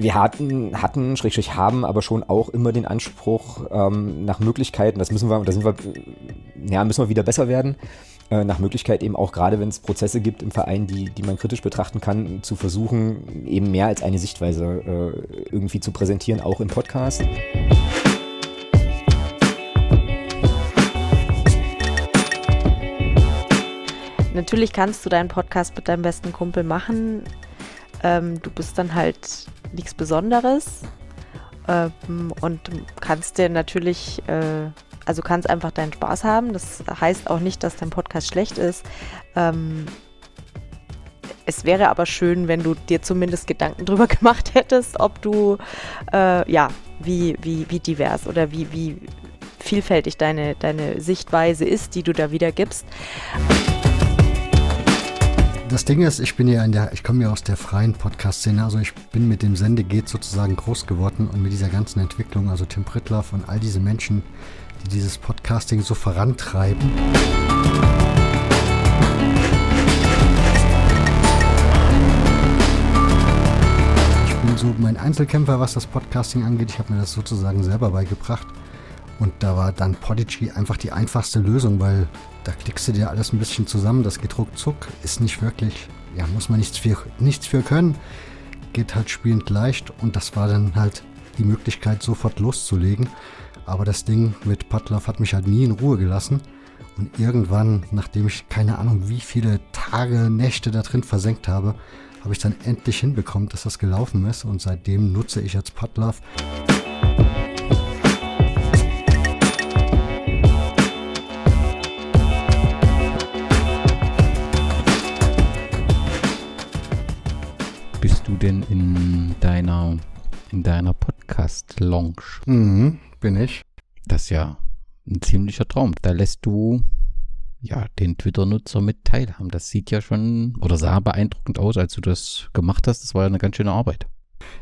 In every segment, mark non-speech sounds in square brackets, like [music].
wir hatten, hatten, Schrägstrich haben, aber schon auch immer den Anspruch ähm, nach Möglichkeiten, das müssen wir, da sind wir, ja, müssen wir wieder besser werden, äh, nach Möglichkeit eben auch gerade, wenn es Prozesse gibt im Verein, die, die man kritisch betrachten kann, zu versuchen, eben mehr als eine Sichtweise äh, irgendwie zu präsentieren, auch im Podcast. Natürlich kannst du deinen Podcast mit deinem besten Kumpel machen. Ähm, du bist dann halt nichts Besonderes ähm, und kannst dir natürlich, äh, also kannst einfach deinen Spaß haben. Das heißt auch nicht, dass dein Podcast schlecht ist. Ähm, es wäre aber schön, wenn du dir zumindest Gedanken [laughs] drüber gemacht hättest, ob du, äh, ja, wie, wie, wie divers oder wie, wie vielfältig deine, deine Sichtweise ist, die du da wiedergibst das Ding ist, ich bin ja in der, ich komme ja aus der freien Podcast-Szene, also ich bin mit dem Sendegeht sozusagen groß geworden und mit dieser ganzen Entwicklung, also Tim Prittlaff und all diese Menschen, die dieses Podcasting so vorantreiben. Ich bin so mein Einzelkämpfer, was das Podcasting angeht. Ich habe mir das sozusagen selber beigebracht. Und da war dann Podigy einfach die einfachste Lösung, weil da klickst du dir alles ein bisschen zusammen, das geht ruckzuck, ist nicht wirklich, ja, muss man nichts für, nichts für können, geht halt spielend leicht und das war dann halt die Möglichkeit, sofort loszulegen. Aber das Ding mit Putloff hat mich halt nie in Ruhe gelassen. Und irgendwann, nachdem ich keine Ahnung, wie viele Tage, Nächte da drin versenkt habe, habe ich dann endlich hinbekommen, dass das gelaufen ist. Und seitdem nutze ich jetzt Putloff. denn in deiner, in deiner Podcast-Lounge? Mhm, bin ich. Das ist ja ein ziemlicher Traum. Da lässt du ja den Twitter-Nutzer mit teilhaben. Das sieht ja schon oder sah beeindruckend aus, als du das gemacht hast. Das war ja eine ganz schöne Arbeit.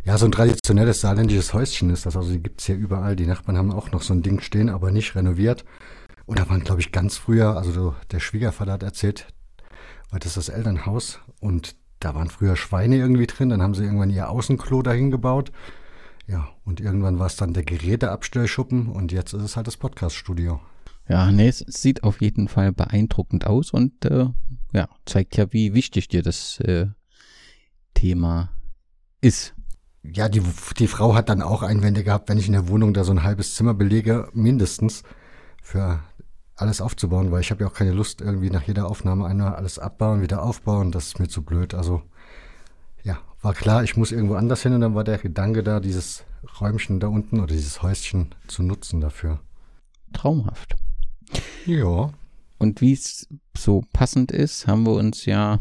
Ja, so ein traditionelles saarländisches Häuschen ist das. Also die gibt es ja überall. Die Nachbarn haben auch noch so ein Ding stehen, aber nicht renoviert. Und da waren, glaube ich, ganz früher, also der Schwiegervater hat erzählt, weil das ist das Elternhaus und da waren früher Schweine irgendwie drin, dann haben sie irgendwann ihr Außenklo dahin gebaut. Ja, und irgendwann war es dann der Geräteabstellschuppen und jetzt ist es halt das Podcaststudio. Ja, nee, es sieht auf jeden Fall beeindruckend aus und äh, ja, zeigt ja, wie wichtig dir das äh, Thema ist. Ja, die, die Frau hat dann auch Einwände gehabt, wenn ich in der Wohnung da so ein halbes Zimmer belege, mindestens für alles aufzubauen, weil ich habe ja auch keine Lust, irgendwie nach jeder Aufnahme einmal alles abbauen, wieder aufbauen. Das ist mir zu blöd. Also ja, war klar, ich muss irgendwo anders hin und dann war der Gedanke da, dieses Räumchen da unten oder dieses Häuschen zu nutzen dafür. Traumhaft. Ja. Und wie es so passend ist, haben wir uns ja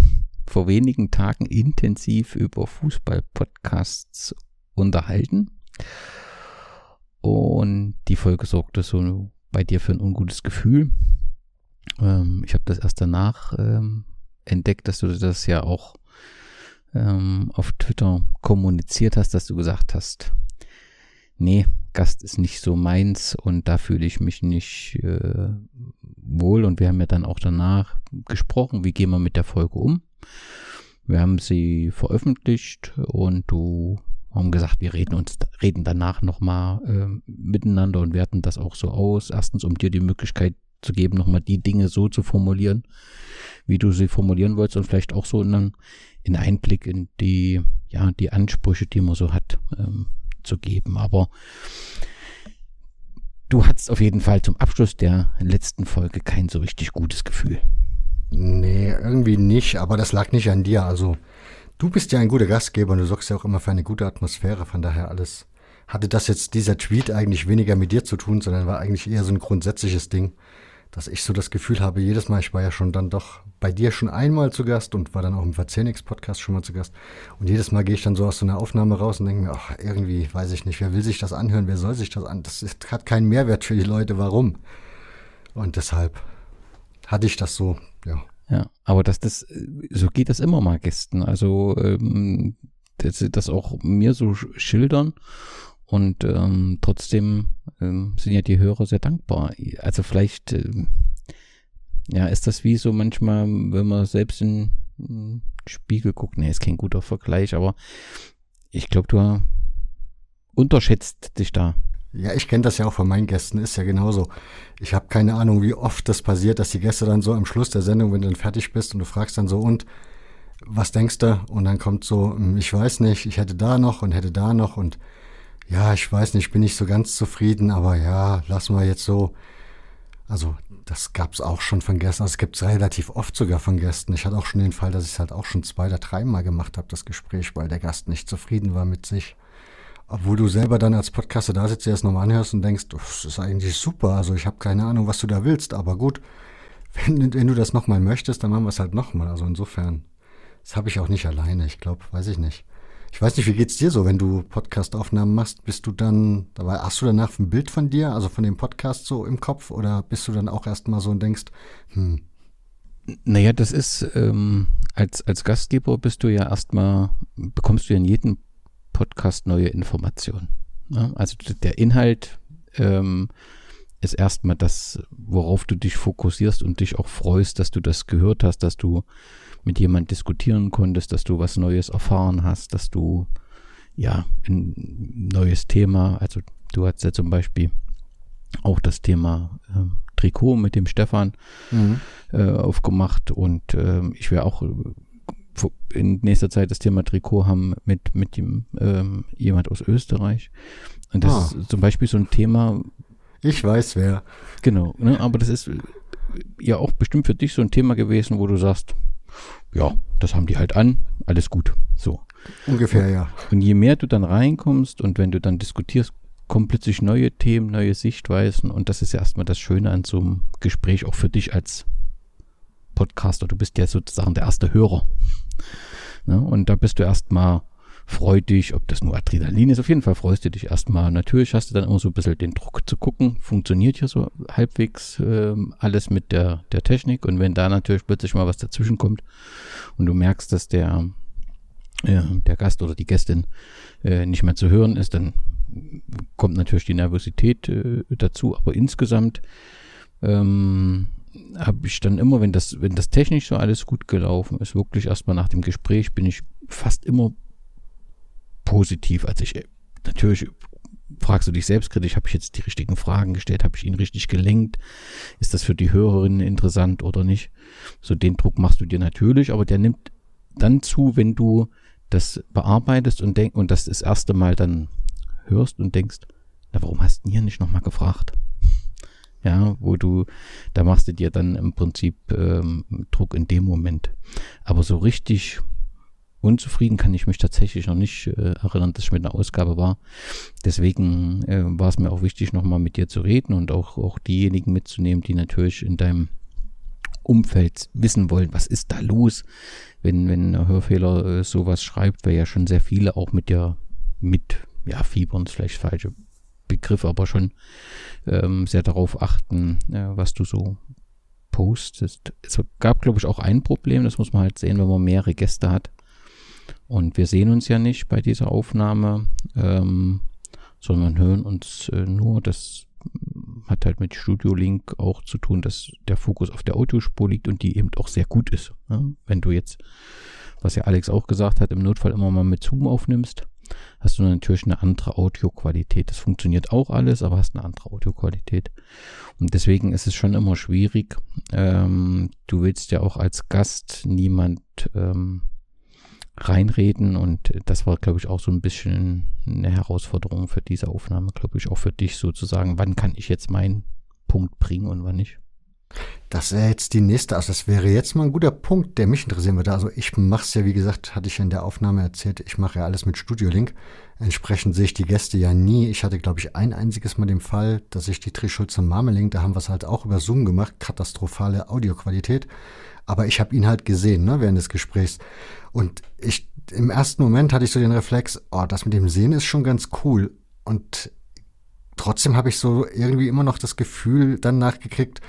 vor wenigen Tagen intensiv über Fußball-Podcasts unterhalten. Und die Folge sorgte so bei dir für ein ungutes Gefühl. Ähm, ich habe das erst danach ähm, entdeckt, dass du das ja auch ähm, auf Twitter kommuniziert hast, dass du gesagt hast, nee, Gast ist nicht so meins und da fühle ich mich nicht äh, wohl. Und wir haben ja dann auch danach gesprochen, wie gehen wir mit der Folge um. Wir haben sie veröffentlicht und du haben gesagt, wir reden uns, reden danach nochmal äh, miteinander und werten das auch so aus. Erstens, um dir die Möglichkeit zu geben, nochmal die Dinge so zu formulieren, wie du sie formulieren wolltest und vielleicht auch so einen, in Einblick in die, ja, die Ansprüche, die man so hat, ähm, zu geben. Aber du hattest auf jeden Fall zum Abschluss der letzten Folge kein so richtig gutes Gefühl. Nee, irgendwie nicht, aber das lag nicht an dir. Also Du bist ja ein guter Gastgeber und du sorgst ja auch immer für eine gute Atmosphäre, von daher alles. Hatte das jetzt dieser Tweet eigentlich weniger mit dir zu tun, sondern war eigentlich eher so ein grundsätzliches Ding, dass ich so das Gefühl habe, jedes Mal, ich war ja schon dann doch bei dir schon einmal zu Gast und war dann auch im Verzehnix-Podcast schon mal zu Gast. Und jedes Mal gehe ich dann so aus so einer Aufnahme raus und denke mir, ach, irgendwie, weiß ich nicht, wer will sich das anhören, wer soll sich das an? Das ist, hat keinen Mehrwert für die Leute, warum? Und deshalb hatte ich das so, ja. Ja, aber das, das, so geht das immer mal Gästen. Also, ähm, dass sie das auch mir so schildern. Und ähm, trotzdem ähm, sind ja die Hörer sehr dankbar. Also vielleicht, ähm, ja, ist das wie so manchmal, wenn man selbst in den Spiegel guckt. Nee, ist kein guter Vergleich, aber ich glaube, du unterschätzt dich da. Ja, ich kenne das ja auch von meinen Gästen, ist ja genauso. Ich habe keine Ahnung, wie oft das passiert, dass die Gäste dann so am Schluss der Sendung, wenn du dann fertig bist und du fragst dann so, und was denkst du? Und dann kommt so, hm, ich weiß nicht, ich hätte da noch und hätte da noch und ja, ich weiß nicht, bin nicht so ganz zufrieden, aber ja, lassen wir jetzt so. Also, das gab's auch schon von Gästen. Also, es gibt's relativ oft sogar von Gästen. Ich hatte auch schon den Fall, dass ich es halt auch schon zwei oder dreimal gemacht habe, das Gespräch, weil der Gast nicht zufrieden war mit sich. Obwohl du selber dann als Podcaster da sitzt, dir das nochmal anhörst und denkst, das ist eigentlich super. Also, ich habe keine Ahnung, was du da willst, aber gut, wenn, wenn du das nochmal möchtest, dann machen wir es halt nochmal. Also, insofern, das habe ich auch nicht alleine. Ich glaube, weiß ich nicht. Ich weiß nicht, wie geht's dir so, wenn du Podcastaufnahmen machst? Bist du dann, dabei hast du danach ein Bild von dir, also von dem Podcast so im Kopf, oder bist du dann auch erstmal so und denkst, hm. Naja, das ist, ähm, als, als Gastgeber bist du ja erstmal, bekommst du ja in jedem Podcast neue Informationen. Ne? Also der Inhalt ähm, ist erstmal das, worauf du dich fokussierst und dich auch freust, dass du das gehört hast, dass du mit jemand diskutieren konntest, dass du was Neues erfahren hast, dass du ja ein neues Thema, also du hast ja zum Beispiel auch das Thema äh, Trikot mit dem Stefan mhm. äh, aufgemacht und äh, ich werde auch in nächster Zeit das Thema Trikot haben mit, mit dem, ähm, jemand aus Österreich. Und das ah. ist zum Beispiel so ein Thema. Ich weiß wer. Genau, ne, aber das ist ja auch bestimmt für dich so ein Thema gewesen, wo du sagst, ja, das haben die halt an, alles gut. So. Ungefähr, ja. Und je mehr du dann reinkommst und wenn du dann diskutierst, kommen plötzlich neue Themen, neue Sichtweisen und das ist ja erstmal das Schöne an so einem Gespräch, auch für dich als Podcaster. Du bist ja sozusagen der erste Hörer. Ne? Und da bist du erstmal freudig, ob das nur Adrenalin ist. Auf jeden Fall freust du dich erstmal. Natürlich hast du dann immer so ein bisschen den Druck zu gucken, funktioniert hier so halbwegs äh, alles mit der, der Technik. Und wenn da natürlich plötzlich mal was dazwischen kommt und du merkst, dass der, äh, der Gast oder die Gästin äh, nicht mehr zu hören ist, dann kommt natürlich die Nervosität äh, dazu. Aber insgesamt ähm, habe ich dann immer, wenn das, wenn das technisch so alles gut gelaufen ist, wirklich erstmal nach dem Gespräch bin ich fast immer positiv. Also ich, natürlich fragst du dich selbstkritisch, habe ich jetzt die richtigen Fragen gestellt, habe ich ihn richtig gelenkt? Ist das für die Hörerinnen interessant oder nicht? So den Druck machst du dir natürlich, aber der nimmt dann zu, wenn du das bearbeitest und denk und das das erste Mal dann hörst und denkst, na, warum hast du ihn hier nicht nochmal gefragt? Ja, wo du, da machst du dir dann im Prinzip ähm, Druck in dem Moment. Aber so richtig unzufrieden kann ich mich tatsächlich noch nicht äh, erinnern, dass ich mit einer Ausgabe war. Deswegen äh, war es mir auch wichtig, nochmal mit dir zu reden und auch, auch diejenigen mitzunehmen, die natürlich in deinem Umfeld wissen wollen, was ist da los, wenn, wenn ein Hörfehler äh, sowas schreibt, weil ja schon sehr viele auch mit dir mit, ja, fiebern ist vielleicht falsche Begriff, aber schon ähm, sehr darauf achten, äh, was du so postest. Es gab, glaube ich, auch ein Problem, das muss man halt sehen, wenn man mehrere Gäste hat und wir sehen uns ja nicht bei dieser Aufnahme, ähm, sondern hören uns äh, nur. Das hat halt mit Studio Link auch zu tun, dass der Fokus auf der Audiospur liegt und die eben auch sehr gut ist. Ne? Wenn du jetzt, was ja Alex auch gesagt hat, im Notfall immer mal mit Zoom aufnimmst, hast du natürlich eine andere Audioqualität. Das funktioniert auch alles, aber hast eine andere Audioqualität. Und deswegen ist es schon immer schwierig. Ähm, du willst ja auch als Gast niemand ähm, reinreden und das war, glaube ich, auch so ein bisschen eine Herausforderung für diese Aufnahme, glaube ich, auch für dich sozusagen, wann kann ich jetzt meinen Punkt bringen und wann nicht. Das wäre jetzt die nächste, also das wäre jetzt mal ein guter Punkt, der mich interessieren würde. Also ich mache es ja, wie gesagt, hatte ich in der Aufnahme erzählt, ich mache ja alles mit Studio Link. Entsprechend sehe ich die Gäste ja nie. Ich hatte, glaube ich, ein einziges Mal den Fall, dass ich die Trischulze Marmeling, da haben wir es halt auch über Zoom gemacht, katastrophale Audioqualität. Aber ich habe ihn halt gesehen, ne, während des Gesprächs. Und ich, im ersten Moment hatte ich so den Reflex, oh, das mit dem Sehen ist schon ganz cool. Und trotzdem habe ich so irgendwie immer noch das Gefühl dann nachgekriegt,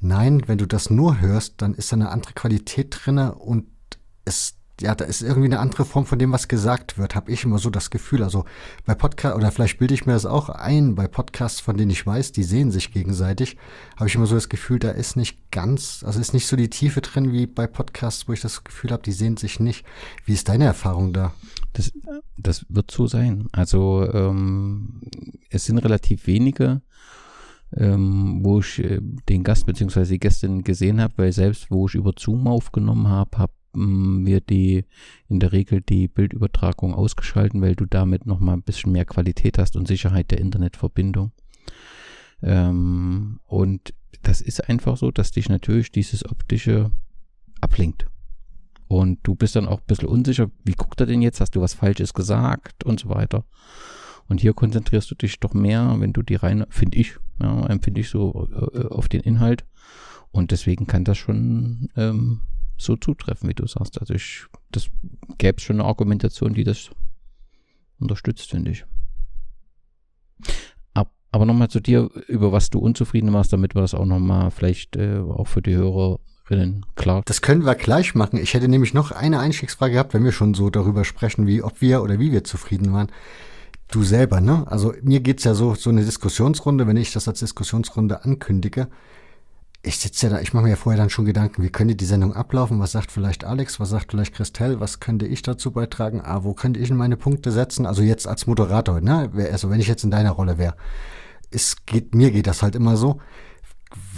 nein, wenn du das nur hörst, dann ist da eine andere Qualität drinne und es ja, da ist irgendwie eine andere Form von dem, was gesagt wird, habe ich immer so das Gefühl. Also bei Podcasts, oder vielleicht bilde ich mir das auch ein, bei Podcasts, von denen ich weiß, die sehen sich gegenseitig, habe ich immer so das Gefühl, da ist nicht ganz, also ist nicht so die Tiefe drin wie bei Podcasts, wo ich das Gefühl habe, die sehen sich nicht. Wie ist deine Erfahrung da? Das, das wird so sein. Also ähm, es sind relativ wenige, ähm, wo ich äh, den Gast bzw. die Gästin gesehen habe, weil selbst wo ich über Zoom aufgenommen habe, habe wir die in der Regel die Bildübertragung ausgeschalten, weil du damit nochmal ein bisschen mehr Qualität hast und Sicherheit der Internetverbindung. Ähm, und das ist einfach so, dass dich natürlich dieses optische ablenkt. Und du bist dann auch ein bisschen unsicher, wie guckt er denn jetzt? Hast du was Falsches gesagt und so weiter. Und hier konzentrierst du dich doch mehr, wenn du die rein, finde ich, ja, empfinde ich so äh, auf den Inhalt. Und deswegen kann das schon ähm, so zutreffen, wie du sagst. Also ich, das gäbe schon eine Argumentation, die das unterstützt, finde ich. Ab, aber nochmal zu dir, über was du unzufrieden warst, damit wir das auch nochmal vielleicht äh, auch für die Hörerinnen klar. Das können wir gleich machen. Ich hätte nämlich noch eine Einstiegsfrage gehabt, wenn wir schon so darüber sprechen, wie ob wir oder wie wir zufrieden waren. Du selber, ne? Also mir geht's ja so, so eine Diskussionsrunde, wenn ich das als Diskussionsrunde ankündige, ich sitze ja da, ich mache mir ja vorher dann schon Gedanken, wie könnte die Sendung ablaufen? Was sagt vielleicht Alex? Was sagt vielleicht Christelle? Was könnte ich dazu beitragen? Ah, wo könnte ich meine Punkte setzen? Also jetzt als Moderator, ne? Also wenn ich jetzt in deiner Rolle wäre. Es geht, mir geht das halt immer so.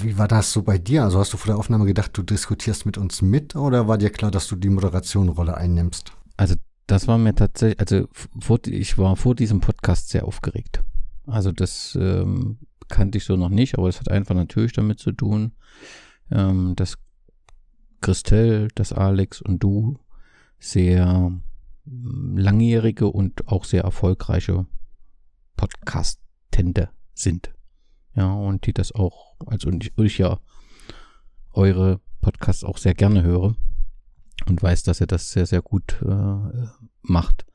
Wie war das so bei dir? Also hast du vor der Aufnahme gedacht, du diskutierst mit uns mit oder war dir klar, dass du die Moderationrolle einnimmst? Also das war mir tatsächlich, also vor, ich war vor diesem Podcast sehr aufgeregt. Also das ähm, kannte ich so noch nicht, aber es hat einfach natürlich damit zu tun, ähm, dass Christelle, dass Alex und du sehr mm, langjährige und auch sehr erfolgreiche Podcastende sind. Ja, und die das auch, also ich, ja eure Podcasts auch sehr gerne höre und weiß, dass ihr das sehr, sehr gut äh, macht.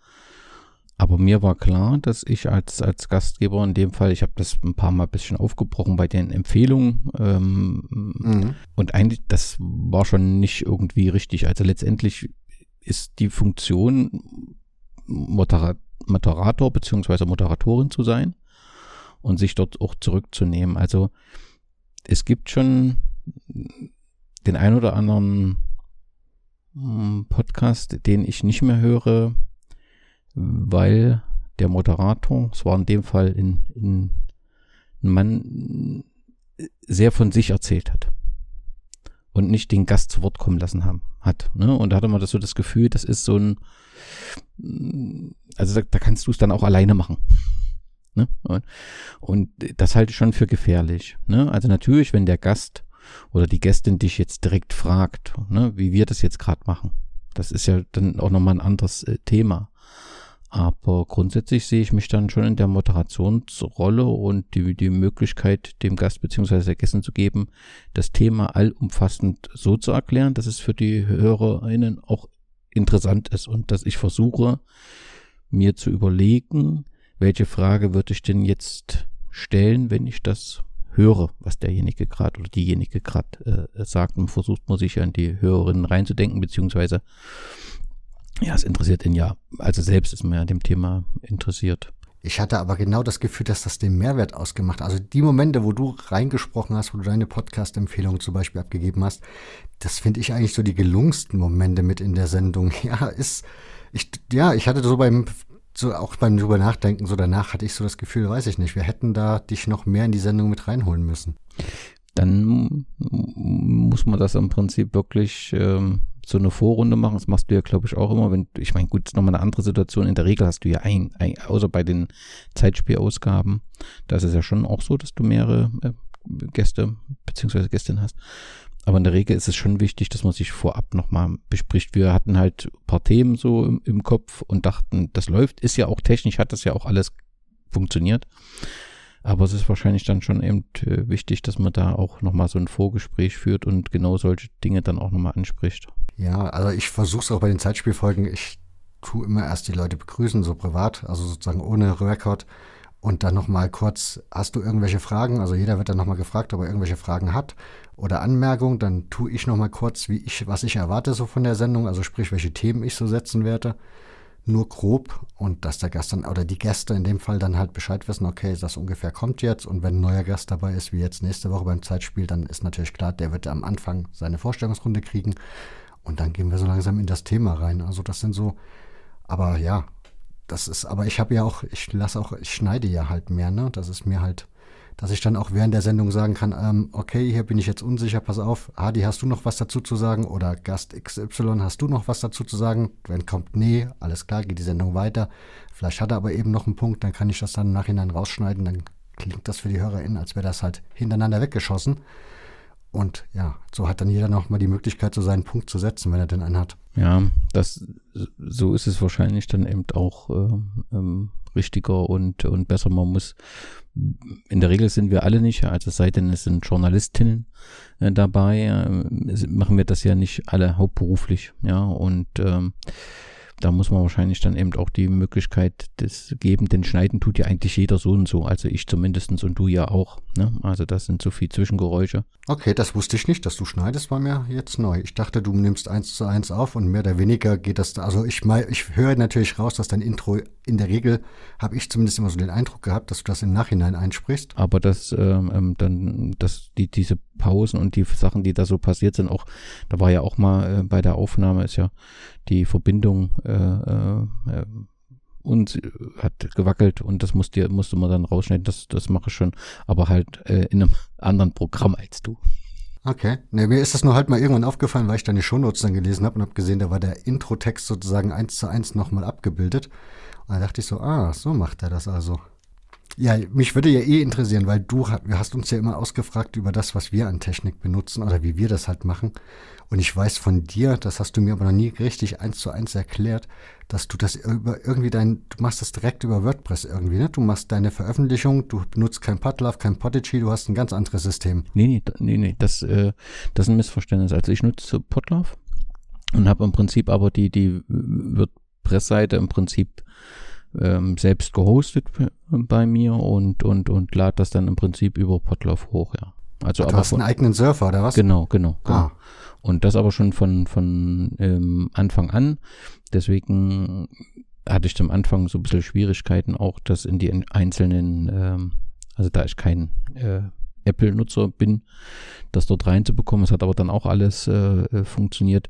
Aber mir war klar, dass ich als, als Gastgeber in dem Fall, ich habe das ein paar Mal ein bisschen aufgebrochen bei den Empfehlungen ähm, mhm. und eigentlich, das war schon nicht irgendwie richtig. Also letztendlich ist die Funktion Modera Moderator beziehungsweise Moderatorin zu sein und sich dort auch zurückzunehmen. Also es gibt schon den ein oder anderen hm, Podcast, den ich nicht mehr höre, weil der Moderator, es war in dem Fall in, in, ein Mann, sehr von sich erzählt hat und nicht den Gast zu Wort kommen lassen haben, hat. Ne? Und da hatte man das so das Gefühl, das ist so ein, also da, da kannst du es dann auch alleine machen. Ne? Und, das halte ich schon für gefährlich. Ne? Also natürlich, wenn der Gast oder die Gästin dich jetzt direkt fragt, ne, wie wir das jetzt gerade machen, das ist ja dann auch nochmal ein anderes äh, Thema. Aber grundsätzlich sehe ich mich dann schon in der Moderationsrolle und die, die Möglichkeit, dem Gast bzw. der Gästen zu geben, das Thema allumfassend so zu erklären, dass es für die HörerInnen auch interessant ist und dass ich versuche, mir zu überlegen, welche Frage würde ich denn jetzt stellen, wenn ich das höre, was derjenige gerade oder diejenige gerade äh, sagt und versucht man sich an die Hörerinnen reinzudenken, beziehungsweise ja, es interessiert ihn ja. Also selbst ist man ja an dem Thema interessiert. Ich hatte aber genau das Gefühl, dass das den Mehrwert ausgemacht hat. Also die Momente, wo du reingesprochen hast, wo du deine Podcast-Empfehlungen zum Beispiel abgegeben hast, das finde ich eigentlich so die gelungensten Momente mit in der Sendung. [laughs] Ja, ist, ich, ja, ich hatte so beim, so auch beim drüber nachdenken, so danach hatte ich so das Gefühl, weiß ich nicht, wir hätten da dich noch mehr in die Sendung mit reinholen müssen. Dann muss man das im Prinzip wirklich ähm, so eine Vorrunde machen. Das machst du ja, glaube ich, auch immer. Wenn, ich meine, gut, ist nochmal eine andere Situation. In der Regel hast du ja ein, ein außer bei den Zeitspielausgaben, da ist es ja schon auch so, dass du mehrere äh, Gäste bzw. Gästinnen hast. Aber in der Regel ist es schon wichtig, dass man sich vorab nochmal bespricht. Wir hatten halt ein paar Themen so im, im Kopf und dachten, das läuft. Ist ja auch technisch, hat das ja auch alles funktioniert. Aber es ist wahrscheinlich dann schon eben äh, wichtig, dass man da auch nochmal so ein Vorgespräch führt und genau solche Dinge dann auch nochmal anspricht. Ja, also ich versuche es auch bei den Zeitspielfolgen. Ich tue immer erst die Leute begrüßen, so privat, also sozusagen ohne Rekord. Und dann nochmal kurz, hast du irgendwelche Fragen? Also jeder wird dann nochmal gefragt, ob er irgendwelche Fragen hat oder Anmerkungen. Dann tue ich nochmal kurz, wie ich, was ich erwarte so von der Sendung, also sprich, welche Themen ich so setzen werde. Nur grob und dass der Gast dann, oder die Gäste in dem Fall dann halt Bescheid wissen, okay, das ungefähr kommt jetzt und wenn ein neuer Gast dabei ist, wie jetzt nächste Woche beim Zeitspiel, dann ist natürlich klar, der wird am Anfang seine Vorstellungsrunde kriegen und dann gehen wir so langsam in das Thema rein. Also das sind so, aber ja, das ist, aber ich habe ja auch, ich lasse auch, ich schneide ja halt mehr, ne? Das ist mir halt, dass ich dann auch während der Sendung sagen kann, ähm, okay, hier bin ich jetzt unsicher, pass auf, Hadi, hast du noch was dazu zu sagen? Oder Gast XY, hast du noch was dazu zu sagen? Wenn kommt, nee, alles klar, geht die Sendung weiter. Vielleicht hat er aber eben noch einen Punkt, dann kann ich das dann im Nachhinein rausschneiden, dann klingt das für die HörerInnen, als wäre das halt hintereinander weggeschossen. Und ja, so hat dann jeder noch mal die Möglichkeit, so seinen Punkt zu setzen, wenn er denn einen hat. Ja, das, so ist es wahrscheinlich dann eben auch äh, ähm, richtiger und, und besser. Man muss, in der Regel sind wir alle nicht, also es sei denn, es sind Journalistinnen äh, dabei, äh, machen wir das ja nicht alle hauptberuflich, ja, und ähm, da muss man wahrscheinlich dann eben auch die Möglichkeit des geben, denn schneiden tut ja eigentlich jeder so und so, also ich zumindest und du ja auch. Ne? Also das sind so viel Zwischengeräusche. Okay, das wusste ich nicht, dass du schneidest, war mir jetzt neu. Ich dachte, du nimmst eins zu eins auf und mehr oder weniger geht das, also ich, ich höre natürlich raus, dass dein Intro in der Regel, habe ich zumindest immer so den Eindruck gehabt, dass du das im Nachhinein einsprichst. Aber das ähm, ähm dann, dass die, diese Pausen und die Sachen, die da so passiert sind, auch, da war ja auch mal äh, bei der Aufnahme ist ja die Verbindung äh, äh, und hat gewackelt und das musste, musste man dann rausschneiden. Das, das mache ich schon, aber halt äh, in einem [laughs] anderen Programm als du. Okay. Nee, mir ist das nur halt mal irgendwann aufgefallen, weil ich deine Shownotes dann gelesen habe und habe gesehen, da war der Intro-Text sozusagen eins zu eins nochmal abgebildet. Und da dachte ich so, ah, so macht er das also. Ja, mich würde ja eh interessieren, weil du hast uns ja immer ausgefragt über das, was wir an Technik benutzen oder wie wir das halt machen. Und ich weiß von dir, das hast du mir aber noch nie richtig eins zu eins erklärt, dass du das über irgendwie dein, du machst das direkt über WordPress irgendwie, ne? Du machst deine Veröffentlichung, du benutzt kein Podlove, kein Podigy, du hast ein ganz anderes System. Nee, nee, nee, nee, das, äh, das ist ein Missverständnis. Also ich nutze Podlove und habe im Prinzip aber die, die WordPress-Seite im Prinzip ähm, selbst gehostet bei mir und, und, und lade das dann im Prinzip über Podlove hoch, ja. Also du aber hast einen eigenen Surfer, oder was? Genau, genau. genau. Ah. Und das aber schon von, von ähm, Anfang an. Deswegen hatte ich zum Anfang so ein bisschen Schwierigkeiten, auch das in die einzelnen, ähm, also da ich kein äh, Apple-Nutzer bin, das dort reinzubekommen. Es hat aber dann auch alles äh, äh funktioniert.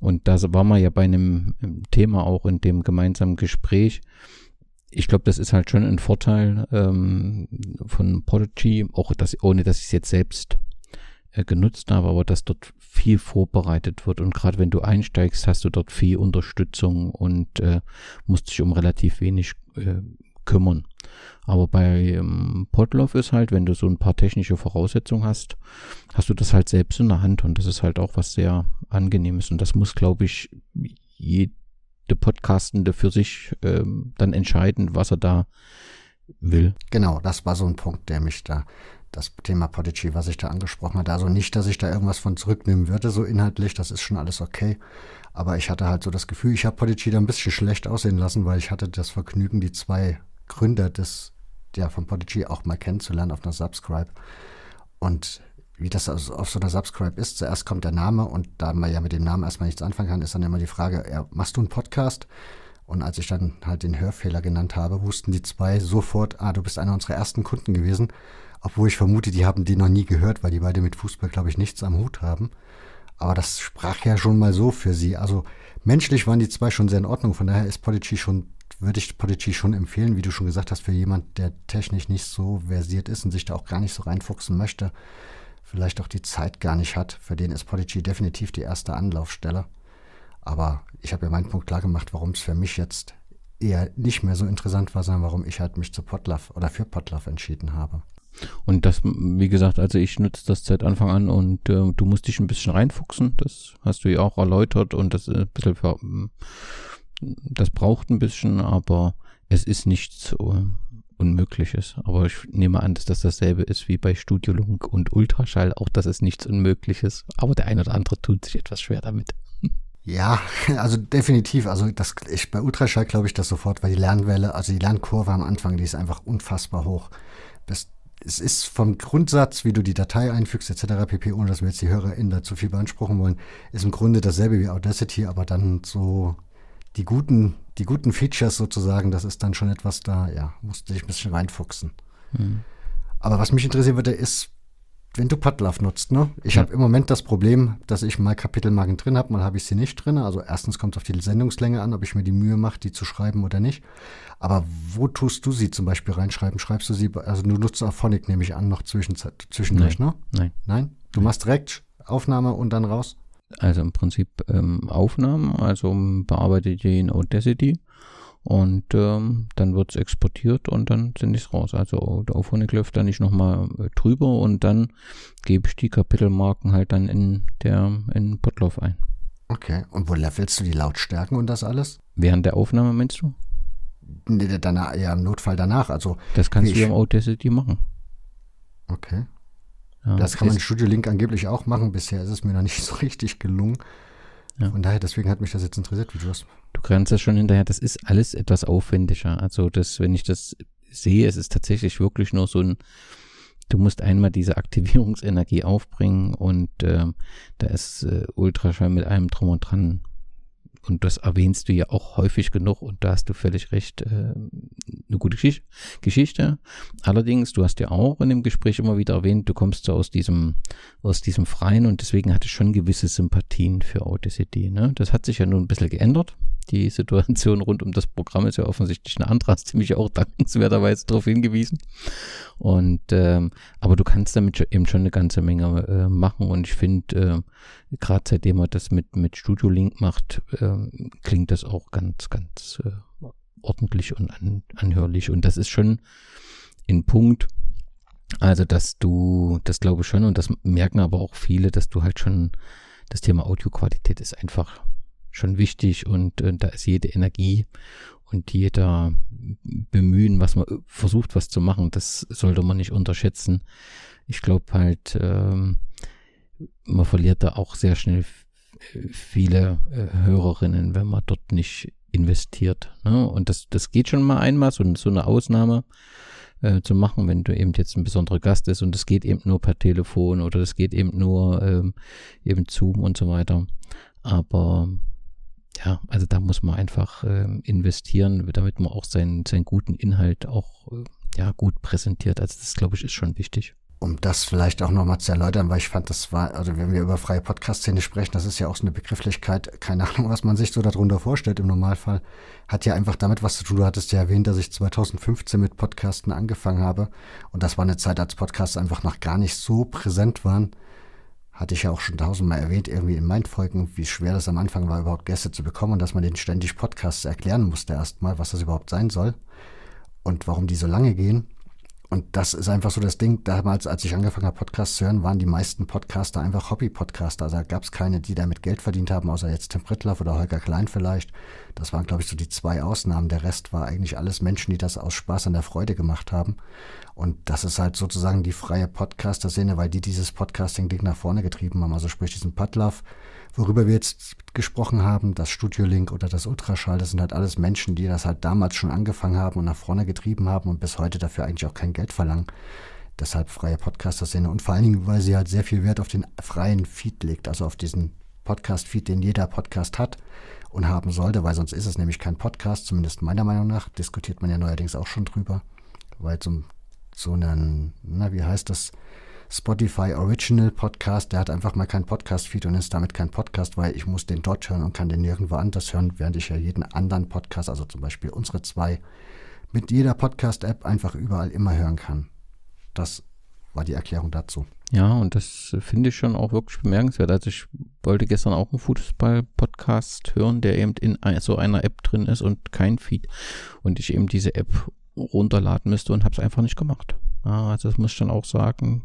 Und da war man ja bei einem Thema auch in dem gemeinsamen Gespräch. Ich glaube, das ist halt schon ein Vorteil ähm, von Prodigy, auch dass, ohne dass ich es jetzt selbst äh, genutzt habe, aber dass dort viel vorbereitet wird. Und gerade wenn du einsteigst, hast du dort viel Unterstützung und äh, musst dich um relativ wenig äh, kümmern. Aber bei ähm, Podlove ist halt, wenn du so ein paar technische Voraussetzungen hast, hast du das halt selbst in der Hand und das ist halt auch was sehr angenehmes. Und das muss, glaube ich, jede Podcastende für sich ähm, dann entscheiden, was er da will. Genau, das war so ein Punkt, der mich da, das Thema Podigy, was ich da angesprochen hatte. Also nicht, dass ich da irgendwas von zurücknehmen würde, so inhaltlich, das ist schon alles okay. Aber ich hatte halt so das Gefühl, ich habe Podigy da ein bisschen schlecht aussehen lassen, weil ich hatte das Vergnügen, die zwei Gründer des, ja, von Podigy auch mal kennenzulernen auf einer Subscribe. Und wie das also auf so einer Subscribe ist, zuerst kommt der Name und da man ja mit dem Namen erstmal nichts anfangen kann, ist dann immer die Frage, ja, machst du einen Podcast? Und als ich dann halt den Hörfehler genannt habe, wussten die zwei sofort, ah, du bist einer unserer ersten Kunden gewesen. Obwohl ich vermute, die haben den noch nie gehört, weil die beide mit Fußball, glaube ich, nichts am Hut haben. Aber das sprach ja schon mal so für sie. Also menschlich waren die zwei schon sehr in Ordnung. Von daher ist Podigy schon würde ich Podigy schon empfehlen, wie du schon gesagt hast, für jemand, der technisch nicht so versiert ist und sich da auch gar nicht so reinfuchsen möchte, vielleicht auch die Zeit gar nicht hat, für den ist Podigy definitiv die erste Anlaufstelle. Aber ich habe ja meinen Punkt klar gemacht, warum es für mich jetzt eher nicht mehr so interessant war, sondern warum ich halt mich zu Potluff oder für Potluff entschieden habe. Und das, wie gesagt, also ich nutze das seit Anfang an und äh, du musst dich ein bisschen reinfuchsen. Das hast du ja auch erläutert und das ist ein bisschen für, das braucht ein bisschen, aber es ist nichts Unmögliches. Aber ich nehme an, dass das dasselbe ist wie bei Studiolunk und Ultraschall. Auch das ist nichts Unmögliches. Aber der eine oder andere tut sich etwas schwer damit. [laughs] Ja, also definitiv. Also das, ich, bei Ultraschall glaube ich das sofort, weil die Lernwelle, also die Lernkurve am Anfang, die ist einfach unfassbar hoch. Das, es ist vom Grundsatz, wie du die Datei einfügst, etc. pp., ohne dass wir jetzt die HörerInnen da zu viel beanspruchen wollen, ist im Grunde dasselbe wie Audacity, aber dann so die guten, die guten Features sozusagen, das ist dann schon etwas da, ja, musste ich ein bisschen reinfuchsen. Mhm. Aber was mich interessieren würde, ist, wenn du Podlove nutzt, ne? Ich ja. habe im Moment das Problem, dass ich mal Kapitelmarken drin habe, mal habe ich sie nicht drin. Also erstens kommt es auf die Sendungslänge an, ob ich mir die Mühe mache, die zu schreiben oder nicht. Aber wo tust du sie zum Beispiel reinschreiben? Schreibst du sie, also du nutzt Auphonic, nehme ich an, noch zwischendurch, Nein. ne? Nein. Nein? Du machst direkt Aufnahme und dann raus? Also im Prinzip ähm, Aufnahmen, also bearbeite die in Audacity und ähm, dann wird es exportiert und dann sind es raus. Also der Auphonic läuft da nicht nochmal äh, drüber und dann gebe ich die Kapitelmarken halt dann in der in Potlauf ein. Okay, und wo levelst du die Lautstärken und das alles? Während der Aufnahme meinst du? Nee, danach, ja, im Notfall danach. Also das kannst du ja im Audacity machen. Okay. Ja, das kann man in Studio Link angeblich auch machen. Bisher ist es mir noch nicht [laughs] so richtig gelungen. Ja. Von daher, deswegen hat mich das jetzt interessiert, wie du das. Du grenzt das schon hinterher, das ist alles etwas aufwendiger. Also das, wenn ich das sehe, es ist tatsächlich wirklich nur so ein, du musst einmal diese Aktivierungsenergie aufbringen und äh, da ist äh, Ultraschall mit allem drum und dran und das erwähnst du ja auch häufig genug und da hast du völlig recht, äh, eine gute Geschichte. Allerdings, du hast ja auch in dem Gespräch immer wieder erwähnt, du kommst so aus diesem, aus diesem Freien und deswegen hatte ich schon gewisse Sympathien für Audacity. Ne? Das hat sich ja nun ein bisschen geändert die Situation rund um das Programm ist ja offensichtlich eine andere, hast du mich auch dankenswerterweise darauf hingewiesen. Und ähm, aber du kannst damit eben schon eine ganze Menge äh, machen und ich finde, äh, gerade seitdem man das mit, mit Studio Link macht, äh, klingt das auch ganz, ganz äh, ordentlich und an, anhörlich. Und das ist schon ein Punkt, also dass du, das glaube ich schon, und das merken aber auch viele, dass du halt schon, das Thema Audioqualität ist einfach schon wichtig und äh, da ist jede Energie und jeder Bemühen, was man versucht, was zu machen, das sollte man nicht unterschätzen. Ich glaube halt, ähm, man verliert da auch sehr schnell viele äh, Hörerinnen, wenn man dort nicht investiert. Ne? Und das, das geht schon mal einmal, so, so eine Ausnahme äh, zu machen, wenn du eben jetzt ein besonderer Gast ist und es geht eben nur per Telefon oder es geht eben nur ähm, eben Zoom und so weiter. Aber ja, also da muss man einfach äh, investieren, damit man auch seinen, seinen guten Inhalt auch äh, ja, gut präsentiert. Also das, glaube ich, ist schon wichtig. Um das vielleicht auch nochmal zu erläutern, weil ich fand, das war, also wenn wir über freie Podcast-Szene sprechen, das ist ja auch so eine Begrifflichkeit, keine Ahnung, was man sich so darunter vorstellt im Normalfall, hat ja einfach damit was zu tun. Du hattest ja erwähnt, dass ich 2015 mit Podcasten angefangen habe und das war eine Zeit, als Podcasts einfach noch gar nicht so präsent waren hatte ich ja auch schon tausendmal erwähnt, irgendwie in meinen Folgen, wie schwer das am Anfang war, überhaupt Gäste zu bekommen und dass man den ständig Podcasts erklären musste erstmal, was das überhaupt sein soll und warum die so lange gehen. Und das ist einfach so das Ding. Damals, als ich angefangen habe, Podcasts zu hören, waren die meisten Podcaster einfach Hobby-Podcaster. Also da gab es keine, die damit Geld verdient haben, außer jetzt Tim Prittlaff oder Holger Klein vielleicht. Das waren, glaube ich, so die zwei Ausnahmen. Der Rest war eigentlich alles Menschen, die das aus Spaß an der Freude gemacht haben. Und das ist halt sozusagen die freie Podcaster-Szene, weil die dieses Podcasting-Ding nach vorne getrieben haben. Also sprich diesen Podlove, worüber wir jetzt gesprochen haben, das Studio Link oder das Ultraschall, das sind halt alles Menschen, die das halt damals schon angefangen haben und nach vorne getrieben haben und bis heute dafür eigentlich auch kein Geld verlangen. Deshalb freie Podcaster-Szene und vor allen Dingen, weil sie halt sehr viel Wert auf den freien Feed legt, also auf diesen Podcast-Feed, den jeder Podcast hat und haben sollte, weil sonst ist es nämlich kein Podcast, zumindest meiner Meinung nach, diskutiert man ja neuerdings auch schon drüber, weil zum so einen, na, wie heißt das? Spotify Original Podcast, der hat einfach mal kein Podcast-Feed und ist damit kein Podcast, weil ich muss den dort hören und kann den nirgendwo anders hören, während ich ja jeden anderen Podcast, also zum Beispiel unsere zwei, mit jeder Podcast-App einfach überall immer hören kann. Das war die Erklärung dazu. Ja, und das finde ich schon auch wirklich bemerkenswert. Also ich wollte gestern auch einen Fußball-Podcast hören, der eben in so einer App drin ist und kein Feed. Und ich eben diese App runterladen müsste und habe es einfach nicht gemacht. Also das muss ich dann auch sagen,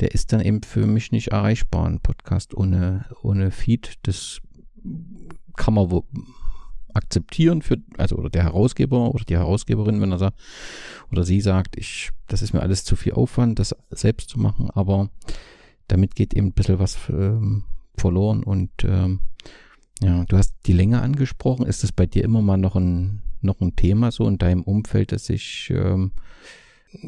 der ist dann eben für mich nicht erreichbar, ein Podcast ohne, ohne Feed. Das kann man wo akzeptieren für, also oder der Herausgeber oder die Herausgeberin, wenn er sagt, oder sie sagt, ich, das ist mir alles zu viel Aufwand, das selbst zu machen, aber damit geht eben ein bisschen was ähm, verloren und ähm, Ja, du hast die Länge angesprochen. Ist das bei dir immer mal noch ein, noch ein Thema so in deinem Umfeld, dass sich ähm,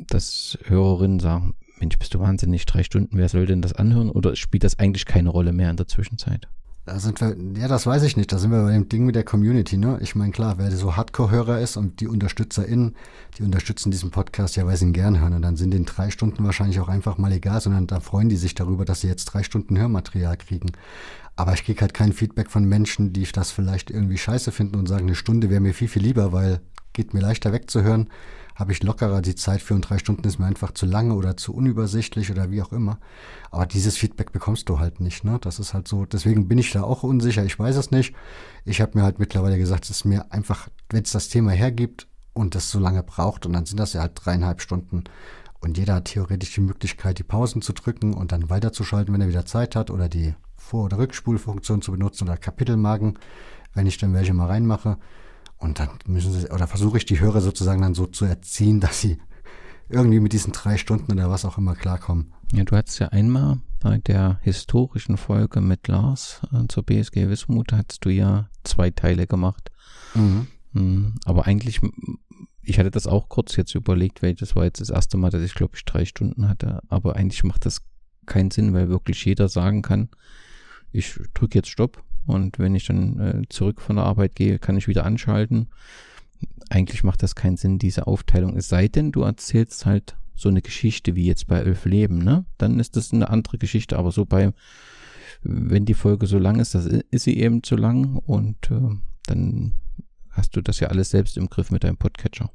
dass Hörerinnen sagen, Mensch, bist du wahnsinnig, drei Stunden, wer soll denn das anhören? Oder spielt das eigentlich keine Rolle mehr in der Zwischenzeit? Da sind wir, ja, das weiß ich nicht. Da sind wir bei dem Ding mit der Community, ne? Ich meine, klar, wer so Hardcore-Hörer ist und die UnterstützerInnen, die unterstützen diesen Podcast ja, weil sie ihn gern hören. Und dann sind den drei Stunden wahrscheinlich auch einfach mal egal, sondern da freuen die sich darüber, dass sie jetzt drei Stunden Hörmaterial kriegen. Aber ich kriege halt kein Feedback von Menschen, die das vielleicht irgendwie scheiße finden und sagen, eine Stunde wäre mir viel, viel lieber, weil geht mir leichter wegzuhören habe ich lockerer die Zeit für und drei Stunden ist mir einfach zu lange oder zu unübersichtlich oder wie auch immer. Aber dieses Feedback bekommst du halt nicht. Ne? Das ist halt so. Deswegen bin ich da auch unsicher. Ich weiß es nicht. Ich habe mir halt mittlerweile gesagt, es ist mir einfach, wenn es das Thema hergibt und das so lange braucht und dann sind das ja halt dreieinhalb Stunden. Und jeder hat theoretisch die Möglichkeit, die Pausen zu drücken und dann weiterzuschalten, wenn er wieder Zeit hat oder die Vor- oder Rückspulfunktion zu benutzen oder Kapitelmarken, wenn ich dann welche mal reinmache. Und dann müssen sie, oder versuche ich die Hörer sozusagen dann so zu erziehen, dass sie irgendwie mit diesen drei Stunden oder was auch immer klarkommen. Ja, du hattest ja einmal bei der historischen Folge mit Lars äh, zur BSG Wismut, hattest du ja zwei Teile gemacht. Mhm. Mhm. Aber eigentlich, ich hatte das auch kurz jetzt überlegt, weil das war jetzt das erste Mal, dass ich glaube ich drei Stunden hatte. Aber eigentlich macht das keinen Sinn, weil wirklich jeder sagen kann, ich drücke jetzt Stopp und wenn ich dann äh, zurück von der Arbeit gehe, kann ich wieder anschalten. Eigentlich macht das keinen Sinn, diese Aufteilung. Es sei denn, du erzählst halt so eine Geschichte wie jetzt bei Elf Leben, ne? Dann ist das eine andere Geschichte, aber so bei, wenn die Folge so lang ist, das ist sie eben zu lang und äh, dann hast du das ja alles selbst im Griff mit deinem Podcatcher.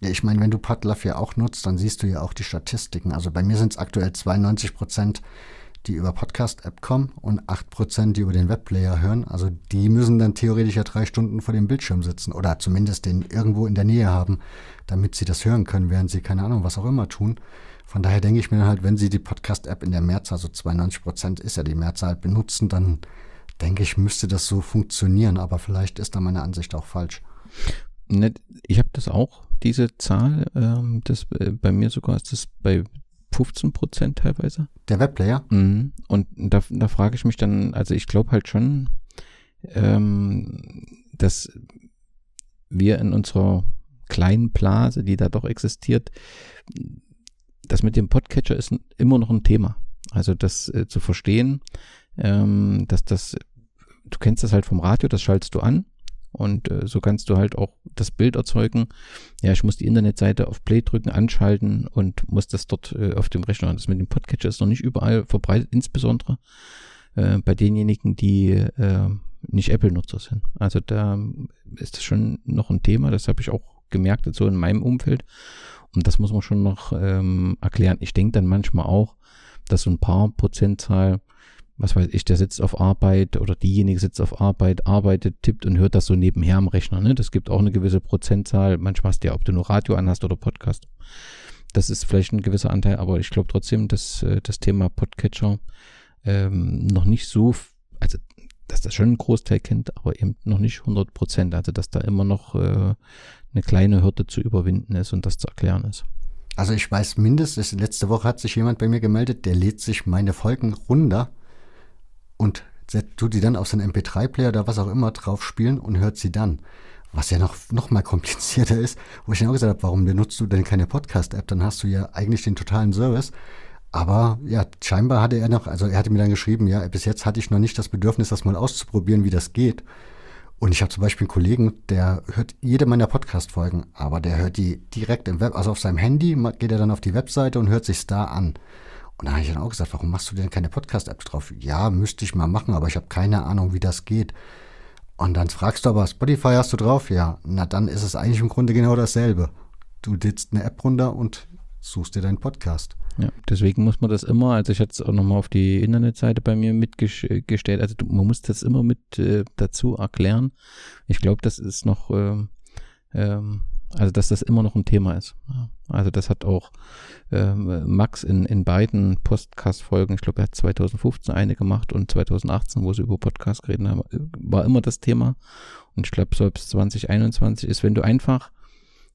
Ja, ich meine, wenn du Podlove ja auch nutzt, dann siehst du ja auch die Statistiken. Also bei mir sind es aktuell 92 Prozent die über Podcast-App kommen und 8%, die über den Webplayer hören. Also die müssen dann theoretisch ja drei Stunden vor dem Bildschirm sitzen oder zumindest den irgendwo in der Nähe haben, damit sie das hören können, während sie keine Ahnung, was auch immer tun. Von daher denke ich mir halt, wenn sie die Podcast-App in der Mehrzahl, also 92% ist ja die Mehrzahl, benutzen, dann denke ich, müsste das so funktionieren. Aber vielleicht ist da meine Ansicht auch falsch. Ich habe das auch, diese Zahl. Ähm, das, äh, bei mir sogar ist das bei 15 Prozent teilweise. Der Webplayer? Mhm. Und da, da frage ich mich dann, also ich glaube halt schon, ähm, dass wir in unserer kleinen Blase, die da doch existiert, das mit dem Podcatcher ist immer noch ein Thema. Also das äh, zu verstehen, ähm, dass das, du kennst das halt vom Radio, das schaltest du an und äh, so kannst du halt auch das Bild erzeugen. Ja, ich muss die Internetseite auf Play drücken, anschalten und muss das dort äh, auf dem Rechner. Das mit dem Podcatcher ist noch nicht überall verbreitet, insbesondere äh, bei denjenigen, die äh, nicht Apple-Nutzer sind. Also da ist das schon noch ein Thema. Das habe ich auch gemerkt, so in meinem Umfeld. Und das muss man schon noch ähm, erklären. Ich denke dann manchmal auch, dass so ein paar Prozentzahl was weiß ich, der sitzt auf Arbeit oder diejenige sitzt auf Arbeit, arbeitet, tippt und hört das so nebenher am Rechner. Ne? Das gibt auch eine gewisse Prozentzahl. Manchmal hast du ja, ob du nur Radio anhast oder Podcast. Das ist vielleicht ein gewisser Anteil, aber ich glaube trotzdem, dass äh, das Thema Podcatcher ähm, noch nicht so, also dass das schon einen Großteil kennt, aber eben noch nicht 100 Prozent. Also dass da immer noch äh, eine kleine Hürde zu überwinden ist und das zu erklären ist. Also ich weiß mindestens, letzte Woche hat sich jemand bei mir gemeldet, der lädt sich meine Folgen runter und tut die dann auf seinen MP3-Player oder was auch immer drauf spielen und hört sie dann. Was ja noch, noch mal komplizierter ist, wo ich dann auch gesagt habe, warum benutzt du denn keine Podcast-App? Dann hast du ja eigentlich den totalen Service. Aber ja, scheinbar hatte er noch, also er hatte mir dann geschrieben, ja, bis jetzt hatte ich noch nicht das Bedürfnis, das mal auszuprobieren, wie das geht. Und ich habe zum Beispiel einen Kollegen, der hört jede meiner Podcast-Folgen, aber der hört die direkt im Web, also auf seinem Handy geht er dann auf die Webseite und hört sich's da an. Und da habe ich dann auch gesagt, warum machst du denn keine Podcast-App drauf? Ja, müsste ich mal machen, aber ich habe keine Ahnung, wie das geht. Und dann fragst du aber, Spotify hast du drauf? Ja, na dann ist es eigentlich im Grunde genau dasselbe. Du lädst eine App runter und suchst dir deinen Podcast. Ja, deswegen muss man das immer, also ich hatte es auch nochmal auf die Internetseite bei mir mitgestellt, also man muss das immer mit äh, dazu erklären. Ich glaube, das ist noch, äh, ähm, also dass das immer noch ein Thema ist. Also das hat auch ähm, Max in, in beiden Podcast-Folgen, ich glaube, er hat 2015 eine gemacht und 2018, wo sie über Podcast geredet haben, war immer das Thema. Und ich glaube, selbst 2021 ist, wenn du einfach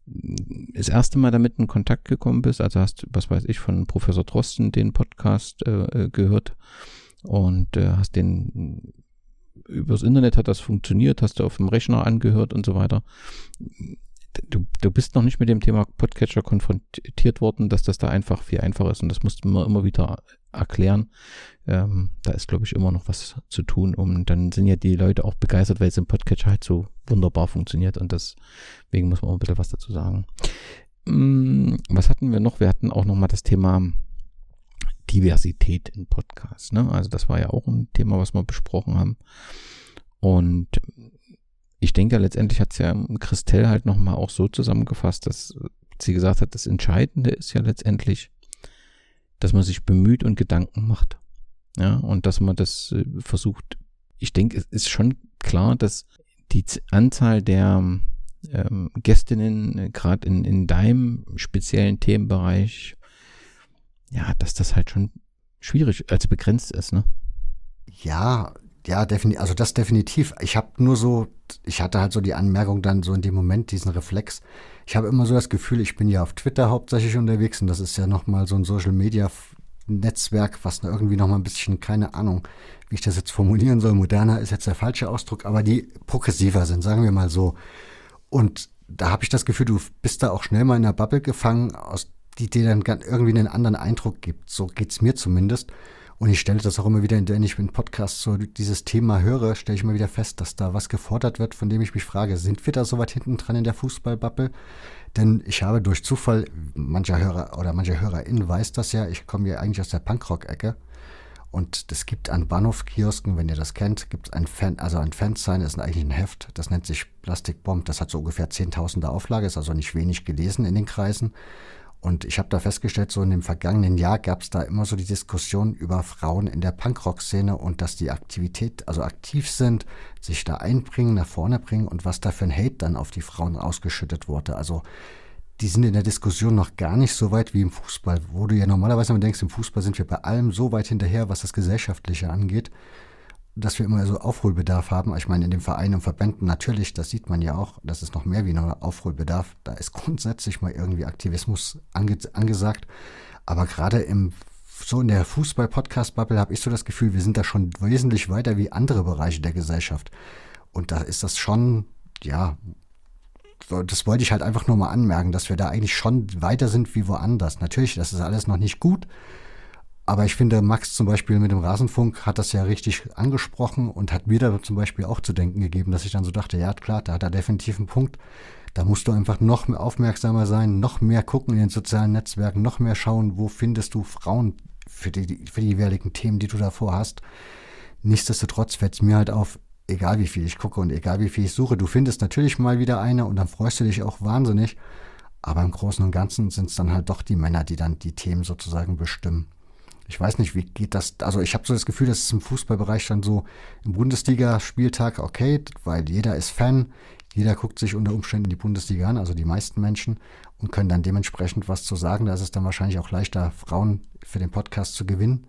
das erste Mal damit in Kontakt gekommen bist, also hast, was weiß ich, von Professor Drosten den Podcast äh, äh gehört und äh, hast den übers Internet hat das funktioniert, hast du auf dem Rechner angehört und so weiter. Du, du bist noch nicht mit dem Thema Podcatcher konfrontiert worden, dass das da einfach viel einfacher ist und das musste man immer wieder erklären. Ähm, da ist, glaube ich, immer noch was zu tun. Und dann sind ja die Leute auch begeistert, weil es im Podcatcher halt so wunderbar funktioniert und deswegen muss man auch ein bisschen was dazu sagen. Mm, was hatten wir noch? Wir hatten auch noch mal das Thema Diversität in Podcasts. Ne? Also das war ja auch ein Thema, was wir besprochen haben. Und ich denke, letztendlich hat es ja Christelle halt nochmal auch so zusammengefasst, dass sie gesagt hat, das Entscheidende ist ja letztendlich, dass man sich bemüht und Gedanken macht. Ja, und dass man das äh, versucht. Ich denke, es ist schon klar, dass die Anzahl der ähm, Gästinnen, äh, gerade in, in deinem speziellen Themenbereich, ja, dass das halt schon schwierig, also begrenzt ist, ne? Ja, ja, definitiv, also das definitiv. Ich habe nur so, ich hatte halt so die Anmerkung dann so in dem Moment, diesen Reflex. Ich habe immer so das Gefühl, ich bin ja auf Twitter hauptsächlich unterwegs und das ist ja nochmal so ein Social Media Netzwerk, was irgendwie nochmal ein bisschen, keine Ahnung, wie ich das jetzt formulieren soll, moderner ist jetzt der falsche Ausdruck, aber die progressiver sind, sagen wir mal so. Und da habe ich das Gefühl, du bist da auch schnell mal in einer Bubble gefangen, aus die dir dann irgendwie einen anderen Eindruck gibt. So geht's mir zumindest. Und ich stelle das auch immer wieder, wenn ich in Podcasts so dieses Thema höre, stelle ich immer wieder fest, dass da was gefordert wird, von dem ich mich frage, sind wir da so weit hinten dran in der Fußballbubble? Denn ich habe durch Zufall, mancher Hörer oder mancher HörerInnen weiß das ja, ich komme ja eigentlich aus der Punkrock-Ecke. Und es gibt an Bahnhofkiosken, wenn ihr das kennt, gibt es ein Fan, also ein Fansign, das ist eigentlich ein Heft, das nennt sich Plastikbomb, das hat so ungefähr 10.000er Auflage, ist also nicht wenig gelesen in den Kreisen. Und ich habe da festgestellt, so in dem vergangenen Jahr gab es da immer so die Diskussion über Frauen in der Punkrock-Szene und dass die Aktivität, also aktiv sind, sich da einbringen, nach vorne bringen und was da für ein Hate dann auf die Frauen ausgeschüttet wurde. Also die sind in der Diskussion noch gar nicht so weit wie im Fußball, wo du ja normalerweise immer denkst, im Fußball sind wir bei allem so weit hinterher, was das Gesellschaftliche angeht dass wir immer so Aufholbedarf haben. Ich meine, in den Vereinen und Verbänden natürlich, das sieht man ja auch, das ist noch mehr wie nur Aufholbedarf. Da ist grundsätzlich mal irgendwie Aktivismus ange angesagt. Aber gerade im so in der Fußball-Podcast-Bubble habe ich so das Gefühl, wir sind da schon wesentlich weiter wie andere Bereiche der Gesellschaft. Und da ist das schon, ja, das wollte ich halt einfach nur mal anmerken, dass wir da eigentlich schon weiter sind wie woanders. Natürlich, das ist alles noch nicht gut, aber ich finde, Max zum Beispiel mit dem Rasenfunk hat das ja richtig angesprochen und hat mir da zum Beispiel auch zu denken gegeben, dass ich dann so dachte, ja klar, da hat er definitiv einen Punkt. Da musst du einfach noch mehr aufmerksamer sein, noch mehr gucken in den sozialen Netzwerken, noch mehr schauen, wo findest du Frauen für die, für die jeweiligen Themen, die du davor hast. Nichtsdestotrotz fällt es mir halt auf, egal wie viel ich gucke und egal wie viel ich suche, du findest natürlich mal wieder eine und dann freust du dich auch wahnsinnig. Aber im Großen und Ganzen sind es dann halt doch die Männer, die dann die Themen sozusagen bestimmen ich weiß nicht, wie geht das? Also ich habe so das Gefühl, dass es im Fußballbereich dann so im Bundesliga-Spieltag okay, weil jeder ist Fan, jeder guckt sich unter Umständen die Bundesliga an, also die meisten Menschen, und können dann dementsprechend was zu sagen. Da ist es dann wahrscheinlich auch leichter, Frauen für den Podcast zu gewinnen.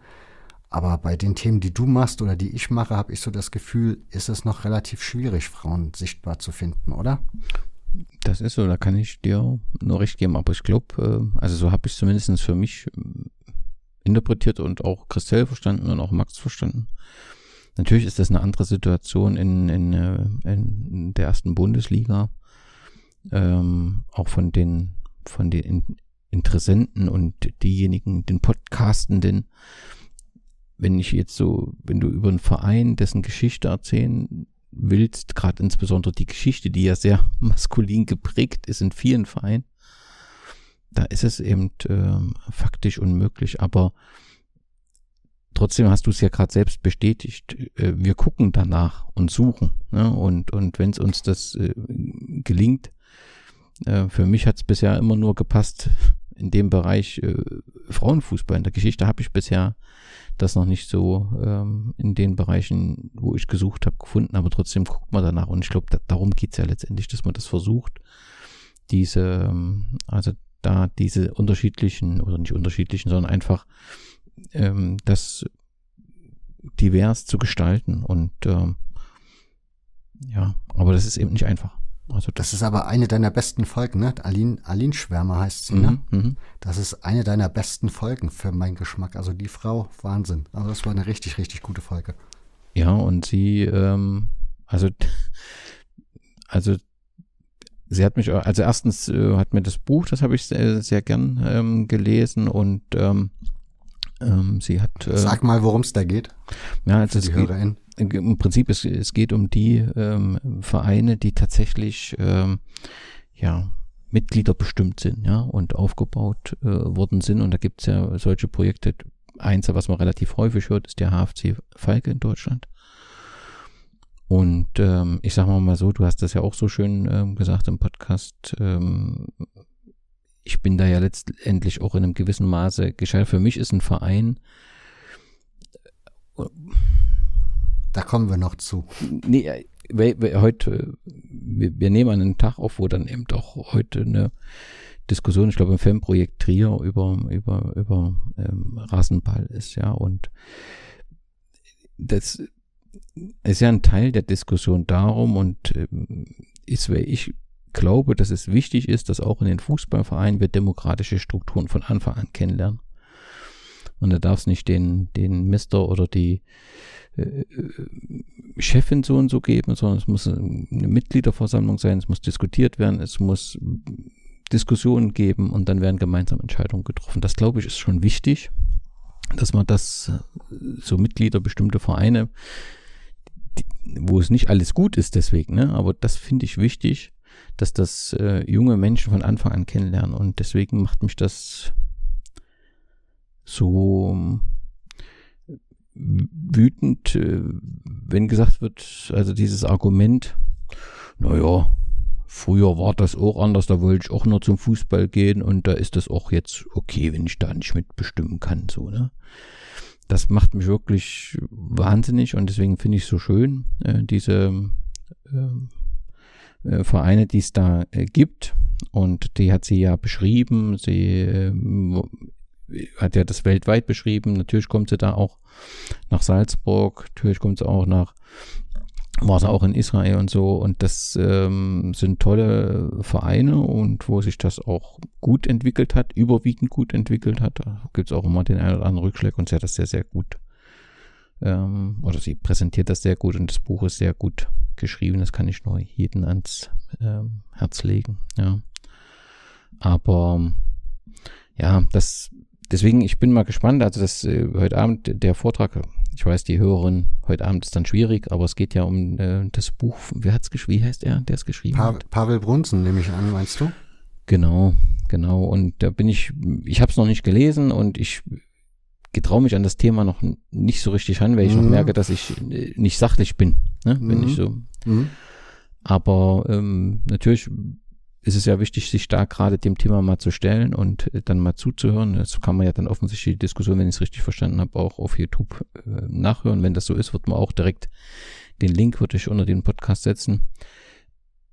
Aber bei den Themen, die du machst oder die ich mache, habe ich so das Gefühl, ist es noch relativ schwierig, Frauen sichtbar zu finden, oder? Das ist so, da kann ich dir nur recht geben. Aber ich glaube, äh, also so habe ich es zumindest für mich interpretiert und auch Christelle verstanden und auch Max verstanden. Natürlich ist das eine andere Situation in, in, äh, in der ersten Bundesliga. Ähm, auch von den, von den Interessenten und diejenigen, den Podcastenden. Wenn ich jetzt so, wenn du über einen Verein, dessen Geschichte erzählen willst, gerade insbesondere die Geschichte, die ja sehr [laughs] maskulin geprägt ist in vielen Vereinen, da ist es eben äh, faktisch unmöglich, aber trotzdem hast du es ja gerade selbst bestätigt, äh, wir gucken danach und suchen. Ne? Und, und wenn es uns das äh, gelingt, äh, für mich hat es bisher immer nur gepasst in dem Bereich äh, Frauenfußball. In der Geschichte habe ich bisher das noch nicht so ähm, in den Bereichen, wo ich gesucht habe, gefunden, aber trotzdem guckt man danach und ich glaube, da, darum geht's ja letztendlich, dass man das versucht, diese, ähm, also da diese unterschiedlichen, oder nicht unterschiedlichen, sondern einfach ähm, das divers zu gestalten. Und ähm, ja, aber das ist eben nicht einfach. Also das, das ist aber eine deiner besten Folgen, ne? Aline, Aline Schwärmer heißt sie, ne? Mhm, mhm. Das ist eine deiner besten Folgen für meinen Geschmack. Also die Frau, Wahnsinn. Also das war eine richtig, richtig gute Folge. Ja, und sie, ähm, also, [laughs] also sie hat mich, also erstens äh, hat mir das Buch, das habe ich sehr, sehr gern ähm, gelesen und ähm, ähm, sie hat. Äh, Sag mal, worum es da geht. Ja, also es geht, im Prinzip es, es geht um die ähm, Vereine, die tatsächlich ähm, ja Mitglieder bestimmt sind, ja, und aufgebaut äh, worden sind. Und da gibt es ja solche Projekte. Eins, was man relativ häufig hört, ist der HFC Falke in Deutschland. Und ähm, ich sage mal so, du hast das ja auch so schön ähm, gesagt im Podcast. Ähm, ich bin da ja letztendlich auch in einem gewissen Maße gescheitert. Für mich ist ein Verein. Da kommen wir noch zu. Nee, heute, wir, wir nehmen einen Tag auf, wo dann eben auch heute eine Diskussion, ich glaube im Filmprojekt Trier über, über, über ähm, Rasenball ist, ja. Und das ist ja ein Teil der Diskussion darum und ähm, ist, weil ich glaube, dass es wichtig ist, dass auch in den Fußballvereinen wir demokratische Strukturen von Anfang an kennenlernen. Und da darf es nicht den, den Mister oder die äh, Chefin so und so geben, sondern es muss eine Mitgliederversammlung sein, es muss diskutiert werden, es muss Diskussionen geben und dann werden gemeinsam Entscheidungen getroffen. Das glaube ich ist schon wichtig, dass man das so Mitglieder bestimmte Vereine wo es nicht alles gut ist deswegen, ne? aber das finde ich wichtig, dass das äh, junge Menschen von Anfang an kennenlernen und deswegen macht mich das so wütend, äh, wenn gesagt wird, also dieses Argument, naja, früher war das auch anders, da wollte ich auch nur zum Fußball gehen und da ist das auch jetzt okay, wenn ich da nicht mitbestimmen kann, so, ne? Das macht mich wirklich wahnsinnig und deswegen finde ich es so schön, äh, diese äh, äh, Vereine, die es da äh, gibt. Und die hat sie ja beschrieben. Sie äh, hat ja das weltweit beschrieben. Natürlich kommt sie da auch nach Salzburg. Natürlich kommt sie auch nach war es auch in Israel und so. Und das ähm, sind tolle Vereine und wo sich das auch gut entwickelt hat, überwiegend gut entwickelt hat. Da gibt es auch immer den einen oder anderen Rückschlag und sie hat das sehr, sehr gut. Ähm, oder sie präsentiert das sehr gut und das Buch ist sehr gut geschrieben. Das kann ich nur jedem ans ähm, Herz legen. Ja. Aber ja, das deswegen, ich bin mal gespannt. Also das äh, heute Abend der Vortrag ich weiß, die Hörerin heute Abend ist dann schwierig, aber es geht ja um äh, das Buch. Wer hat's geschrieben? Wie heißt er, der es geschrieben pa hat? Pavel Brunzen, nehme ich an, meinst du? Genau, genau. Und da bin ich, ich habe es noch nicht gelesen und ich getraue mich an das Thema noch nicht so richtig ran, weil ich mhm. noch merke, dass ich äh, nicht sachlich bin, ne? wenn mhm. ich so. Mhm. Aber ähm, natürlich ist es ja wichtig, sich da gerade dem Thema mal zu stellen und äh, dann mal zuzuhören. Das kann man ja dann offensichtlich die Diskussion, wenn ich es richtig verstanden habe, auch auf YouTube äh, nachhören. Wenn das so ist, wird man auch direkt den Link würde ich unter den Podcast setzen.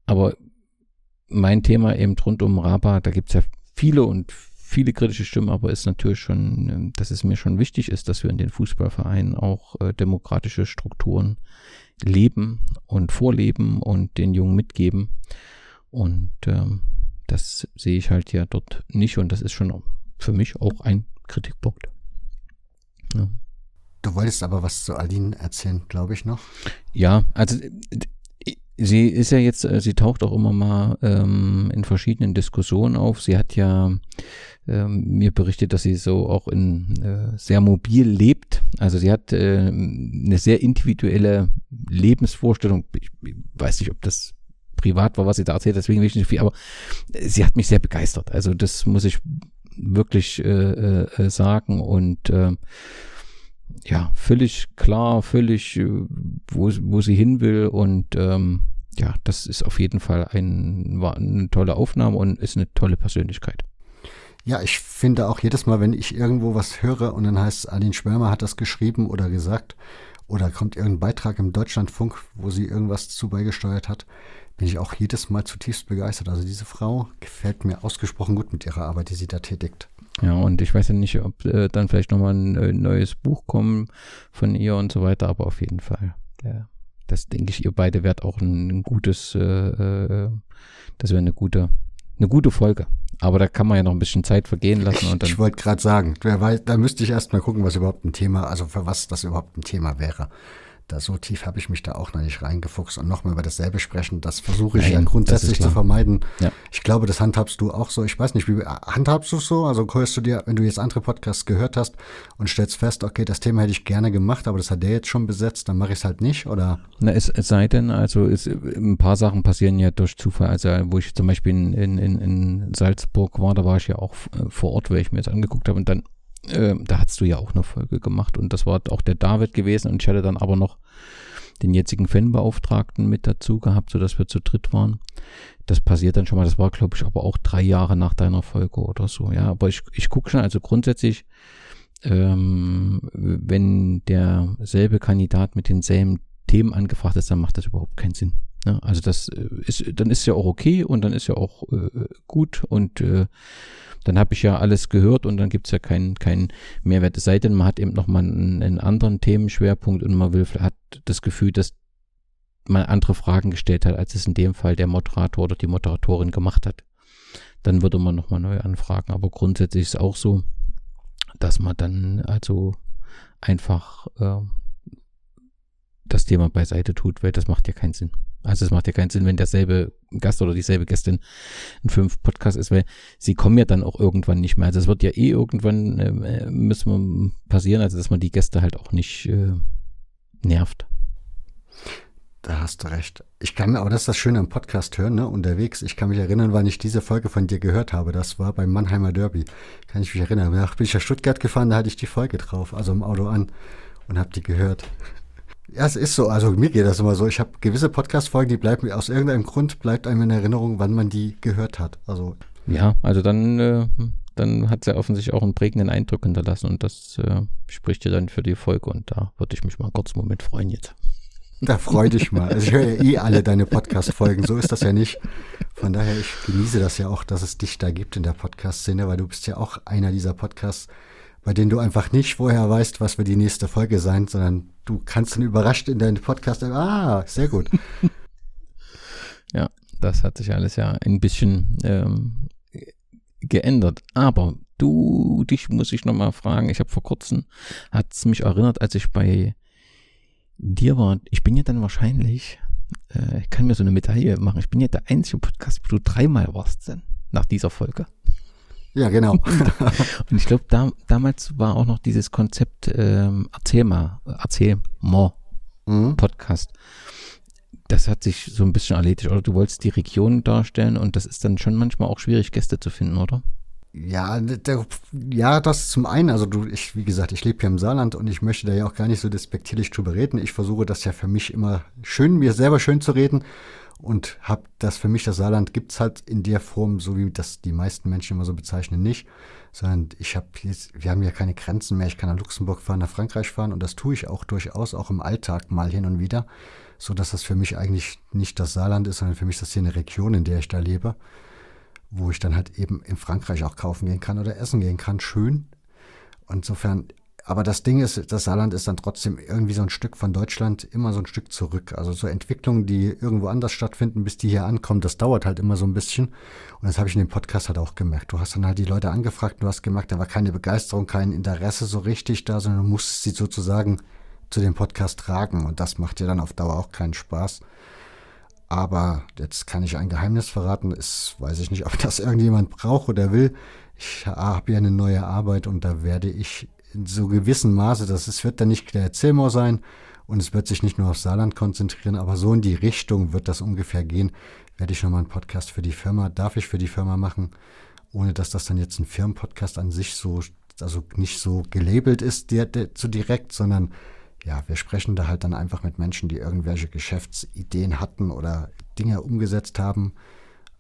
Aber mein Thema eben rund um Raba, da gibt es ja viele und viele kritische Stimmen, aber ist natürlich schon, äh, dass es mir schon wichtig ist, dass wir in den Fußballvereinen auch äh, demokratische Strukturen leben und vorleben und den Jungen mitgeben. Und ähm, das sehe ich halt ja dort nicht und das ist schon für mich auch ein Kritikpunkt. Ja. Du wolltest aber was zu Aline erzählen, glaube ich noch. Ja, also sie ist ja jetzt, äh, sie taucht auch immer mal ähm, in verschiedenen Diskussionen auf. Sie hat ja ähm, mir berichtet, dass sie so auch in äh, sehr mobil lebt. Also sie hat äh, eine sehr individuelle Lebensvorstellung. Ich, ich weiß nicht, ob das privat war, was sie da erzählt, deswegen will ich nicht viel, aber sie hat mich sehr begeistert. Also das muss ich wirklich äh, äh, sagen und äh, ja, völlig klar, völlig, äh, wo, wo sie hin will und ähm, ja, das ist auf jeden Fall ein, war eine tolle Aufnahme und ist eine tolle Persönlichkeit. Ja, ich finde auch jedes Mal, wenn ich irgendwo was höre und dann heißt, Aline Schwärmer hat das geschrieben oder gesagt oder kommt irgendein Beitrag im Deutschlandfunk, wo sie irgendwas zu beigesteuert hat, bin ich auch jedes Mal zutiefst begeistert. Also diese Frau gefällt mir ausgesprochen gut mit ihrer Arbeit, die sie da tätigt. Ja, und ich weiß ja nicht, ob äh, dann vielleicht nochmal ein äh, neues Buch kommen von ihr und so weiter, aber auf jeden Fall. Ja, das denke ich, ihr beide werdet auch ein, ein gutes, äh, äh, das wäre eine gute, eine gute Folge. Aber da kann man ja noch ein bisschen Zeit vergehen [laughs] lassen. Und dann ich wollte gerade sagen, wer weiß, da müsste ich erst mal gucken, was überhaupt ein Thema, also für was das überhaupt ein Thema wäre. Da so tief habe ich mich da auch noch nicht reingefuchst und nochmal über dasselbe sprechen. Das versuche ich Nein, ja grundsätzlich zu vermeiden. Ja. Ich glaube, das handhabst du auch so. Ich weiß nicht, wie handhabst du es so? Also hörst du dir, wenn du jetzt andere Podcasts gehört hast und stellst fest, okay, das Thema hätte ich gerne gemacht, aber das hat der jetzt schon besetzt, dann mache ich es halt nicht, oder? Na, es, es sei denn, also es, ein paar Sachen passieren ja durch Zufall. Also wo ich zum Beispiel in, in, in, in Salzburg war, da war ich ja auch äh, vor Ort, weil ich mir das angeguckt habe und dann, äh, da hast du ja auch eine Folge gemacht und das war auch der David gewesen und ich hatte dann aber noch den jetzigen Fanbeauftragten mit dazu gehabt, sodass wir zu dritt waren. Das passiert dann schon mal, das war glaube ich aber auch drei Jahre nach deiner Folge oder so, ja. Aber ich, ich gucke schon, also grundsätzlich, ähm, wenn derselbe Kandidat mit denselben Themen angefragt ist, dann macht das überhaupt keinen Sinn. Ne? Also das äh, ist, dann ist ja auch okay und dann ist ja auch äh, gut und äh, dann habe ich ja alles gehört und dann gibt's ja keinen keinen Mehrwert. Es sei denn, man hat eben nochmal einen, einen anderen Themenschwerpunkt und man will, hat das Gefühl, dass man andere Fragen gestellt hat, als es in dem Fall der Moderator oder die Moderatorin gemacht hat. Dann würde man nochmal neu anfragen. Aber grundsätzlich ist es auch so, dass man dann also einfach äh, das Thema beiseite tut, weil das macht ja keinen Sinn. Also es macht ja keinen Sinn, wenn derselbe Gast oder dieselbe Gästin ein fünf Podcast ist, weil sie kommen ja dann auch irgendwann nicht mehr. Also es wird ja eh irgendwann äh, müssen wir passieren, also dass man die Gäste halt auch nicht äh, nervt. Da hast du recht. Ich kann, aber das ist das Schöne am Podcast hören, ne? Unterwegs. Ich kann mich erinnern, wann ich diese Folge von dir gehört habe. Das war beim Mannheimer Derby. Kann ich mich erinnern. Danach bin ich nach Stuttgart gefahren, da hatte ich die Folge drauf, also im Auto an und habe die gehört. Ja, es ist so. Also mir geht das immer so. Ich habe gewisse Podcast-Folgen, die bleiben mir aus irgendeinem Grund bleibt einem in Erinnerung, wann man die gehört hat. Also Ja, also dann, äh, dann hat sie offensichtlich auch einen prägenden Eindruck hinterlassen und das äh, spricht ja dann für die Folge und da würde ich mich mal kurz einen Moment freuen jetzt. Da freu dich mal. Also ich höre ja eh alle deine Podcast-Folgen. So ist das ja nicht. Von daher, ich genieße das ja auch, dass es dich da gibt in der Podcast-Szene, weil du bist ja auch einer dieser Podcasts, bei denen du einfach nicht vorher weißt, was wir die nächste Folge sein, sondern du kannst dann überrascht in deinen Podcast ah, sehr gut. [laughs] Ja, das hat sich alles ja ein bisschen ähm, geändert. Aber du, dich muss ich nochmal fragen. Ich habe vor kurzem, hat es mich erinnert, als ich bei dir war. Ich bin ja dann wahrscheinlich, äh, ich kann mir so eine Medaille machen. Ich bin ja der einzige Podcast, wo du dreimal warst denn, nach dieser Folge. Ja, genau. [laughs] Und ich glaube, da, damals war auch noch dieses Konzept ähm, Erzähl mal, Erzähl mal Mhm. Podcast. Das hat sich so ein bisschen erledigt. Oder du wolltest die Region darstellen und das ist dann schon manchmal auch schwierig, Gäste zu finden, oder? Ja, der, ja, das zum einen. Also du, ich, wie gesagt, ich lebe hier im Saarland und ich möchte da ja auch gar nicht so despektierlich drüber reden. Ich versuche das ja für mich immer schön, mir selber schön zu reden und habe das für mich, das Saarland gibt's halt in der Form, so wie das die meisten Menschen immer so bezeichnen, nicht. Sondern ich habe jetzt, wir haben ja keine Grenzen mehr. Ich kann nach Luxemburg fahren, nach Frankreich fahren und das tue ich auch durchaus, auch im Alltag mal hin und wieder. So dass das für mich eigentlich nicht das Saarland ist, sondern für mich das hier eine Region, in der ich da lebe wo ich dann halt eben in Frankreich auch kaufen gehen kann oder essen gehen kann. Schön. Insofern, aber das Ding ist, das Saarland ist dann trotzdem irgendwie so ein Stück von Deutschland immer so ein Stück zurück. Also so Entwicklungen, die irgendwo anders stattfinden, bis die hier ankommen, das dauert halt immer so ein bisschen. Und das habe ich in dem Podcast halt auch gemerkt. Du hast dann halt die Leute angefragt, du hast gemerkt, da war keine Begeisterung, kein Interesse so richtig da, sondern du musst sie sozusagen zu dem Podcast tragen. Und das macht dir dann auf Dauer auch keinen Spaß. Aber jetzt kann ich ein Geheimnis verraten. Ist, weiß ich nicht, ob das [laughs] irgendjemand braucht oder will. Ich habe ja eine neue Arbeit und da werde ich in so gewissem Maße, dass es wird dann nicht der Erzählmor sein und es wird sich nicht nur auf Saarland konzentrieren, aber so in die Richtung wird das ungefähr gehen. Werde ich nochmal einen Podcast für die Firma, darf ich für die Firma machen, ohne dass das dann jetzt ein Firmenpodcast an sich so, also nicht so gelabelt ist, der, der, so direkt, sondern ja, wir sprechen da halt dann einfach mit Menschen, die irgendwelche Geschäftsideen hatten oder Dinge umgesetzt haben.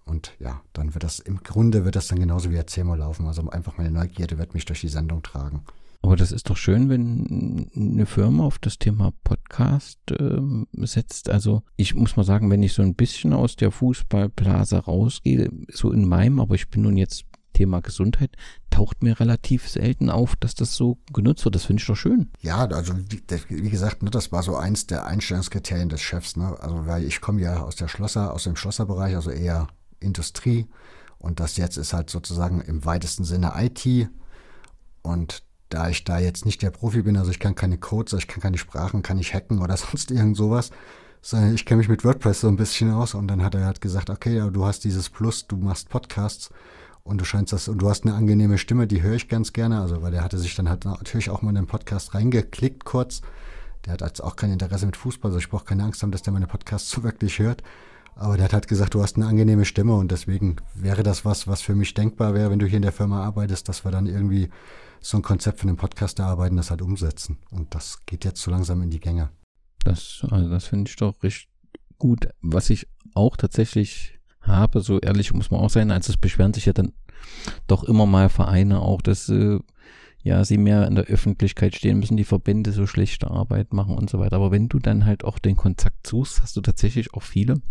Und ja, dann wird das im Grunde wird das dann genauso wie Erzählmal laufen. Also einfach meine Neugierde wird mich durch die Sendung tragen. Aber das ist doch schön, wenn eine Firma auf das Thema Podcast ähm, setzt. Also ich muss mal sagen, wenn ich so ein bisschen aus der Fußballblase rausgehe, so in meinem, aber ich bin nun jetzt Thema Gesundheit, taucht mir relativ selten auf, dass das so genutzt wird. Das finde ich doch schön. Ja, also wie, gesagt, ne, das war so eins der Einstellungskriterien des Chefs. Ne? Also weil ich komme ja aus der Schlosser, aus dem Schlosserbereich, also eher Industrie. Und das jetzt ist halt sozusagen im weitesten Sinne IT. Und da ich da jetzt nicht der Profi bin, also ich kann keine Codes, ich kann keine Sprachen, kann nicht hacken oder [laughs] sonst irgend sowas, sondern ich kenne mich mit WordPress so ein bisschen aus und dann hat er halt gesagt, okay, ja, du hast dieses Plus, du machst Podcasts und du scheinst das, und du hast eine angenehme Stimme, die höre ich ganz gerne, also weil der hatte sich dann halt natürlich auch mal in den Podcast reingeklickt kurz. Der hat jetzt auch kein Interesse mit Fußball, also ich brauche keine Angst haben, dass der meine Podcasts so wirklich hört. Aber der hat halt gesagt, du hast eine angenehme Stimme und deswegen wäre das was, was für mich denkbar wäre, wenn du hier in der Firma arbeitest, dass wir dann irgendwie so ein Konzept für einen Podcast erarbeiten, das halt umsetzen. Und das geht jetzt so langsam in die Gänge. Das, also das finde ich doch richtig gut. Was ich auch tatsächlich habe, so ehrlich muss man auch sein, als es beschweren sich ja dann doch immer mal Vereine auch, dass äh, ja sie mehr in der Öffentlichkeit stehen müssen, die Verbände so schlechte Arbeit machen und so weiter. Aber wenn du dann halt auch den Kontakt suchst, hast du tatsächlich auch viele,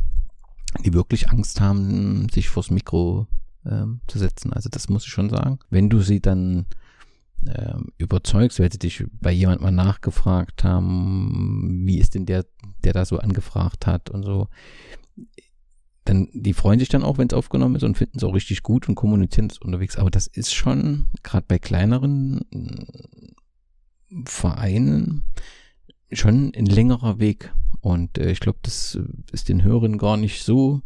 die wirklich Angst haben, sich vors Mikro ähm, zu setzen. Also das muss ich schon sagen. Wenn du sie dann überzeugst, weil sie dich bei jemand mal nachgefragt haben, wie ist denn der, der da so angefragt hat und so, dann, die freuen sich dann auch, wenn es aufgenommen ist und finden es auch richtig gut und kommunizieren es unterwegs. Aber das ist schon, gerade bei kleineren äh, Vereinen, schon ein längerer Weg. Und äh, ich glaube, das ist den Hörern gar nicht so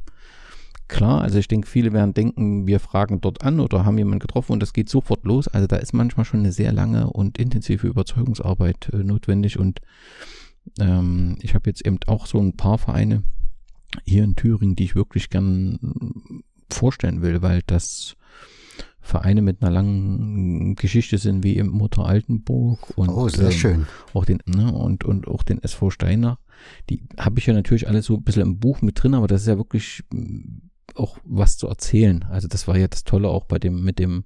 klar. Also ich denke, viele werden denken, wir fragen dort an oder haben jemanden getroffen und das geht sofort los. Also da ist manchmal schon eine sehr lange und intensive Überzeugungsarbeit äh, notwendig. Und ähm, ich habe jetzt eben auch so ein paar Vereine hier in Thüringen, die ich wirklich gern vorstellen will, weil das Vereine mit einer langen Geschichte sind, wie im Mutter Altenburg und oh, sehr ähm, schön. auch den ne, und und auch den SV Steiner. Die habe ich ja natürlich alle so ein bisschen im Buch mit drin, aber das ist ja wirklich mm, auch was zu erzählen. Also das war ja das Tolle auch bei dem mit dem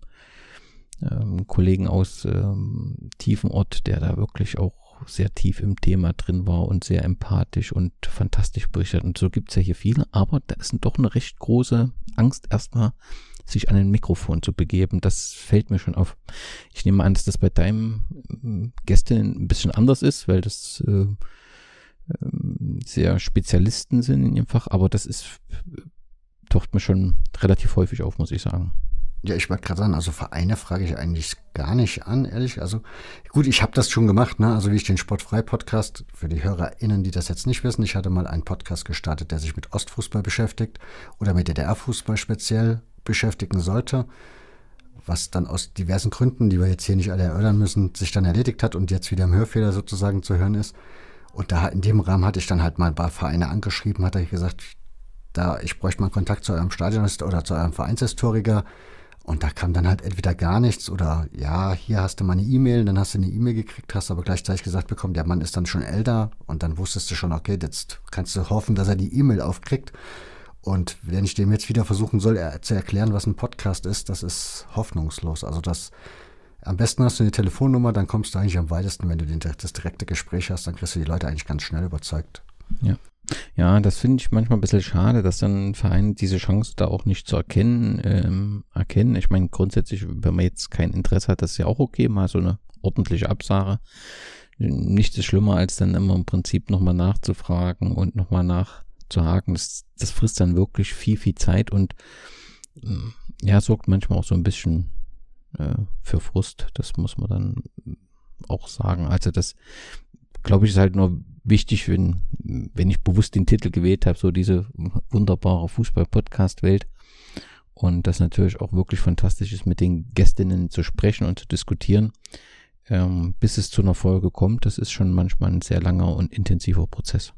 ähm, Kollegen aus ähm, Tiefenort, der da wirklich auch sehr tief im Thema drin war und sehr empathisch und fantastisch berichtet. Und so gibt es ja hier viele, aber da ist doch eine recht große Angst erstmal, sich an ein Mikrofon zu begeben. Das fällt mir schon auf. Ich nehme an, dass das bei deinem ähm, Gästen ein bisschen anders ist, weil das äh, ähm, sehr Spezialisten sind in ihrem Fach, aber das ist taucht mir schon relativ häufig auf, muss ich sagen. Ja, ich wollte gerade sagen, also Vereine frage ich eigentlich gar nicht an, ehrlich. Also gut, ich habe das schon gemacht, ne? Also wie ich den Sportfrei-Podcast, für die HörerInnen, die das jetzt nicht wissen, ich hatte mal einen Podcast gestartet, der sich mit Ostfußball beschäftigt oder mit DDR-Fußball speziell beschäftigen sollte, was dann aus diversen Gründen, die wir jetzt hier nicht alle erörtern müssen, sich dann erledigt hat und jetzt wieder im Hörfehler sozusagen zu hören ist. Und da in dem Rahmen hatte ich dann halt mal ein paar Vereine angeschrieben, hat er gesagt, da ich bräuchte mal Kontakt zu eurem Stadion oder zu eurem Vereinshistoriker und da kam dann halt entweder gar nichts oder ja, hier hast du mal eine E-Mail, dann hast du eine E-Mail gekriegt, hast aber gleichzeitig gesagt bekommen, der Mann ist dann schon älter und dann wusstest du schon, okay, jetzt kannst du hoffen, dass er die E-Mail aufkriegt. Und wenn ich dem jetzt wieder versuchen soll, er, zu erklären, was ein Podcast ist, das ist hoffnungslos. Also das am besten hast du eine Telefonnummer, dann kommst du eigentlich am weitesten, wenn du das direkte Gespräch hast, dann kriegst du die Leute eigentlich ganz schnell überzeugt. Ja. Ja, das finde ich manchmal ein bisschen schade, dass dann Vereine diese Chance da auch nicht zu erkennen, ähm, erkennen. Ich meine, grundsätzlich, wenn man jetzt kein Interesse hat, das ist ja auch okay, mal so eine ordentliche Absage. Nichts ist schlimmer, als dann immer im Prinzip nochmal nachzufragen und nochmal nachzuhaken. Das, das frisst dann wirklich viel, viel Zeit und mm, ja, sorgt manchmal auch so ein bisschen äh, für Frust. Das muss man dann auch sagen. Also das, glaube ich, ist halt nur wichtig, wenn, wenn ich bewusst den Titel gewählt habe, so diese wunderbare Fußball-Podcast-Welt. Und das natürlich auch wirklich fantastisch ist, mit den Gästinnen zu sprechen und zu diskutieren, ähm, bis es zu einer Folge kommt. Das ist schon manchmal ein sehr langer und intensiver Prozess.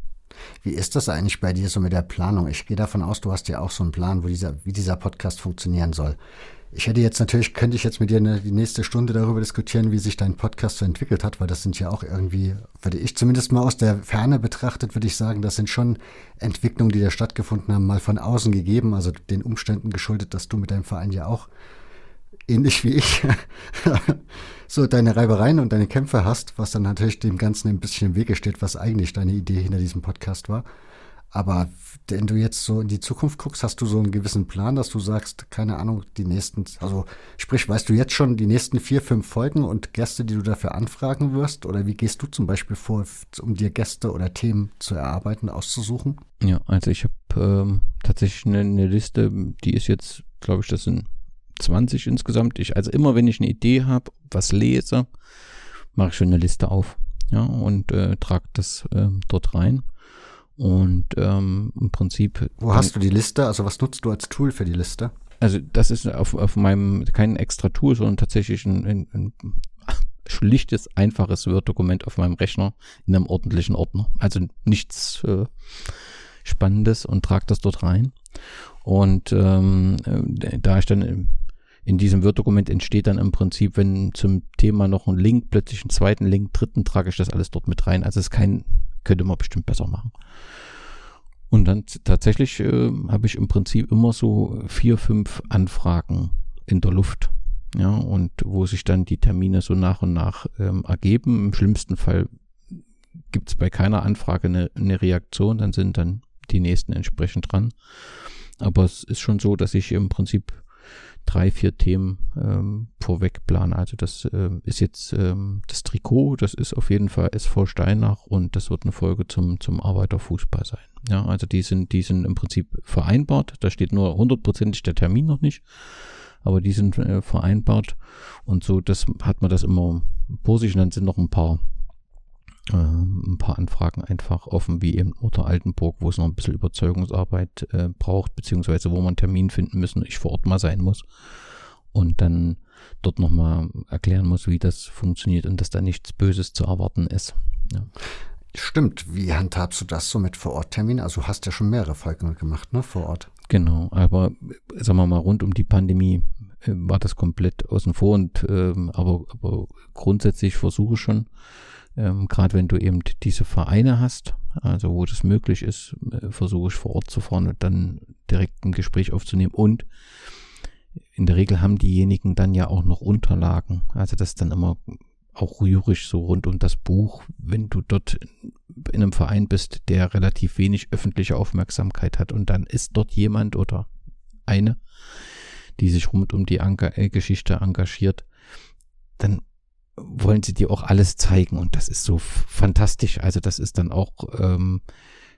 Wie ist das eigentlich bei dir so mit der Planung? Ich gehe davon aus, du hast ja auch so einen Plan, wo dieser, wie dieser Podcast funktionieren soll. Ich hätte jetzt natürlich, könnte ich jetzt mit dir eine, die nächste Stunde darüber diskutieren, wie sich dein Podcast so entwickelt hat, weil das sind ja auch irgendwie, würde ich zumindest mal aus der Ferne betrachtet, würde ich sagen, das sind schon Entwicklungen, die da stattgefunden haben, mal von außen gegeben, also den Umständen geschuldet, dass du mit deinem Verein ja auch ähnlich wie ich [laughs] so deine Reibereien und deine Kämpfe hast, was dann natürlich dem Ganzen ein bisschen im Wege steht, was eigentlich deine Idee hinter diesem Podcast war. Aber wenn du jetzt so in die Zukunft guckst, hast du so einen gewissen Plan, dass du sagst, keine Ahnung, die nächsten, also sprich, weißt du jetzt schon die nächsten vier, fünf Folgen und Gäste, die du dafür anfragen wirst? Oder wie gehst du zum Beispiel vor, um dir Gäste oder Themen zu erarbeiten, auszusuchen? Ja, also ich habe ähm, tatsächlich eine, eine, Liste, die ist jetzt, glaube ich, das sind 20 insgesamt. Ich, also immer wenn ich eine Idee habe, was lese, mache ich schon eine Liste auf. Ja, und äh, trage das äh, dort rein. Und ähm, im Prinzip. Wo hast du die Liste? Also was nutzt du als Tool für die Liste? Also das ist auf, auf meinem kein extra Tool, sondern tatsächlich ein, ein, ein schlichtes, einfaches Word-Dokument auf meinem Rechner in einem ordentlichen Ordner. Also nichts äh, Spannendes und trage das dort rein. Und ähm, äh, da ich dann in diesem Word-Dokument entsteht dann im Prinzip, wenn zum Thema noch ein Link, plötzlich einen zweiten Link, dritten, trage ich das alles dort mit rein. Also es ist kein, könnte man bestimmt besser machen. Und dann tatsächlich äh, habe ich im Prinzip immer so vier, fünf Anfragen in der Luft. Ja, und wo sich dann die Termine so nach und nach ähm, ergeben. Im schlimmsten Fall gibt es bei keiner Anfrage eine, eine Reaktion, dann sind dann die nächsten entsprechend dran. Aber es ist schon so, dass ich im Prinzip drei, vier Themen ähm, vorweg plane. Also das ähm, ist jetzt ähm, das Trikot, das ist auf jeden Fall SV Steinach und das wird eine Folge zum, zum Arbeiterfußball sein. Ja, also die sind, die sind im Prinzip vereinbart. Da steht nur hundertprozentig der Termin noch nicht, aber die sind äh, vereinbart und so, das hat man das immer vor sich und dann sind noch ein paar ein paar Anfragen einfach offen, wie eben Mutter Altenburg, wo es noch ein bisschen Überzeugungsarbeit äh, braucht, beziehungsweise wo man einen Termin finden müssen, ich vor Ort mal sein muss und dann dort nochmal erklären muss, wie das funktioniert und dass da nichts Böses zu erwarten ist. Ja. Stimmt. Wie handhabst du das so mit Vorortterminen? Also du hast ja schon mehrere Folgen gemacht, ne, vor Ort. Genau, aber sagen wir mal, rund um die Pandemie äh, war das komplett außen vor und ähm, aber, aber grundsätzlich versuche schon, ähm, Gerade wenn du eben diese Vereine hast, also wo das möglich ist, äh, versuche ich vor Ort zu fahren und dann direkt ein Gespräch aufzunehmen. Und in der Regel haben diejenigen dann ja auch noch Unterlagen. Also das ist dann immer auch rührig so rund um das Buch, wenn du dort in einem Verein bist, der relativ wenig öffentliche Aufmerksamkeit hat und dann ist dort jemand oder eine, die sich rund um die Ange äh, Geschichte engagiert, dann wollen sie dir auch alles zeigen und das ist so fantastisch. Also das ist dann auch, ähm,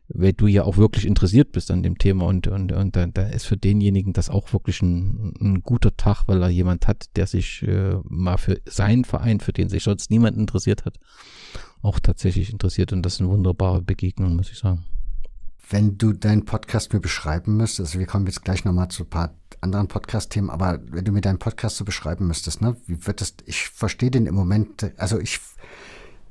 weil du ja auch wirklich interessiert bist an dem Thema und, und, und da, da ist für denjenigen das auch wirklich ein, ein guter Tag, weil er jemand hat, der sich äh, mal für seinen Verein, für den sich sonst niemand interessiert hat, auch tatsächlich interessiert und das ist eine wunderbare Begegnung, muss ich sagen. Wenn du deinen Podcast mir beschreiben müsstest, also wir kommen jetzt gleich nochmal zu ein paar anderen Podcast-Themen, aber wenn du mir deinen Podcast so beschreiben müsstest, ne, wie wird das, ich verstehe den im Moment, also ich,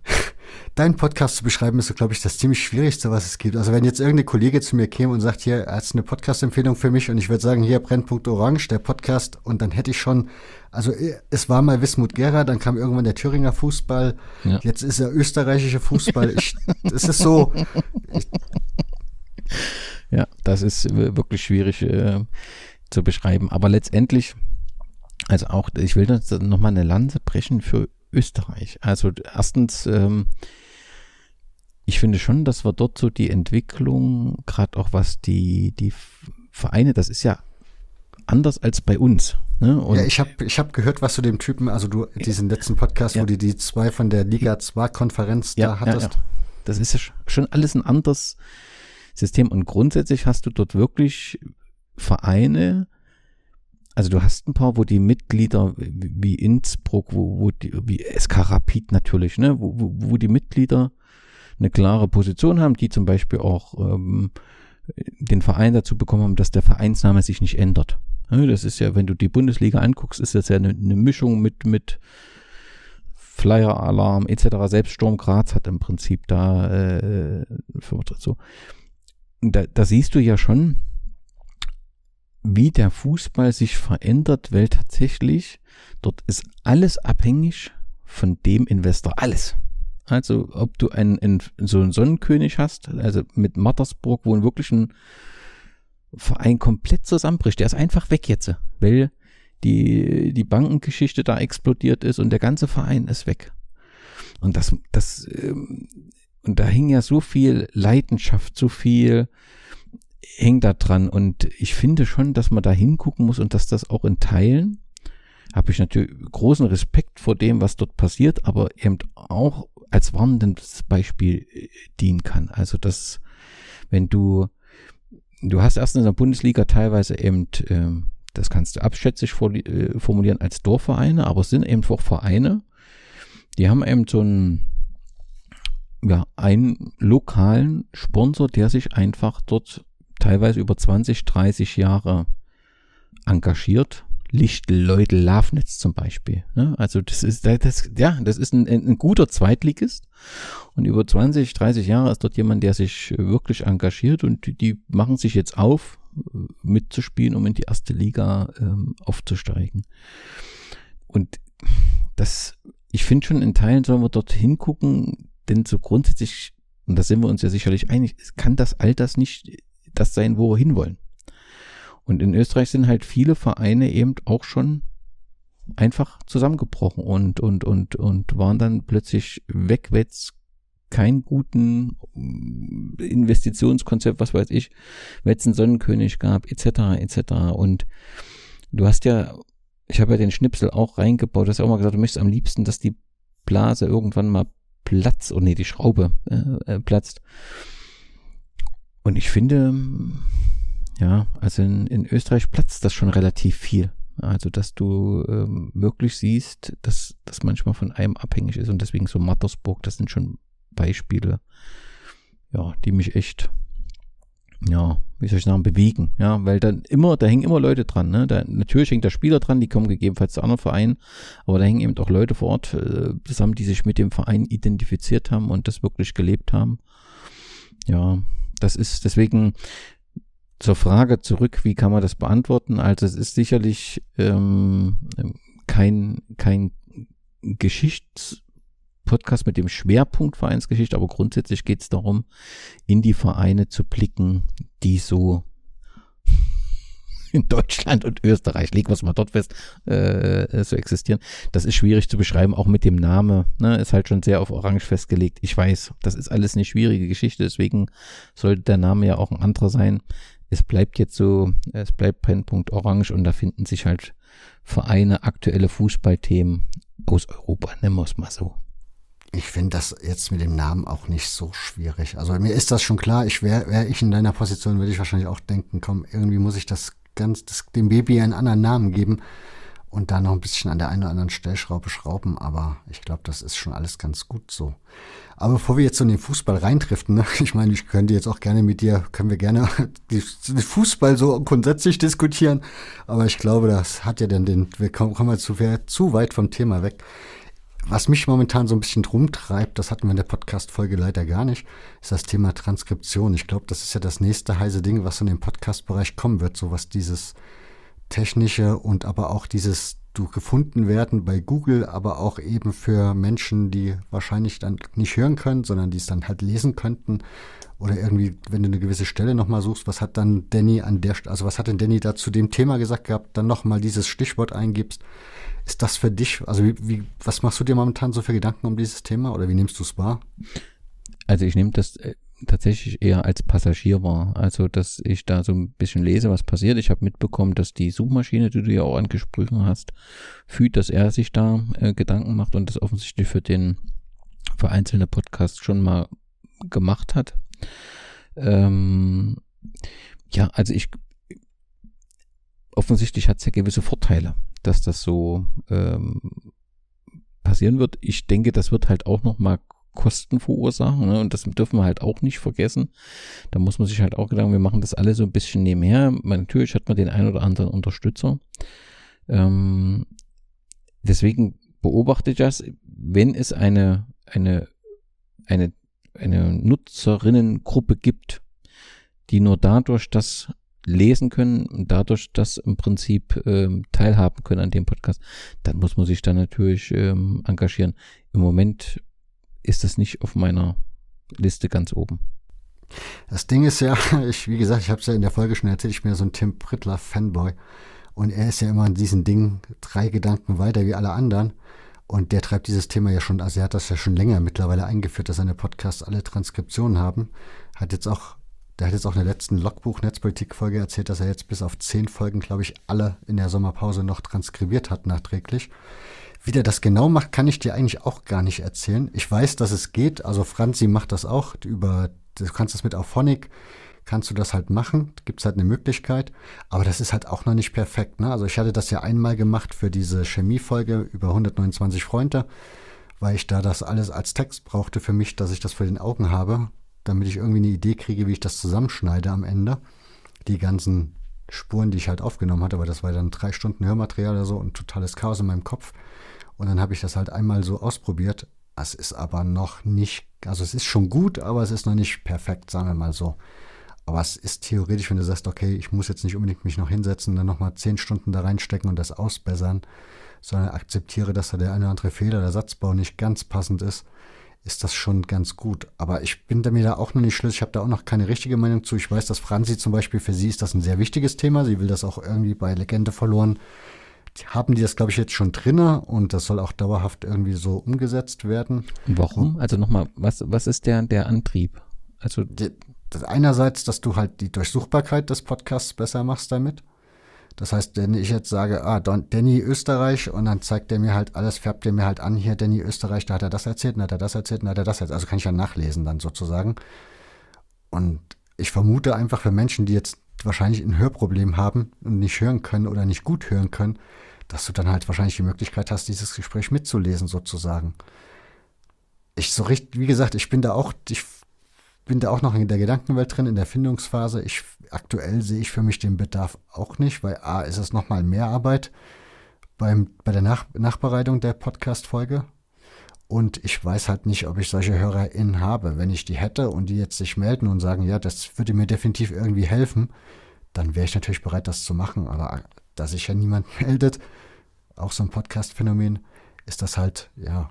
[laughs] deinen Podcast zu beschreiben ist, glaube ich, das ziemlich Schwierigste, was es gibt. Also wenn jetzt irgendeine Kollege zu mir käme und sagt, hier, er hat eine Podcast-Empfehlung für mich und ich würde sagen, hier, Brennpunkt Orange, der Podcast und dann hätte ich schon, also äh, es war mal Wismut Gera, dann kam irgendwann der Thüringer Fußball, ja. jetzt ist er österreichische Fußball. Ich, es ist so. Ich, [laughs] ja, das ist wirklich schwierig. Äh, zu beschreiben. Aber letztendlich, also auch, ich will nochmal eine Lanze brechen für Österreich. Also erstens, ähm, ich finde schon, dass wir dort so die Entwicklung, gerade auch was die, die Vereine, das ist ja anders als bei uns. Ne? ja, ich habe ich hab gehört, was du dem Typen, also du, diesen letzten Podcast, ja. wo du die zwei von der Liga 2 Konferenz ja, da hattest. Ja, das ist ja schon alles ein anderes System. Und grundsätzlich hast du dort wirklich Vereine, also du hast ein paar, wo die Mitglieder wie Innsbruck, wo, wo die, wie SK Rapid natürlich, ne, wo, wo, wo die Mitglieder eine klare Position haben, die zum Beispiel auch ähm, den Verein dazu bekommen haben, dass der Vereinsname sich nicht ändert. Das ist ja, wenn du die Bundesliga anguckst, ist das ja eine, eine Mischung mit, mit Flyer-Alarm etc. Selbst Sturm Graz hat im Prinzip da äh, so. Da, da siehst du ja schon, wie der Fußball sich verändert, weil tatsächlich dort ist alles abhängig von dem Investor. Alles. Also, ob du einen, einen, so einen Sonnenkönig hast, also mit Mattersburg, wo wirklich ein Verein komplett zusammenbricht. Der ist einfach weg jetzt, weil die, die Bankengeschichte da explodiert ist und der ganze Verein ist weg. Und das, das, ähm, und da hing ja so viel Leidenschaft, so viel hängt da dran und ich finde schon, dass man da hingucken muss und dass das auch in Teilen habe ich natürlich großen Respekt vor dem, was dort passiert, aber eben auch als warnendes Beispiel äh, dienen kann. Also dass, wenn du, du hast erst in der Bundesliga teilweise eben ähm, das kannst du abschätzig äh, formulieren als Dorfvereine, aber es sind eben auch Vereine, die haben eben so einen, ja, einen lokalen Sponsor, der sich einfach dort teilweise über 20, 30 Jahre engagiert. Lichtleute Lafnitz zum Beispiel. Ne? Also das ist, das, ja, das ist ein, ein guter Zweitligist und über 20, 30 Jahre ist dort jemand, der sich wirklich engagiert und die, die machen sich jetzt auf, mitzuspielen, um in die erste Liga ähm, aufzusteigen. Und das, ich finde schon in Teilen sollen wir dort hingucken, denn so grundsätzlich, und da sind wir uns ja sicherlich einig, kann das all das nicht das sein, wo wir hinwollen. Und in Österreich sind halt viele Vereine eben auch schon einfach zusammengebrochen und, und, und, und waren dann plötzlich weg, weil es keinen guten Investitionskonzept, was weiß ich, weil es einen Sonnenkönig gab, etc., etc. Und du hast ja, ich habe ja den Schnipsel auch reingebaut, du hast ja auch mal gesagt, du möchtest am liebsten, dass die Blase irgendwann mal platzt, oh nee, die Schraube äh, äh, platzt. Und ich finde, ja, also in, in Österreich platzt das schon relativ viel. Also, dass du ähm, wirklich siehst, dass das manchmal von einem abhängig ist und deswegen so Mattersburg, das sind schon Beispiele, ja, die mich echt, ja, wie soll ich sagen, bewegen, ja, weil dann immer, da hängen immer Leute dran, ne, da, natürlich hängt der Spieler dran, die kommen gegebenenfalls zu anderen Vereinen, aber da hängen eben auch Leute vor Ort äh, zusammen, die sich mit dem Verein identifiziert haben und das wirklich gelebt haben. Ja, das ist deswegen zur Frage zurück, wie kann man das beantworten? Also es ist sicherlich ähm, kein, kein Geschichtspodcast mit dem Schwerpunkt Vereinsgeschichte, aber grundsätzlich geht es darum, in die Vereine zu blicken, die so [laughs] in Deutschland und Österreich, legen wir es mal dort fest, äh, so existieren. Das ist schwierig zu beschreiben, auch mit dem Namen, ne, ist halt schon sehr auf Orange festgelegt. Ich weiß, das ist alles eine schwierige Geschichte, deswegen sollte der Name ja auch ein anderer sein. Es bleibt jetzt so, es bleibt Brennpunkt Orange und da finden sich halt Vereine, aktuelle Fußballthemen aus Europa, nennen wir es mal so. Ich finde das jetzt mit dem Namen auch nicht so schwierig. Also mir ist das schon klar, ich wäre wär ich in deiner Position, würde ich wahrscheinlich auch denken, komm, irgendwie muss ich das ganz das, dem Baby einen anderen Namen geben und da noch ein bisschen an der einen oder anderen Stellschraube schrauben, aber ich glaube, das ist schon alles ganz gut so. Aber bevor wir jetzt so in den Fußball reindriften, ne, [laughs] ich meine, ich könnte jetzt auch gerne mit dir, können wir gerne [laughs] den Fußball so grundsätzlich diskutieren, aber ich glaube, das hat ja dann den, wir kommen, kommen wir zu, zu weit vom Thema weg. Was mich momentan so ein bisschen drum treibt, das hatten wir in der Podcast-Folge leider gar nicht, ist das Thema Transkription. Ich glaube, das ist ja das nächste heiße Ding, was in den Podcast-Bereich kommen wird, so was dieses technische und aber auch dieses du gefunden werden bei Google, aber auch eben für Menschen, die wahrscheinlich dann nicht hören können, sondern die es dann halt lesen könnten. Oder irgendwie, wenn du eine gewisse Stelle nochmal suchst, was hat dann Danny an der, also was hat denn Danny da zu dem Thema gesagt gehabt, dann nochmal dieses Stichwort eingibst. Ist das für dich, also wie, wie, was machst du dir momentan so für Gedanken um dieses Thema oder wie nimmst du es wahr? Also ich nehme das äh, tatsächlich eher als Passagier wahr. Also, dass ich da so ein bisschen lese, was passiert. Ich habe mitbekommen, dass die Suchmaschine, die du ja auch angesprochen hast, fühlt, dass er sich da äh, Gedanken macht und das offensichtlich für den für einzelne Podcasts schon mal gemacht hat. Ähm, ja, also ich offensichtlich hat es ja gewisse Vorteile dass das so ähm, passieren wird. Ich denke, das wird halt auch nochmal Kosten verursachen. Ne? Und das dürfen wir halt auch nicht vergessen. Da muss man sich halt auch gedacht, wir machen das alle so ein bisschen nebenher. Man, natürlich hat man den einen oder anderen Unterstützer. Ähm, deswegen beobachte ich das, wenn es eine, eine, eine, eine Nutzerinnengruppe gibt, die nur dadurch, dass lesen können und dadurch das im Prinzip ähm, teilhaben können an dem Podcast, dann muss man sich da natürlich ähm, engagieren. Im Moment ist das nicht auf meiner Liste ganz oben. Das Ding ist ja, [laughs] ich, wie gesagt, ich habe es ja in der Folge schon erzählt, ich bin ja so ein Tim Prittler Fanboy und er ist ja immer in diesen Dingen drei Gedanken weiter wie alle anderen. Und der treibt dieses Thema ja schon, also er hat das ja schon länger mittlerweile eingeführt, dass seine Podcasts alle Transkriptionen haben. Hat jetzt auch der hat jetzt auch in der letzten Logbuch-Netzpolitik-Folge erzählt, dass er jetzt bis auf zehn Folgen, glaube ich, alle in der Sommerpause noch transkribiert hat, nachträglich. Wie der das genau macht, kann ich dir eigentlich auch gar nicht erzählen. Ich weiß, dass es geht. Also Franzi macht das auch über, du kannst das mit Auphonic, kannst du das halt machen. Gibt es halt eine Möglichkeit. Aber das ist halt auch noch nicht perfekt. Ne? Also ich hatte das ja einmal gemacht für diese Chemiefolge über 129 Freunde, weil ich da das alles als Text brauchte für mich, dass ich das vor den Augen habe, damit ich irgendwie eine Idee kriege, wie ich das zusammenschneide am Ende. Die ganzen Spuren, die ich halt aufgenommen hatte, weil das war dann drei Stunden Hörmaterial oder so und totales Chaos in meinem Kopf. Und dann habe ich das halt einmal so ausprobiert. Es ist aber noch nicht, also es ist schon gut, aber es ist noch nicht perfekt, sagen wir mal so. Aber es ist theoretisch, wenn du sagst, okay, ich muss jetzt nicht unbedingt mich noch hinsetzen, dann nochmal zehn Stunden da reinstecken und das ausbessern, sondern akzeptiere, dass da der eine oder andere Fehler, der Satzbau nicht ganz passend ist, ist das schon ganz gut. Aber ich bin da mir da auch noch nicht schlüssig. Ich habe da auch noch keine richtige Meinung zu. Ich weiß, dass Franzi zum Beispiel für sie ist das ein sehr wichtiges Thema. Sie will das auch irgendwie bei Legende verloren. Die haben die das, glaube ich, jetzt schon drinne und das soll auch dauerhaft irgendwie so umgesetzt werden. Warum? Also nochmal, was, was ist der, der Antrieb? Also das einerseits, dass du halt die Durchsuchbarkeit des Podcasts besser machst damit. Das heißt, wenn ich jetzt sage, ah, Don, Danny Österreich und dann zeigt er mir halt alles, färbt er mir halt an, hier Danny Österreich, da hat er das erzählt, dann hat er das erzählt, dann hat er das erzählt. Also kann ich ja nachlesen dann sozusagen. Und ich vermute einfach für Menschen, die jetzt wahrscheinlich ein Hörproblem haben und nicht hören können oder nicht gut hören können, dass du dann halt wahrscheinlich die Möglichkeit hast, dieses Gespräch mitzulesen sozusagen. Ich so richtig, wie gesagt, ich bin da auch, ich bin da auch noch in der Gedankenwelt drin, in der Findungsphase. Ich, aktuell sehe ich für mich den Bedarf auch nicht, weil A, ist es nochmal mehr Arbeit beim, bei der Nach Nachbereitung der Podcast-Folge. Und ich weiß halt nicht, ob ich solche HörerInnen habe. Wenn ich die hätte und die jetzt sich melden und sagen, ja, das würde mir definitiv irgendwie helfen, dann wäre ich natürlich bereit, das zu machen. Aber da sich ja niemand [laughs] meldet, auch so ein Podcast-Phänomen, ist das halt, ja,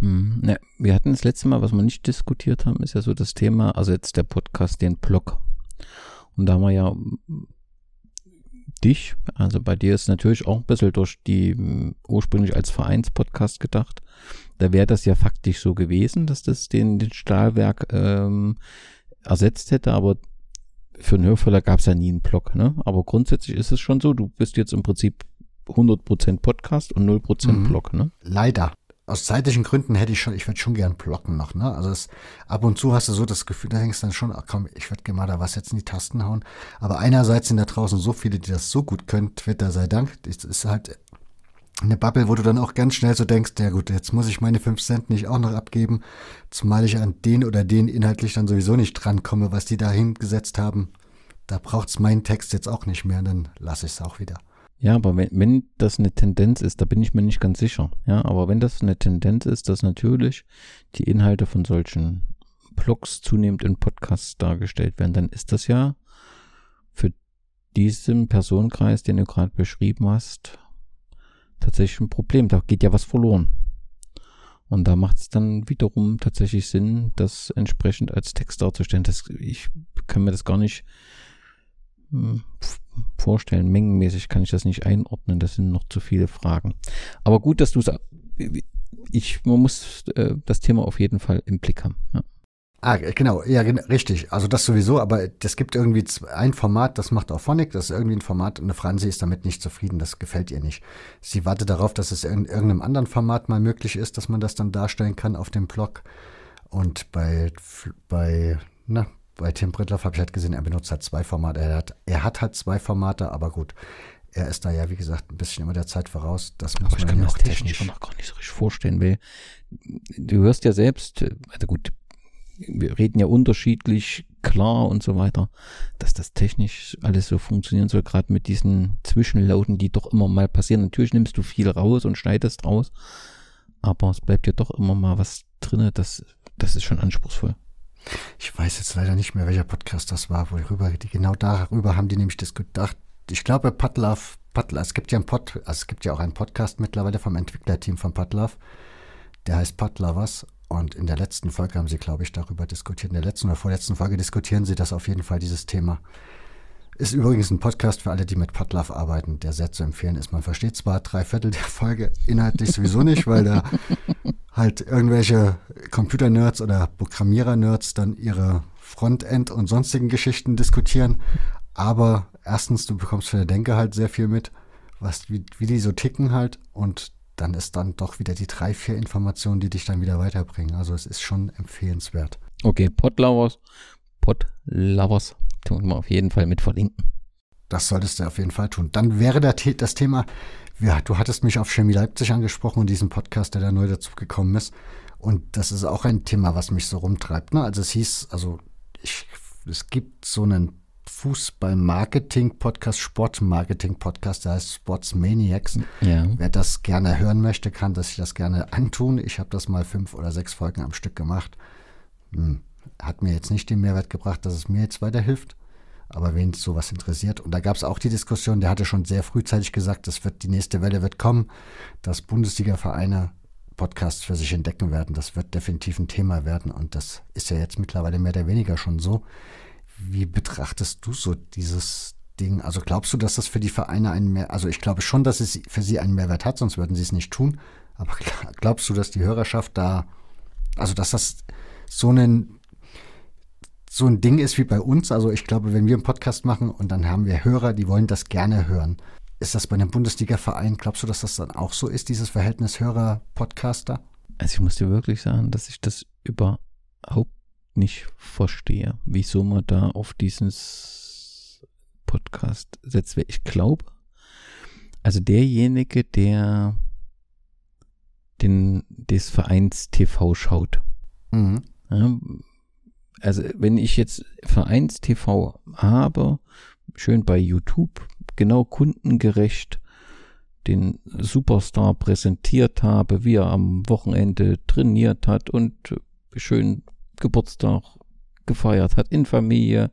hm, ne, wir hatten das letzte Mal, was wir nicht diskutiert haben, ist ja so das Thema, also jetzt der Podcast, den Blog. Und da haben wir ja dich, also bei dir ist natürlich auch ein bisschen durch die ursprünglich als Vereinspodcast gedacht. Da wäre das ja faktisch so gewesen, dass das den, den Stahlwerk ähm, ersetzt hätte, aber für einen Hörfäller gab es ja nie einen Blog. Ne? Aber grundsätzlich ist es schon so, du bist jetzt im Prinzip 100% Podcast und 0% mhm. Blog. Ne? Leider aus zeitlichen Gründen hätte ich schon, ich würde schon gern blocken noch, ne? Also es, ab und zu hast du so das Gefühl, da denkst du dann schon, ach komm, ich würde gerne mal da was jetzt in die Tasten hauen. Aber einerseits sind da draußen so viele, die das so gut können, Twitter sei Dank. Es ist halt eine Bubble, wo du dann auch ganz schnell so denkst, ja gut, jetzt muss ich meine fünf Cent nicht auch noch abgeben, zumal ich an den oder den inhaltlich dann sowieso nicht drankomme, was die da hingesetzt haben. Da braucht's meinen Text jetzt auch nicht mehr, dann lasse ich es auch wieder. Ja, aber wenn, wenn das eine Tendenz ist, da bin ich mir nicht ganz sicher. Ja, aber wenn das eine Tendenz ist, dass natürlich die Inhalte von solchen Blogs zunehmend in Podcasts dargestellt werden, dann ist das ja für diesen Personenkreis, den du gerade beschrieben hast, tatsächlich ein Problem. Da geht ja was verloren. Und da macht es dann wiederum tatsächlich Sinn, das entsprechend als Text darzustellen. Das, ich kann mir das gar nicht hm, vorstellen. Mengenmäßig kann ich das nicht einordnen. Das sind noch zu viele Fragen. Aber gut, dass du sagst, ich, man muss äh, das Thema auf jeden Fall im Blick haben. Ja. Ah, genau, ja, richtig. Also das sowieso, aber es gibt irgendwie ein Format, das macht auch Phonic, das ist irgendwie ein Format und eine Franzi ist damit nicht zufrieden, das gefällt ihr nicht. Sie wartet darauf, dass es in irgendeinem anderen Format mal möglich ist, dass man das dann darstellen kann auf dem Blog. Und bei, bei, na, bei Tim Brittloff habe ich halt gesehen, er benutzt halt zwei Formate. Er hat, er hat halt zwei Formate, aber gut. Er ist da ja, wie gesagt, ein bisschen immer der Zeit voraus. Das muss aber man ich kann mir auch technisch noch gar nicht so richtig vorstellen, weil du hörst ja selbst, also gut, wir reden ja unterschiedlich klar und so weiter, dass das technisch alles so funktionieren soll, gerade mit diesen Zwischenlauten, die doch immer mal passieren. Natürlich nimmst du viel raus und schneidest raus, aber es bleibt ja doch immer mal was drinne, das, das ist schon anspruchsvoll. Ich weiß jetzt leider nicht mehr, welcher Podcast das war, worüber die genau darüber haben die nämlich gedacht. Ich glaube, Padlove, Padlove, es gibt ja ein Pod, also es gibt ja auch einen Podcast mittlerweile vom Entwicklerteam von Padlove, der heißt Padlovers und in der letzten Folge haben sie, glaube ich, darüber diskutiert. In der letzten oder vorletzten Folge diskutieren sie das auf jeden Fall, dieses Thema. Ist übrigens ein Podcast für alle, die mit Padlove arbeiten, der sehr zu empfehlen ist. Man versteht zwar drei Viertel der Folge inhaltlich sowieso nicht, weil da halt irgendwelche Computer-Nerds oder Programmierer-Nerds dann ihre Frontend und sonstigen Geschichten diskutieren. Aber erstens, du bekommst für der Denke halt sehr viel mit, was, wie, wie die so ticken halt. Und dann ist dann doch wieder die drei, vier Informationen, die dich dann wieder weiterbringen. Also es ist schon empfehlenswert. Okay, Podlauers Podlovers tun wir auf jeden Fall mit verlinken. Das solltest du auf jeden Fall tun. Dann wäre das Thema, ja, du hattest mich auf Chemie Leipzig angesprochen und diesen Podcast, der da neu dazugekommen ist. Und das ist auch ein Thema, was mich so rumtreibt. Ne? Also es hieß, also ich, es gibt so einen Fußball-Marketing-Podcast, Sport-Marketing-Podcast, der heißt Sports Maniacs. Ja. Wer das gerne hören möchte, kann das sich das gerne antun. Ich habe das mal fünf oder sechs Folgen am Stück gemacht. Hm. Hat mir jetzt nicht den Mehrwert gebracht, dass es mir jetzt weiterhilft. Aber wen sowas interessiert. Und da gab es auch die Diskussion, der hatte schon sehr frühzeitig gesagt, das wird, die nächste Welle wird kommen, dass Bundesliga-Vereine Podcasts für sich entdecken werden. Das wird definitiv ein Thema werden. Und das ist ja jetzt mittlerweile mehr oder weniger schon so. Wie betrachtest du so dieses Ding? Also glaubst du, dass das für die Vereine einen mehr, also ich glaube schon, dass es für sie einen Mehrwert hat, sonst würden sie es nicht tun. Aber glaubst du, dass die Hörerschaft da, also dass das so ein, so ein Ding ist wie bei uns? Also ich glaube, wenn wir einen Podcast machen und dann haben wir Hörer, die wollen das gerne hören. Ist das bei einem Bundesliga-Verein, glaubst du, dass das dann auch so ist, dieses Verhältnis Hörer-Podcaster? Also ich muss dir wirklich sagen, dass ich das überhaupt nicht verstehe, wieso man da auf dieses Podcast setzt. Ich glaube, also derjenige, der den des Vereins TV schaut. Mhm. Ja, also wenn ich jetzt Vereins TV habe, schön bei YouTube, genau kundengerecht den Superstar präsentiert habe, wie er am Wochenende trainiert hat und schön Geburtstag gefeiert hat in Familie,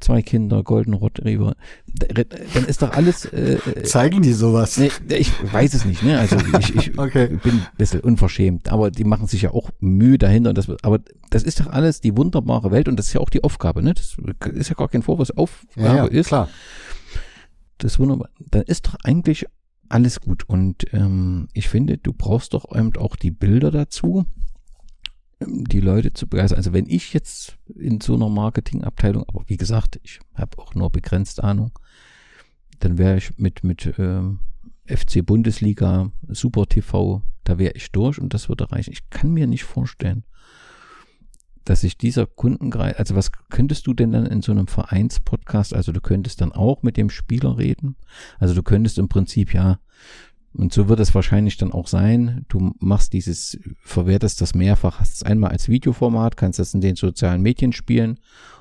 zwei Kinder, Golden Retriever, dann ist doch alles. Äh, äh, Zeigen die sowas? Nee, ich weiß es nicht, ne? Also ich, ich [laughs] okay. bin ein bisschen unverschämt, aber die machen sich ja auch Mühe dahinter. Das, aber das ist doch alles die wunderbare Welt und das ist ja auch die Aufgabe, ne? Das ist ja gar kein Vorwurf, Aufgabe ja, ja, ist. Klar. Das wunderbar. Dann ist doch eigentlich alles gut. Und ähm, ich finde, du brauchst doch eben auch die Bilder dazu die Leute zu begeistern. Also wenn ich jetzt in so einer Marketingabteilung, aber wie gesagt, ich habe auch nur begrenzt Ahnung, dann wäre ich mit, mit ähm, FC Bundesliga, Super TV, da wäre ich durch und das würde reichen. Ich kann mir nicht vorstellen, dass sich dieser Kundenkreis, also was könntest du denn dann in so einem Vereinspodcast, also du könntest dann auch mit dem Spieler reden, also du könntest im Prinzip ja und so wird es wahrscheinlich dann auch sein. Du machst dieses, verwertest das mehrfach, hast es einmal als Videoformat, kannst das in den sozialen Medien spielen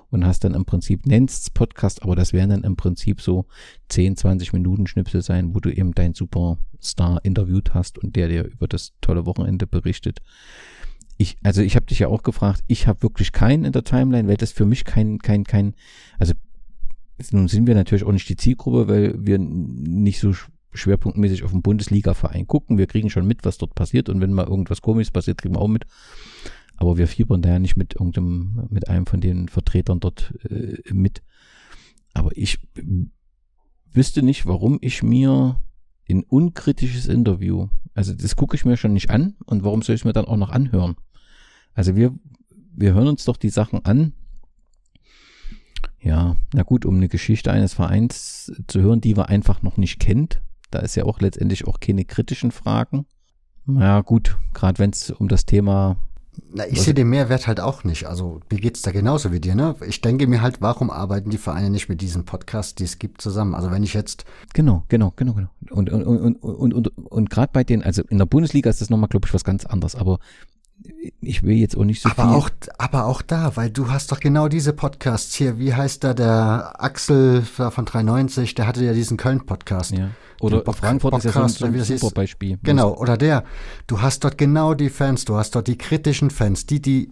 und hast dann im Prinzip, nennst Podcast, aber das werden dann im Prinzip so 10, 20 Minuten Schnipsel sein, wo du eben deinen Superstar interviewt hast und der dir über das tolle Wochenende berichtet. Ich, also ich habe dich ja auch gefragt, ich habe wirklich keinen in der Timeline, weil das für mich kein, kein, kein, also nun sind wir natürlich auch nicht die Zielgruppe, weil wir nicht so schwerpunktmäßig auf den Bundesliga-Verein gucken. Wir kriegen schon mit, was dort passiert und wenn mal irgendwas komisches passiert, kriegen wir auch mit. Aber wir fiebern da ja nicht mit irgendeinem, mit einem von den Vertretern dort äh, mit. Aber ich wüsste nicht, warum ich mir ein unkritisches Interview, also das gucke ich mir schon nicht an und warum soll ich es mir dann auch noch anhören? Also wir, wir hören uns doch die Sachen an. Ja, na gut, um eine Geschichte eines Vereins zu hören, die wir einfach noch nicht kennt, da ist ja auch letztendlich auch keine kritischen Fragen. Ja, gut, gerade wenn es um das Thema. Na, ich sehe den Mehrwert halt auch nicht. Also mir geht es da genauso wie dir, ne? Ich denke mir halt, warum arbeiten die Vereine nicht mit diesen Podcasts, die es gibt, zusammen? Also wenn ich jetzt. Genau, genau, genau, genau. Und, und, und, und, und, und gerade bei den, also in der Bundesliga ist das nochmal, glaube ich, was ganz anderes, aber ich will jetzt auch nicht so aber viel. Auch, aber auch da, weil du hast doch genau diese Podcasts hier. Wie heißt da der Axel von 390? Der hatte ja diesen Köln-Podcast. Ja. Oder Frankfurt Podcast, ist ja so ein super Beispiel. Genau, oder der. Du hast dort genau die Fans, du hast dort die kritischen Fans, die, die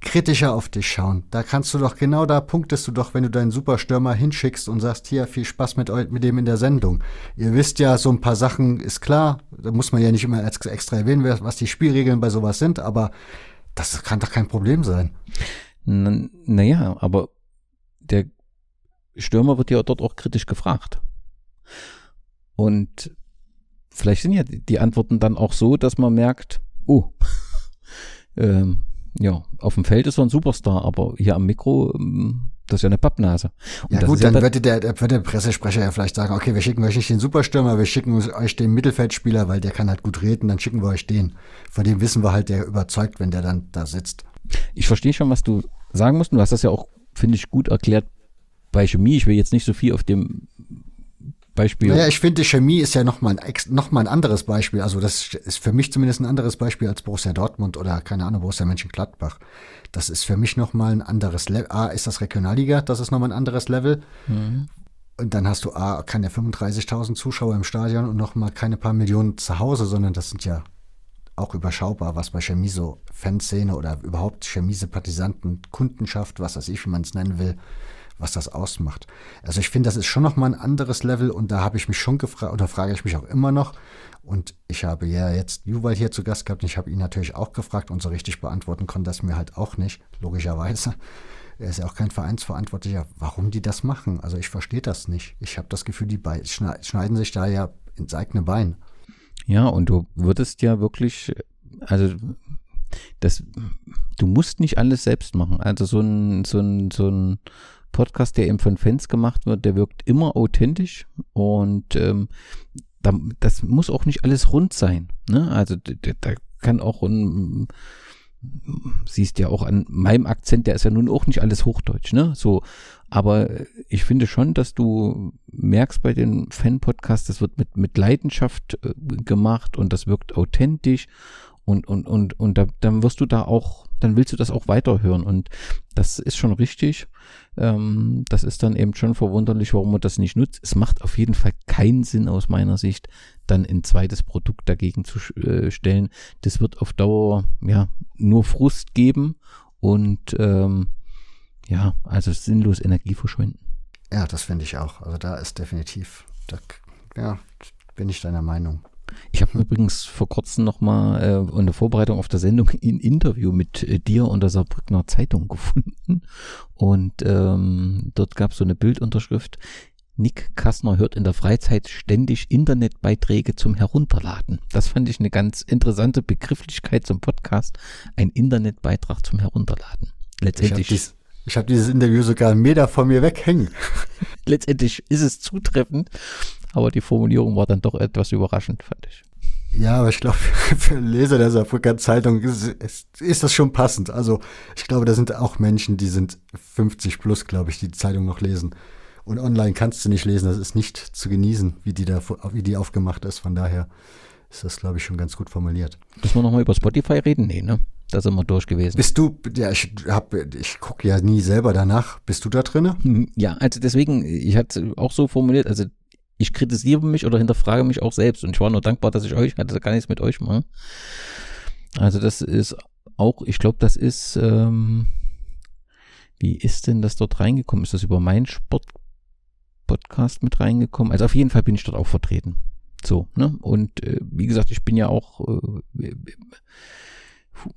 kritischer auf dich schauen. Da kannst du doch genau da punktest du doch, wenn du deinen Superstürmer hinschickst und sagst, hier, viel Spaß mit, mit dem in der Sendung. Ihr wisst ja, so ein paar Sachen ist klar, da muss man ja nicht immer extra erwähnen, was die Spielregeln bei sowas sind, aber das kann doch kein Problem sein. Naja, aber der Stürmer wird ja dort auch kritisch gefragt. Und vielleicht sind ja die Antworten dann auch so, dass man merkt, oh, [laughs] ähm, ja, auf dem Feld ist er ein Superstar, aber hier am Mikro, ähm, das ist ja eine Pappnase. Und ja gut, dann ja würde der, der, würde der Pressesprecher ja vielleicht sagen, okay, wir schicken euch nicht den Superstürmer, wir schicken euch den Mittelfeldspieler, weil der kann halt gut reden, dann schicken wir euch den. Von dem wissen wir halt, der überzeugt, wenn der dann da sitzt. Ich verstehe schon, was du sagen muss, du hast das ja auch, finde ich, gut erklärt bei Chemie. Ich will jetzt nicht so viel auf dem Beispiel. Naja, ich finde, Chemie ist ja nochmal ein, noch mal ein anderes Beispiel. Also das ist für mich zumindest ein anderes Beispiel als Borussia Dortmund oder keine Ahnung, Borussia Mönchengladbach. Das ist für mich nochmal ein anderes Level. A, ist das Regionalliga, das ist nochmal ein anderes Level. Mhm. Und dann hast du A, keine 35.000 Zuschauer im Stadion und nochmal keine paar Millionen zu Hause, sondern das sind ja auch überschaubar, was bei Chemie so Fanszene oder überhaupt Chemie-Sympathisanten, Kundenschaft, was weiß ich, wie man es nennen will, was das ausmacht. Also ich finde, das ist schon nochmal ein anderes Level und da habe ich mich schon gefragt, oder frage ich mich auch immer noch. Und ich habe ja jetzt Juwald hier zu Gast gehabt und ich habe ihn natürlich auch gefragt und so richtig beantworten konnte das mir halt auch nicht, logischerweise. [laughs] Er ist ja auch kein Vereinsverantwortlicher, warum die das machen. Also ich verstehe das nicht. Ich habe das Gefühl, die schneiden sich da ja ins eigene Bein. Ja, und du würdest ja wirklich, also das, du musst nicht alles selbst machen. Also so ein, so ein, so ein Podcast, der eben von Fans gemacht wird, der wirkt immer authentisch und ähm, da, das muss auch nicht alles rund sein. Ne? Also da kann auch ein siehst ja auch an meinem Akzent, der ist ja nun auch nicht alles Hochdeutsch, ne? So, aber ich finde schon, dass du merkst bei den Fan-Podcasts, das wird mit, mit Leidenschaft äh, gemacht und das wirkt authentisch und, und, und, und da, dann wirst du da auch, dann willst du das auch weiterhören. Und das ist schon richtig. Ähm, das ist dann eben schon verwunderlich, warum man das nicht nutzt. Es macht auf jeden Fall keinen Sinn aus meiner Sicht, dann ein zweites Produkt dagegen zu äh, stellen. Das wird auf Dauer ja nur Frust geben und ähm, ja, also sinnlos Energie verschwenden. Ja, das finde ich auch. Also da ist definitiv, da, ja, bin ich deiner Meinung. Ich habe übrigens vor kurzem nochmal äh, in der Vorbereitung auf der Sendung ein Interview mit äh, dir und der Saarbrückner Zeitung gefunden. Und ähm, dort gab es so eine Bildunterschrift. Nick Kassner hört in der Freizeit ständig Internetbeiträge zum Herunterladen. Das fand ich eine ganz interessante Begrifflichkeit zum Podcast. Ein Internetbeitrag zum Herunterladen. Letztendlich. Ich habe hab dieses Interview sogar einen Meter von mir weghängen. [laughs] Letztendlich ist es zutreffend, aber die Formulierung war dann doch etwas überraschend, fand ich. Ja, aber ich glaube, [laughs] für Leser der Saarbrücker Zeitung ist, ist, ist, das schon passend. Also ich glaube, da sind auch Menschen, die sind 50 plus, glaube ich, die, die Zeitung noch lesen. Und online kannst du nicht lesen, das ist nicht zu genießen, wie die, da, wie die aufgemacht ist. Von daher ist das, glaube ich, schon ganz gut formuliert. Müssen wir nochmal über Spotify reden? Nee, ne? Da sind wir durch gewesen. Bist du, ja, ich, hab, ich gucke ja nie selber danach. Bist du da drinne? Hm, ja, also deswegen, ich hatte auch so formuliert, also ich kritisiere mich oder hinterfrage mich auch selbst. Und ich war nur dankbar, dass ich euch hatte, da kann ich es mit euch machen. Also das ist auch, ich glaube, das ist, ähm, wie ist denn das dort reingekommen? Ist das über meinen Sport-Podcast mit reingekommen? Also auf jeden Fall bin ich dort auch vertreten. So, ne? Und äh, wie gesagt, ich bin ja auch äh,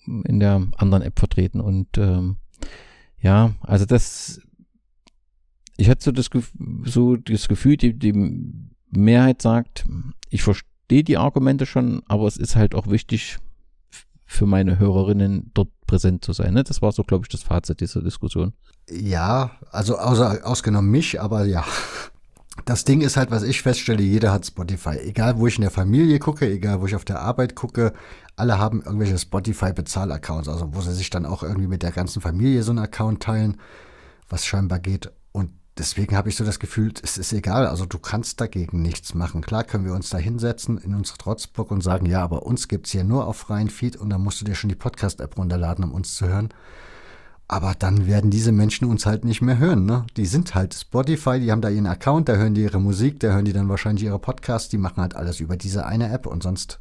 in der anderen App vertreten und ähm, ja, also das ich hatte so das, so das Gefühl, die, die Mehrheit sagt, ich verstehe die Argumente schon, aber es ist halt auch wichtig für meine Hörerinnen dort präsent zu sein. Ne? Das war so, glaube ich, das Fazit dieser Diskussion. Ja, also außer, ausgenommen mich, aber ja. Das Ding ist halt, was ich feststelle, jeder hat Spotify. Egal, wo ich in der Familie gucke, egal, wo ich auf der Arbeit gucke, alle haben irgendwelche Spotify-Bezahl-Accounts, also wo sie sich dann auch irgendwie mit der ganzen Familie so einen Account teilen, was scheinbar geht. Deswegen habe ich so das Gefühl, es ist egal, also du kannst dagegen nichts machen. Klar können wir uns da hinsetzen in unsere Trotzburg und sagen, ja, aber uns gibt es hier nur auf freien Feed und dann musst du dir schon die Podcast-App runterladen, um uns zu hören. Aber dann werden diese Menschen uns halt nicht mehr hören. Ne? Die sind halt Spotify, die haben da ihren Account, da hören die ihre Musik, da hören die dann wahrscheinlich ihre Podcasts, die machen halt alles über diese eine App und sonst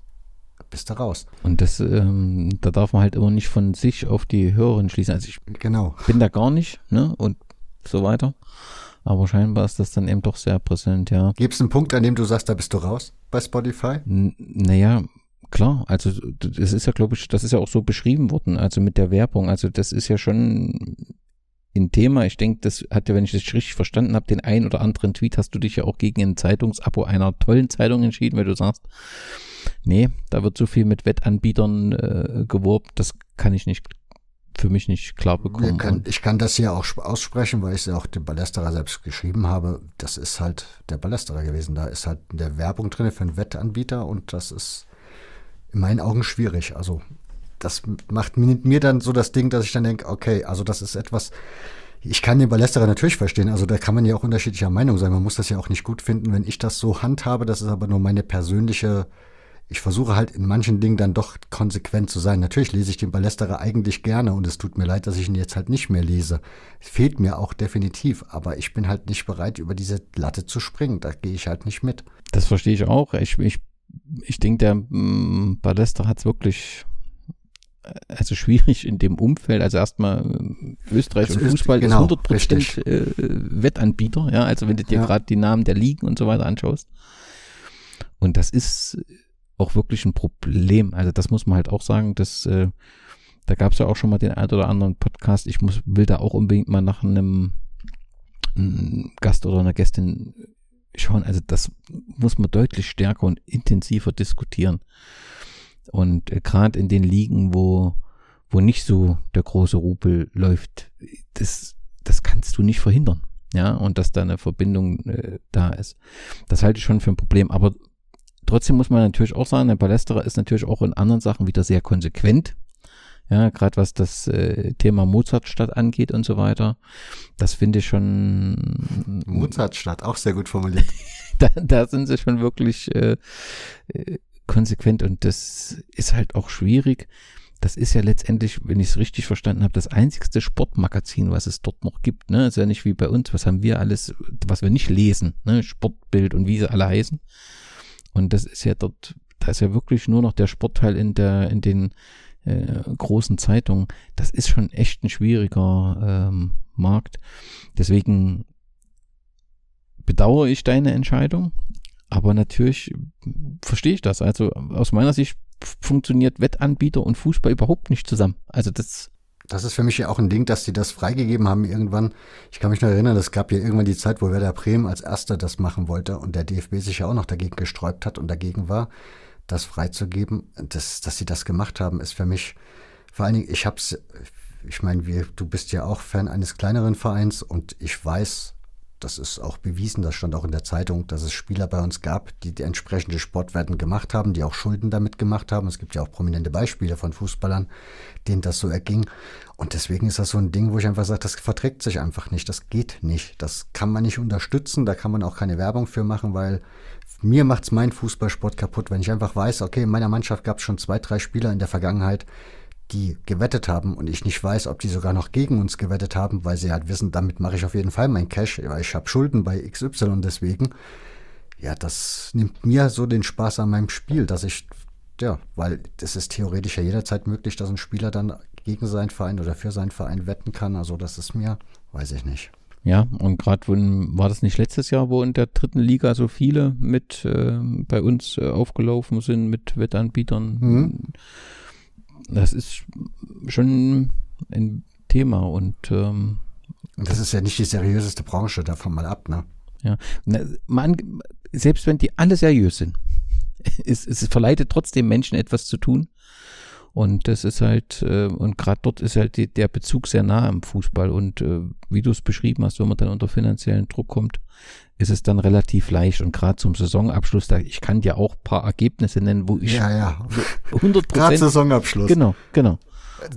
bist du raus. Und das, ähm, da darf man halt immer nicht von sich auf die Hörerin schließen. Also ich genau. bin da gar nicht, ne? Und so weiter. Aber scheinbar ist das dann eben doch sehr präsent, ja. Gibt es einen Punkt, an dem du sagst, da bist du raus bei Spotify? N naja, klar. Also das ist ja, glaube ich, das ist ja auch so beschrieben worden, also mit der Werbung. Also das ist ja schon ein Thema. Ich denke, das hat ja, wenn ich das richtig verstanden habe, den ein oder anderen Tweet hast du dich ja auch gegen ein Zeitungsabo einer tollen Zeitung entschieden, weil du sagst, nee, da wird so viel mit Wettanbietern äh, geworben, das kann ich nicht für mich nicht klar bekommen. Kann, ich kann das hier auch aussprechen, weil ich es ja auch dem Ballesterer selbst geschrieben habe. Das ist halt der Ballesterer gewesen. Da ist halt der Werbung drin für einen Wettanbieter und das ist in meinen Augen schwierig. Also das macht mir dann so das Ding, dass ich dann denke, okay, also das ist etwas, ich kann den Ballesterer natürlich verstehen. Also da kann man ja auch unterschiedlicher Meinung sein. Man muss das ja auch nicht gut finden, wenn ich das so handhabe. Das ist aber nur meine persönliche. Ich versuche halt in manchen Dingen dann doch konsequent zu sein. Natürlich lese ich den Ballesterer eigentlich gerne und es tut mir leid, dass ich ihn jetzt halt nicht mehr lese. Es fehlt mir auch definitiv, aber ich bin halt nicht bereit, über diese Latte zu springen. Da gehe ich halt nicht mit. Das verstehe ich auch. Ich, ich, ich denke, der mm, Ballesterer hat es wirklich also schwierig in dem Umfeld. Also erstmal äh, Österreich also und Fußball genau, ist 100 Prozent äh, Wettanbieter. Ja, also wenn du dir ja. gerade die Namen der Ligen und so weiter anschaust. Und das ist auch wirklich ein Problem. Also das muss man halt auch sagen, dass äh, da gab es ja auch schon mal den ein oder anderen Podcast. Ich muss, will da auch unbedingt mal nach einem, einem Gast oder einer Gästin schauen. Also das muss man deutlich stärker und intensiver diskutieren. Und äh, gerade in den Ligen, wo, wo nicht so der große Rupel läuft, das, das kannst du nicht verhindern. Ja, und dass da eine Verbindung äh, da ist. Das halte ich schon für ein Problem. Aber trotzdem muss man natürlich auch sagen, der Palästerer ist natürlich auch in anderen Sachen wieder sehr konsequent. Ja, gerade was das äh, Thema Mozartstadt angeht und so weiter. Das finde ich schon. Mozartstadt, auch sehr gut formuliert. [laughs] da, da sind sie schon wirklich äh, äh konsequent und das ist halt auch schwierig. Das ist ja letztendlich, wenn ich es richtig verstanden habe, das einzigste Sportmagazin, was es dort noch gibt. Ne? Ist ja nicht wie bei uns, was haben wir alles, was wir nicht lesen, ne? Sportbild und wie sie alle heißen. Und das ist ja dort, da ist ja wirklich nur noch der Sportteil in der, in den äh, großen Zeitungen. Das ist schon echt ein schwieriger ähm, Markt. Deswegen bedauere ich deine Entscheidung. Aber natürlich verstehe ich das. Also aus meiner Sicht funktioniert Wettanbieter und Fußball überhaupt nicht zusammen. Also das. Das ist für mich ja auch ein Ding, dass die das freigegeben haben irgendwann. Ich kann mich noch erinnern, es gab ja irgendwann die Zeit, wo Werder Bremen als erster das machen wollte und der DFB sich ja auch noch dagegen gesträubt hat und dagegen war, das freizugeben. Das, dass sie das gemacht haben, ist für mich vor allen Dingen, ich hab's, ich meine, du bist ja auch Fan eines kleineren Vereins und ich weiß, das ist auch bewiesen, das stand auch in der Zeitung, dass es Spieler bei uns gab, die die entsprechende Sportwerten gemacht haben, die auch Schulden damit gemacht haben. Es gibt ja auch prominente Beispiele von Fußballern, denen das so erging. Und deswegen ist das so ein Ding, wo ich einfach sage, das verträgt sich einfach nicht, das geht nicht. Das kann man nicht unterstützen, da kann man auch keine Werbung für machen, weil mir macht's mein Fußballsport kaputt, wenn ich einfach weiß, okay, in meiner Mannschaft gab es schon zwei, drei Spieler in der Vergangenheit, die gewettet haben und ich nicht weiß, ob die sogar noch gegen uns gewettet haben, weil sie halt wissen, damit mache ich auf jeden Fall mein Cash, weil ich habe Schulden bei XY deswegen. Ja, das nimmt mir so den Spaß an meinem Spiel, dass ich, ja, weil es ist theoretisch ja jederzeit möglich, dass ein Spieler dann gegen seinen Verein oder für seinen Verein wetten kann. Also das ist mir, weiß ich nicht. Ja, und gerade war das nicht letztes Jahr, wo in der dritten Liga so viele mit äh, bei uns äh, aufgelaufen sind mit Wettanbietern. Mhm das ist schon ein Thema und ähm, das ist ja nicht die seriöseste Branche, davon mal ab, ne? Ja, man, selbst wenn die alle seriös sind, [laughs] es, es verleitet trotzdem Menschen etwas zu tun. Und das ist halt, äh, und gerade dort ist halt die, der Bezug sehr nah am Fußball. Und äh, wie du es beschrieben hast, wenn man dann unter finanziellen Druck kommt, ist es dann relativ leicht. Und gerade zum Saisonabschluss, da, ich kann dir auch paar Ergebnisse nennen, wo ich ja, ja. 100 Gerade Saisonabschluss. Genau, genau.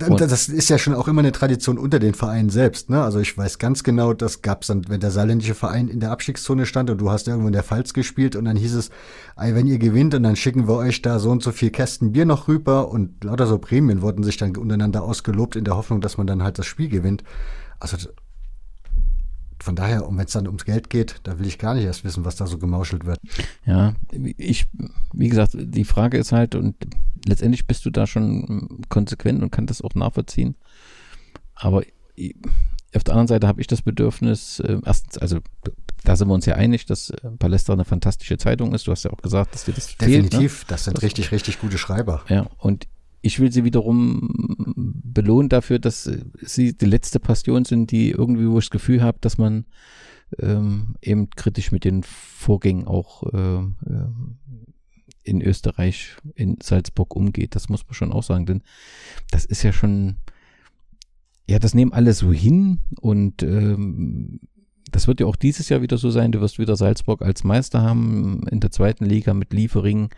Und das ist ja schon auch immer eine Tradition unter den Vereinen selbst. Ne? Also ich weiß ganz genau, das gab es dann, wenn der saarländische Verein in der Abstiegszone stand und du hast irgendwo in der Pfalz gespielt und dann hieß es, wenn ihr gewinnt und dann schicken wir euch da so und so viel Kästen Bier noch rüber und lauter so Prämien wurden sich dann untereinander ausgelobt in der Hoffnung, dass man dann halt das Spiel gewinnt. Also von daher, und wenn es dann ums Geld geht, da will ich gar nicht erst wissen, was da so gemauschelt wird. Ja, ich, wie gesagt, die Frage ist halt, und letztendlich bist du da schon konsequent und kann das auch nachvollziehen. Aber auf der anderen Seite habe ich das Bedürfnis, äh, erstens, also da sind wir uns ja einig, dass äh, Palästra eine fantastische Zeitung ist. Du hast ja auch gesagt, dass dir das Definitiv, fehlt, ne? das sind das, richtig, richtig gute Schreiber. Ja, und ich will sie wiederum belohnen dafür, dass sie die letzte Passion sind, die irgendwie, wo ich das Gefühl habe, dass man ähm, eben kritisch mit den Vorgängen auch äh, äh, in Österreich, in Salzburg umgeht. Das muss man schon auch sagen, denn das ist ja schon, ja, das nehmen alle so hin und ähm, das wird ja auch dieses Jahr wieder so sein. Du wirst wieder Salzburg als Meister haben in der zweiten Liga mit Liefering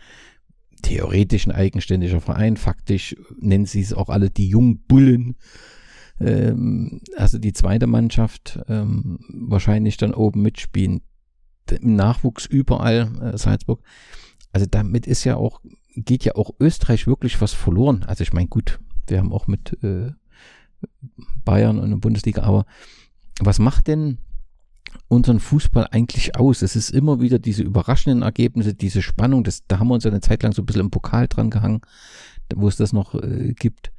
theoretisch ein eigenständiger Verein. Faktisch nennen sie es auch alle die Jungbullen. Ähm, also die zweite Mannschaft ähm, wahrscheinlich dann oben mitspielen. Im Nachwuchs überall äh, Salzburg. Also damit ist ja auch, geht ja auch Österreich wirklich was verloren. Also ich meine, gut, wir haben auch mit äh, Bayern und der Bundesliga, aber was macht denn unseren Fußball eigentlich aus? Es ist immer wieder diese überraschenden Ergebnisse, diese Spannung, das, da haben wir uns ja eine Zeit lang so ein bisschen im Pokal dran gehangen, wo es das noch äh, gibt.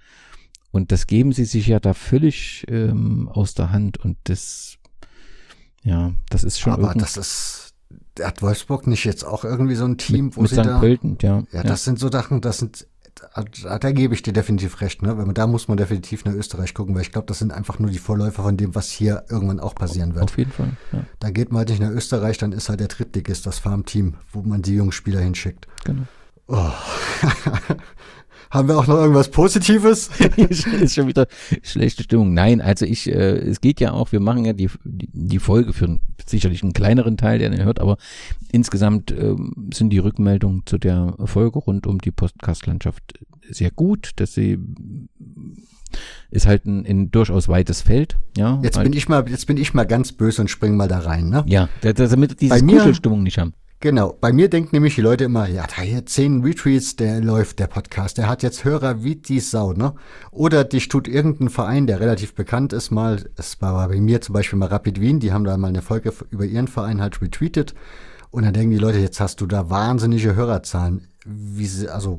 Und das geben sie sich ja da völlig ähm, aus der Hand und das, ja, das ist schon. Aber das ist, hat Wolfsburg nicht jetzt auch irgendwie so ein Team, mit, wo mit sie St. da. Pölten, ja. Ja, das ja. sind so Sachen, das sind da, da gebe ich dir definitiv recht. Ne? Weil da muss man definitiv nach Österreich gucken, weil ich glaube, das sind einfach nur die Vorläufer von dem, was hier irgendwann auch passieren wird. Auf jeden Fall. Ja. Da geht man halt nicht nach Österreich, dann ist halt der Drittligist, das Farmteam, wo man die jungen Spieler hinschickt. Genau. Oh. [laughs] Haben wir auch noch irgendwas Positives? [laughs] ist schon wieder schlechte Stimmung. Nein, also ich, äh, es geht ja auch, wir machen ja die, die Folge für sicherlich einen kleineren Teil, der den hört, aber insgesamt äh, sind die Rückmeldungen zu der Folge rund um die Podcast-Landschaft sehr gut, dass sie ist halt ein, ein durchaus weites Feld. Ja, jetzt bin ich mal, jetzt bin ich mal ganz böse und spring mal da rein, ne? Ja, damit diese Kuschelstimmung nicht haben. Genau, bei mir denken nämlich die Leute immer, ja, da hier zehn Retweets, der läuft, der Podcast, der hat jetzt Hörer wie die Sau, ne? Oder dich tut irgendein Verein, der relativ bekannt ist, mal, es war bei mir zum Beispiel mal Rapid Wien, die haben da mal eine Folge über ihren Verein halt retweetet und dann denken die Leute, jetzt hast du da wahnsinnige Hörerzahlen. Wie sie, also,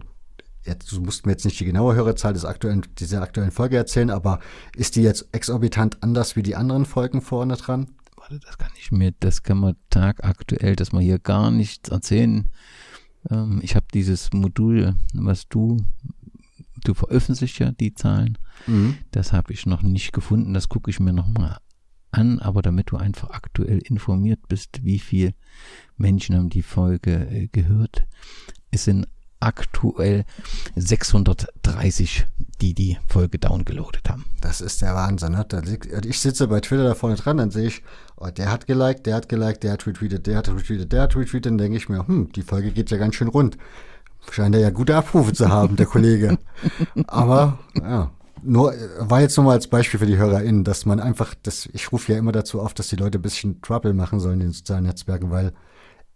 jetzt, du musst mir jetzt nicht die genaue Hörerzahl des aktuellen, dieser aktuellen Folge erzählen, aber ist die jetzt exorbitant anders wie die anderen Folgen vorne dran? Warte, das kann ich mir, das kann man tagaktuell, dass man hier gar nichts erzählen. Ähm, ich habe dieses Modul, was du, du veröffentlichst ja die Zahlen. Mhm. Das habe ich noch nicht gefunden. Das gucke ich mir nochmal an, aber damit du einfach aktuell informiert bist, wie viele Menschen haben die Folge äh, gehört. Es sind aktuell 630, die die Folge downgeloadet haben. Das ist der Wahnsinn. Ne? Ich sitze bei Twitter da vorne dran, dann sehe ich, oh, der hat geliked, der hat geliked, der hat retweetet, der hat retweetet, der hat retweetet. Dann denke ich mir, hm, die Folge geht ja ganz schön rund. Scheint er ja gute Abrufe zu haben, der Kollege. [laughs] Aber, ja. Nur, war jetzt nur mal als Beispiel für die HörerInnen, dass man einfach, das, ich rufe ja immer dazu auf, dass die Leute ein bisschen Trouble machen sollen in den sozialen Netzwerken, weil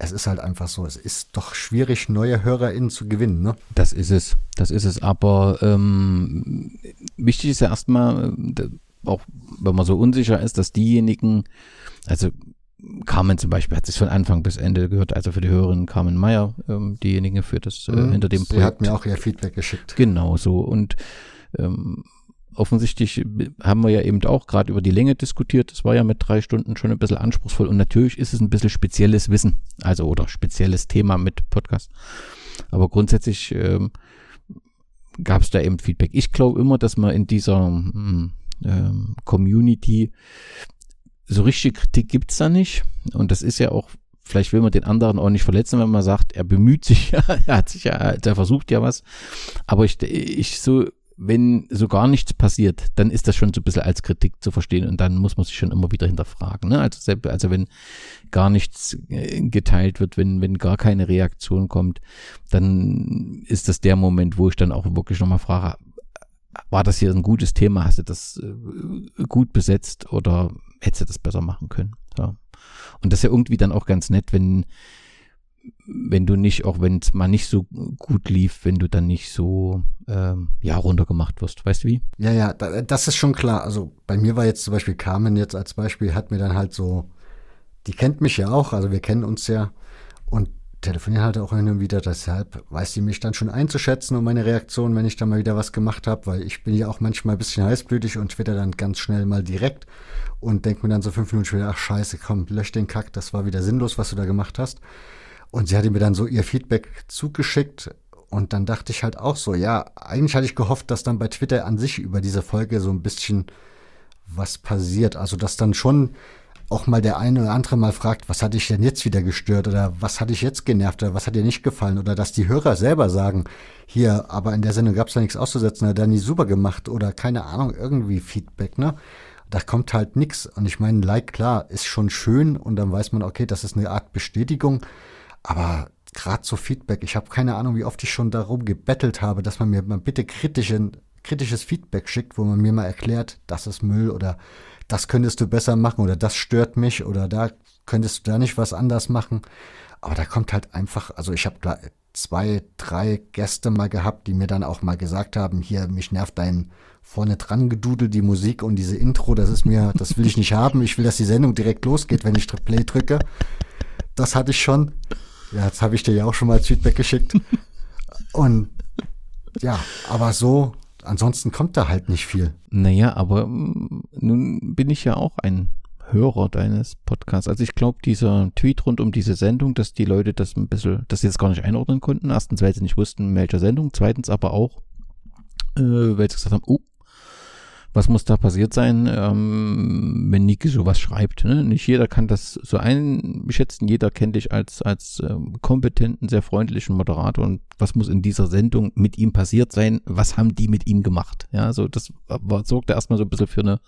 es ist halt einfach so, es ist doch schwierig, neue HörerInnen zu gewinnen, ne? Das ist es, das ist es. Aber ähm, wichtig ist ja erstmal, äh, auch wenn man so unsicher ist, dass diejenigen, also Carmen zum Beispiel hat sich von Anfang bis Ende gehört, also für die Hörerin Carmen Meyer, ähm, diejenige für das äh, mhm. hinter dem Projekt. Sie hat mir auch ihr Feedback geschickt. Genau so und ähm, offensichtlich haben wir ja eben auch gerade über die Länge diskutiert. Das war ja mit drei Stunden schon ein bisschen anspruchsvoll und natürlich ist es ein bisschen spezielles Wissen, also oder spezielles Thema mit Podcast. Aber grundsätzlich ähm, gab es da eben Feedback. Ich glaube immer, dass man in dieser ähm, ähm Community so richtig Kritik gibt's da nicht. Und das ist ja auch vielleicht will man den anderen auch nicht verletzen, wenn man sagt, er bemüht sich [laughs] ja, er hat sich ja, er versucht ja was. Aber ich, ich so wenn so gar nichts passiert, dann ist das schon so ein bisschen als Kritik zu verstehen und dann muss man sich schon immer wieder hinterfragen. Ne? Also, selbst, also wenn gar nichts äh, geteilt wird, wenn, wenn gar keine Reaktion kommt, dann ist das der Moment, wo ich dann auch wirklich nochmal frage, war das hier ein gutes Thema? Hast du das äh, gut besetzt oder hättest du das besser machen können? Ja. Und das ist ja irgendwie dann auch ganz nett, wenn wenn du nicht, auch wenn es mal nicht so gut lief, wenn du dann nicht so ähm, ja runtergemacht wirst. Weißt du wie? Ja, ja, das ist schon klar. Also bei mir war jetzt zum Beispiel Carmen jetzt als Beispiel, hat mir dann halt so, die kennt mich ja auch, also wir kennen uns ja und telefonieren halt auch hin und wieder, deshalb weiß sie mich dann schon einzuschätzen und meine Reaktion, wenn ich dann mal wieder was gemacht habe, weil ich bin ja auch manchmal ein bisschen heißblütig und twitter dann ganz schnell mal direkt und denke mir dann so fünf Minuten später, ach scheiße, komm, lösch den Kack, das war wieder sinnlos, was du da gemacht hast. Und sie hatte mir dann so ihr Feedback zugeschickt. Und dann dachte ich halt auch so, ja, eigentlich hatte ich gehofft, dass dann bei Twitter an sich über diese Folge so ein bisschen was passiert. Also, dass dann schon auch mal der eine oder andere mal fragt, was hat dich denn jetzt wieder gestört oder was hat dich jetzt genervt oder was hat dir nicht gefallen oder dass die Hörer selber sagen, hier, aber in der Sendung gab es da nichts auszusetzen, hat er nie super gemacht oder keine Ahnung, irgendwie Feedback, ne? Da kommt halt nichts. Und ich meine, Like, klar, ist schon schön und dann weiß man, okay, das ist eine Art Bestätigung. Aber gerade so Feedback, ich habe keine Ahnung, wie oft ich schon darum gebettelt habe, dass man mir mal bitte kritischen, kritisches Feedback schickt, wo man mir mal erklärt, das ist Müll oder das könntest du besser machen oder das stört mich oder da könntest du da nicht was anders machen. Aber da kommt halt einfach, also ich habe da zwei, drei Gäste mal gehabt, die mir dann auch mal gesagt haben, hier, mich nervt dein vorne dran gedudelt, die Musik und diese Intro, das ist mir, das will ich nicht haben. Ich will, dass die Sendung direkt losgeht, wenn ich Play drücke. Das hatte ich schon. Ja, jetzt habe ich dir ja auch schon mal als Feedback geschickt. [laughs] Und ja, aber so, ansonsten kommt da halt nicht viel. Naja, aber mm, nun bin ich ja auch ein Hörer deines Podcasts. Also ich glaube, dieser Tweet rund um diese Sendung, dass die Leute das ein bisschen, dass sie das gar nicht einordnen konnten. Erstens, weil sie nicht wussten, welcher Sendung. Zweitens aber auch, äh, weil sie gesagt haben, oh, was muss da passiert sein, ähm, wenn Niki sowas schreibt. Ne? Nicht jeder kann das so einschätzen, jeder kennt dich als, als ähm, kompetenten, sehr freundlichen Moderator und was muss in dieser Sendung mit ihm passiert sein, was haben die mit ihm gemacht. Ja, so das war, sorgte erstmal so ein bisschen für eine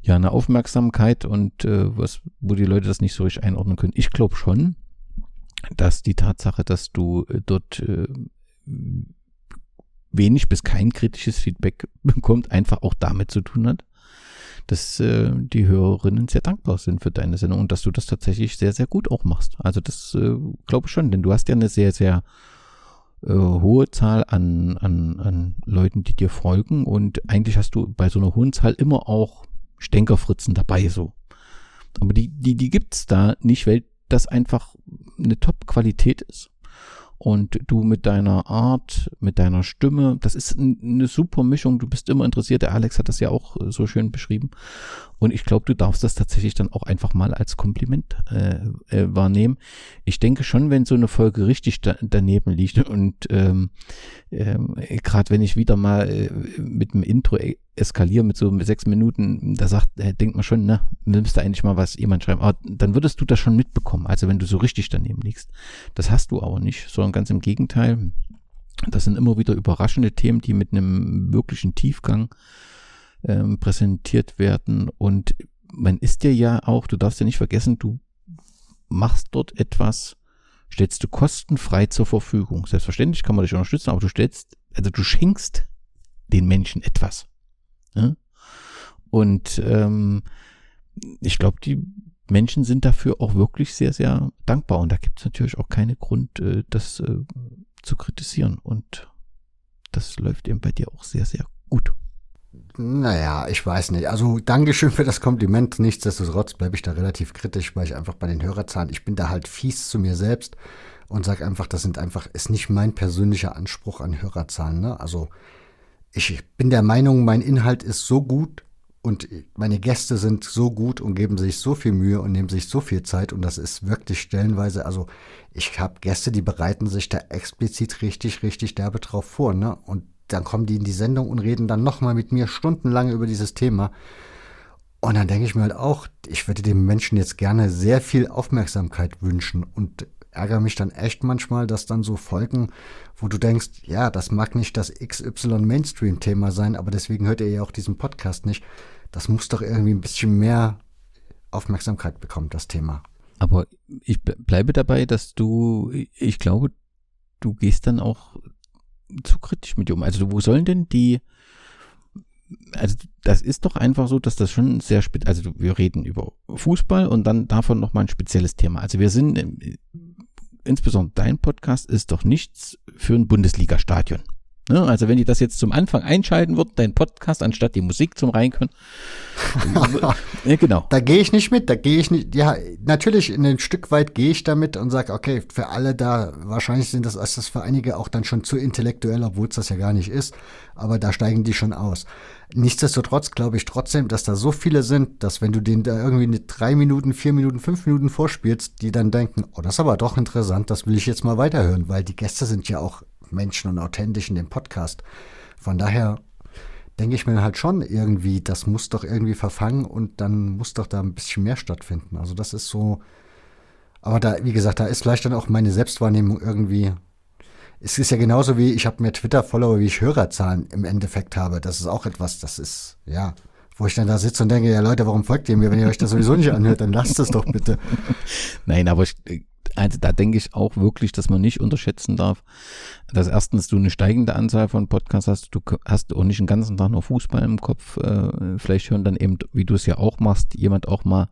ja, eine Aufmerksamkeit und äh, was, wo die Leute das nicht so richtig einordnen können. Ich glaube schon, dass die Tatsache, dass du äh, dort äh, wenig bis kein kritisches Feedback [laughs] bekommt, einfach auch damit zu tun hat, dass äh, die Hörerinnen sehr dankbar sind für deine Sendung und dass du das tatsächlich sehr, sehr gut auch machst. Also das äh, glaube ich schon, denn du hast ja eine sehr, sehr äh, hohe Zahl an, an, an Leuten, die dir folgen und eigentlich hast du bei so einer hohen Zahl immer auch Stänkerfritzen dabei so. Aber die, die, die gibt's da nicht, weil das einfach eine Top-Qualität ist und du mit deiner Art, mit deiner Stimme, das ist eine super Mischung. Du bist immer interessiert. Der Alex hat das ja auch äh, so schön beschrieben. Und ich glaube, du darfst das tatsächlich dann auch einfach mal als Kompliment äh, äh, wahrnehmen. Ich denke schon, wenn so eine Folge richtig da, daneben liegt und ähm, ähm, gerade wenn ich wieder mal äh, mit dem Intro e-, eskaliere mit so sechs Minuten, da sagt, äh, denkt man schon, ne, müsste eigentlich mal was jemand schreiben. Aber dann würdest du das schon mitbekommen. Also wenn du so richtig daneben liegst. Das hast du aber nicht, sondern ganz im Gegenteil. Das sind immer wieder überraschende Themen, die mit einem wirklichen Tiefgang ähm, präsentiert werden. Und man ist dir ja auch, du darfst ja nicht vergessen, du machst dort etwas, stellst du kostenfrei zur Verfügung. Selbstverständlich kann man dich unterstützen, aber du stellst, also du schenkst den Menschen etwas. Ja? Und ähm, ich glaube, die Menschen sind dafür auch wirklich sehr, sehr dankbar. Und da gibt es natürlich auch keinen Grund, äh, das äh, zu kritisieren. Und das läuft eben bei dir auch sehr, sehr gut. Naja, ich weiß nicht. Also Dankeschön für das Kompliment. Nichtsdestotrotz bleibe ich da relativ kritisch, weil ich einfach bei den Hörerzahlen, ich bin da halt fies zu mir selbst und sage einfach, das sind einfach, ist nicht mein persönlicher Anspruch an Hörerzahlen. Ne? Also ich bin der Meinung, mein Inhalt ist so gut und meine Gäste sind so gut und geben sich so viel Mühe und nehmen sich so viel Zeit und das ist wirklich stellenweise, also ich habe Gäste, die bereiten sich da explizit richtig, richtig derbe drauf vor, ne? Und dann kommen die in die Sendung und reden dann nochmal mit mir stundenlang über dieses Thema. Und dann denke ich mir halt auch, ich würde dem Menschen jetzt gerne sehr viel Aufmerksamkeit wünschen und ärgere mich dann echt manchmal, dass dann so Folgen, wo du denkst, ja, das mag nicht das XY Mainstream-Thema sein, aber deswegen hört ihr ja auch diesen Podcast nicht. Das muss doch irgendwie ein bisschen mehr Aufmerksamkeit bekommen, das Thema. Aber ich bleibe dabei, dass du, ich glaube, du gehst dann auch zu kritisch mit dir um. Also wo sollen denn die, also das ist doch einfach so, dass das schon sehr spät, also wir reden über Fußball und dann davon nochmal ein spezielles Thema. Also wir sind, insbesondere dein Podcast ist doch nichts für ein Bundesliga-Stadion. Ne? Also wenn die das jetzt zum Anfang einschalten würden, dein Podcast, anstatt die Musik zum Reinkönnen. [laughs] ja, genau. Da gehe ich nicht mit, da gehe ich nicht, ja, natürlich in ein Stück weit gehe ich damit und sage, okay, für alle da, wahrscheinlich sind das, ist das für einige auch dann schon zu intellektuell, obwohl es das ja gar nicht ist, aber da steigen die schon aus. Nichtsdestotrotz glaube ich trotzdem, dass da so viele sind, dass wenn du denen da irgendwie eine drei Minuten, vier Minuten, fünf Minuten vorspielst, die dann denken, oh, das ist aber doch interessant, das will ich jetzt mal weiterhören, weil die Gäste sind ja auch Menschen und authentisch in dem Podcast. Von daher denke ich mir halt schon irgendwie, das muss doch irgendwie verfangen und dann muss doch da ein bisschen mehr stattfinden. Also das ist so, aber da, wie gesagt, da ist vielleicht dann auch meine Selbstwahrnehmung irgendwie. Es ist ja genauso wie, ich habe mehr Twitter-Follower, wie ich Hörerzahlen im Endeffekt habe. Das ist auch etwas, das ist, ja, wo ich dann da sitze und denke, ja Leute, warum folgt ihr mir, wenn ihr euch das sowieso nicht anhört, dann lasst es doch bitte. [laughs] Nein, aber ich, Also da denke ich auch wirklich, dass man nicht unterschätzen darf, dass erstens du eine steigende Anzahl von Podcasts hast, du hast auch nicht den ganzen Tag nur Fußball im Kopf, äh, vielleicht hören dann eben, wie du es ja auch machst, jemand auch mal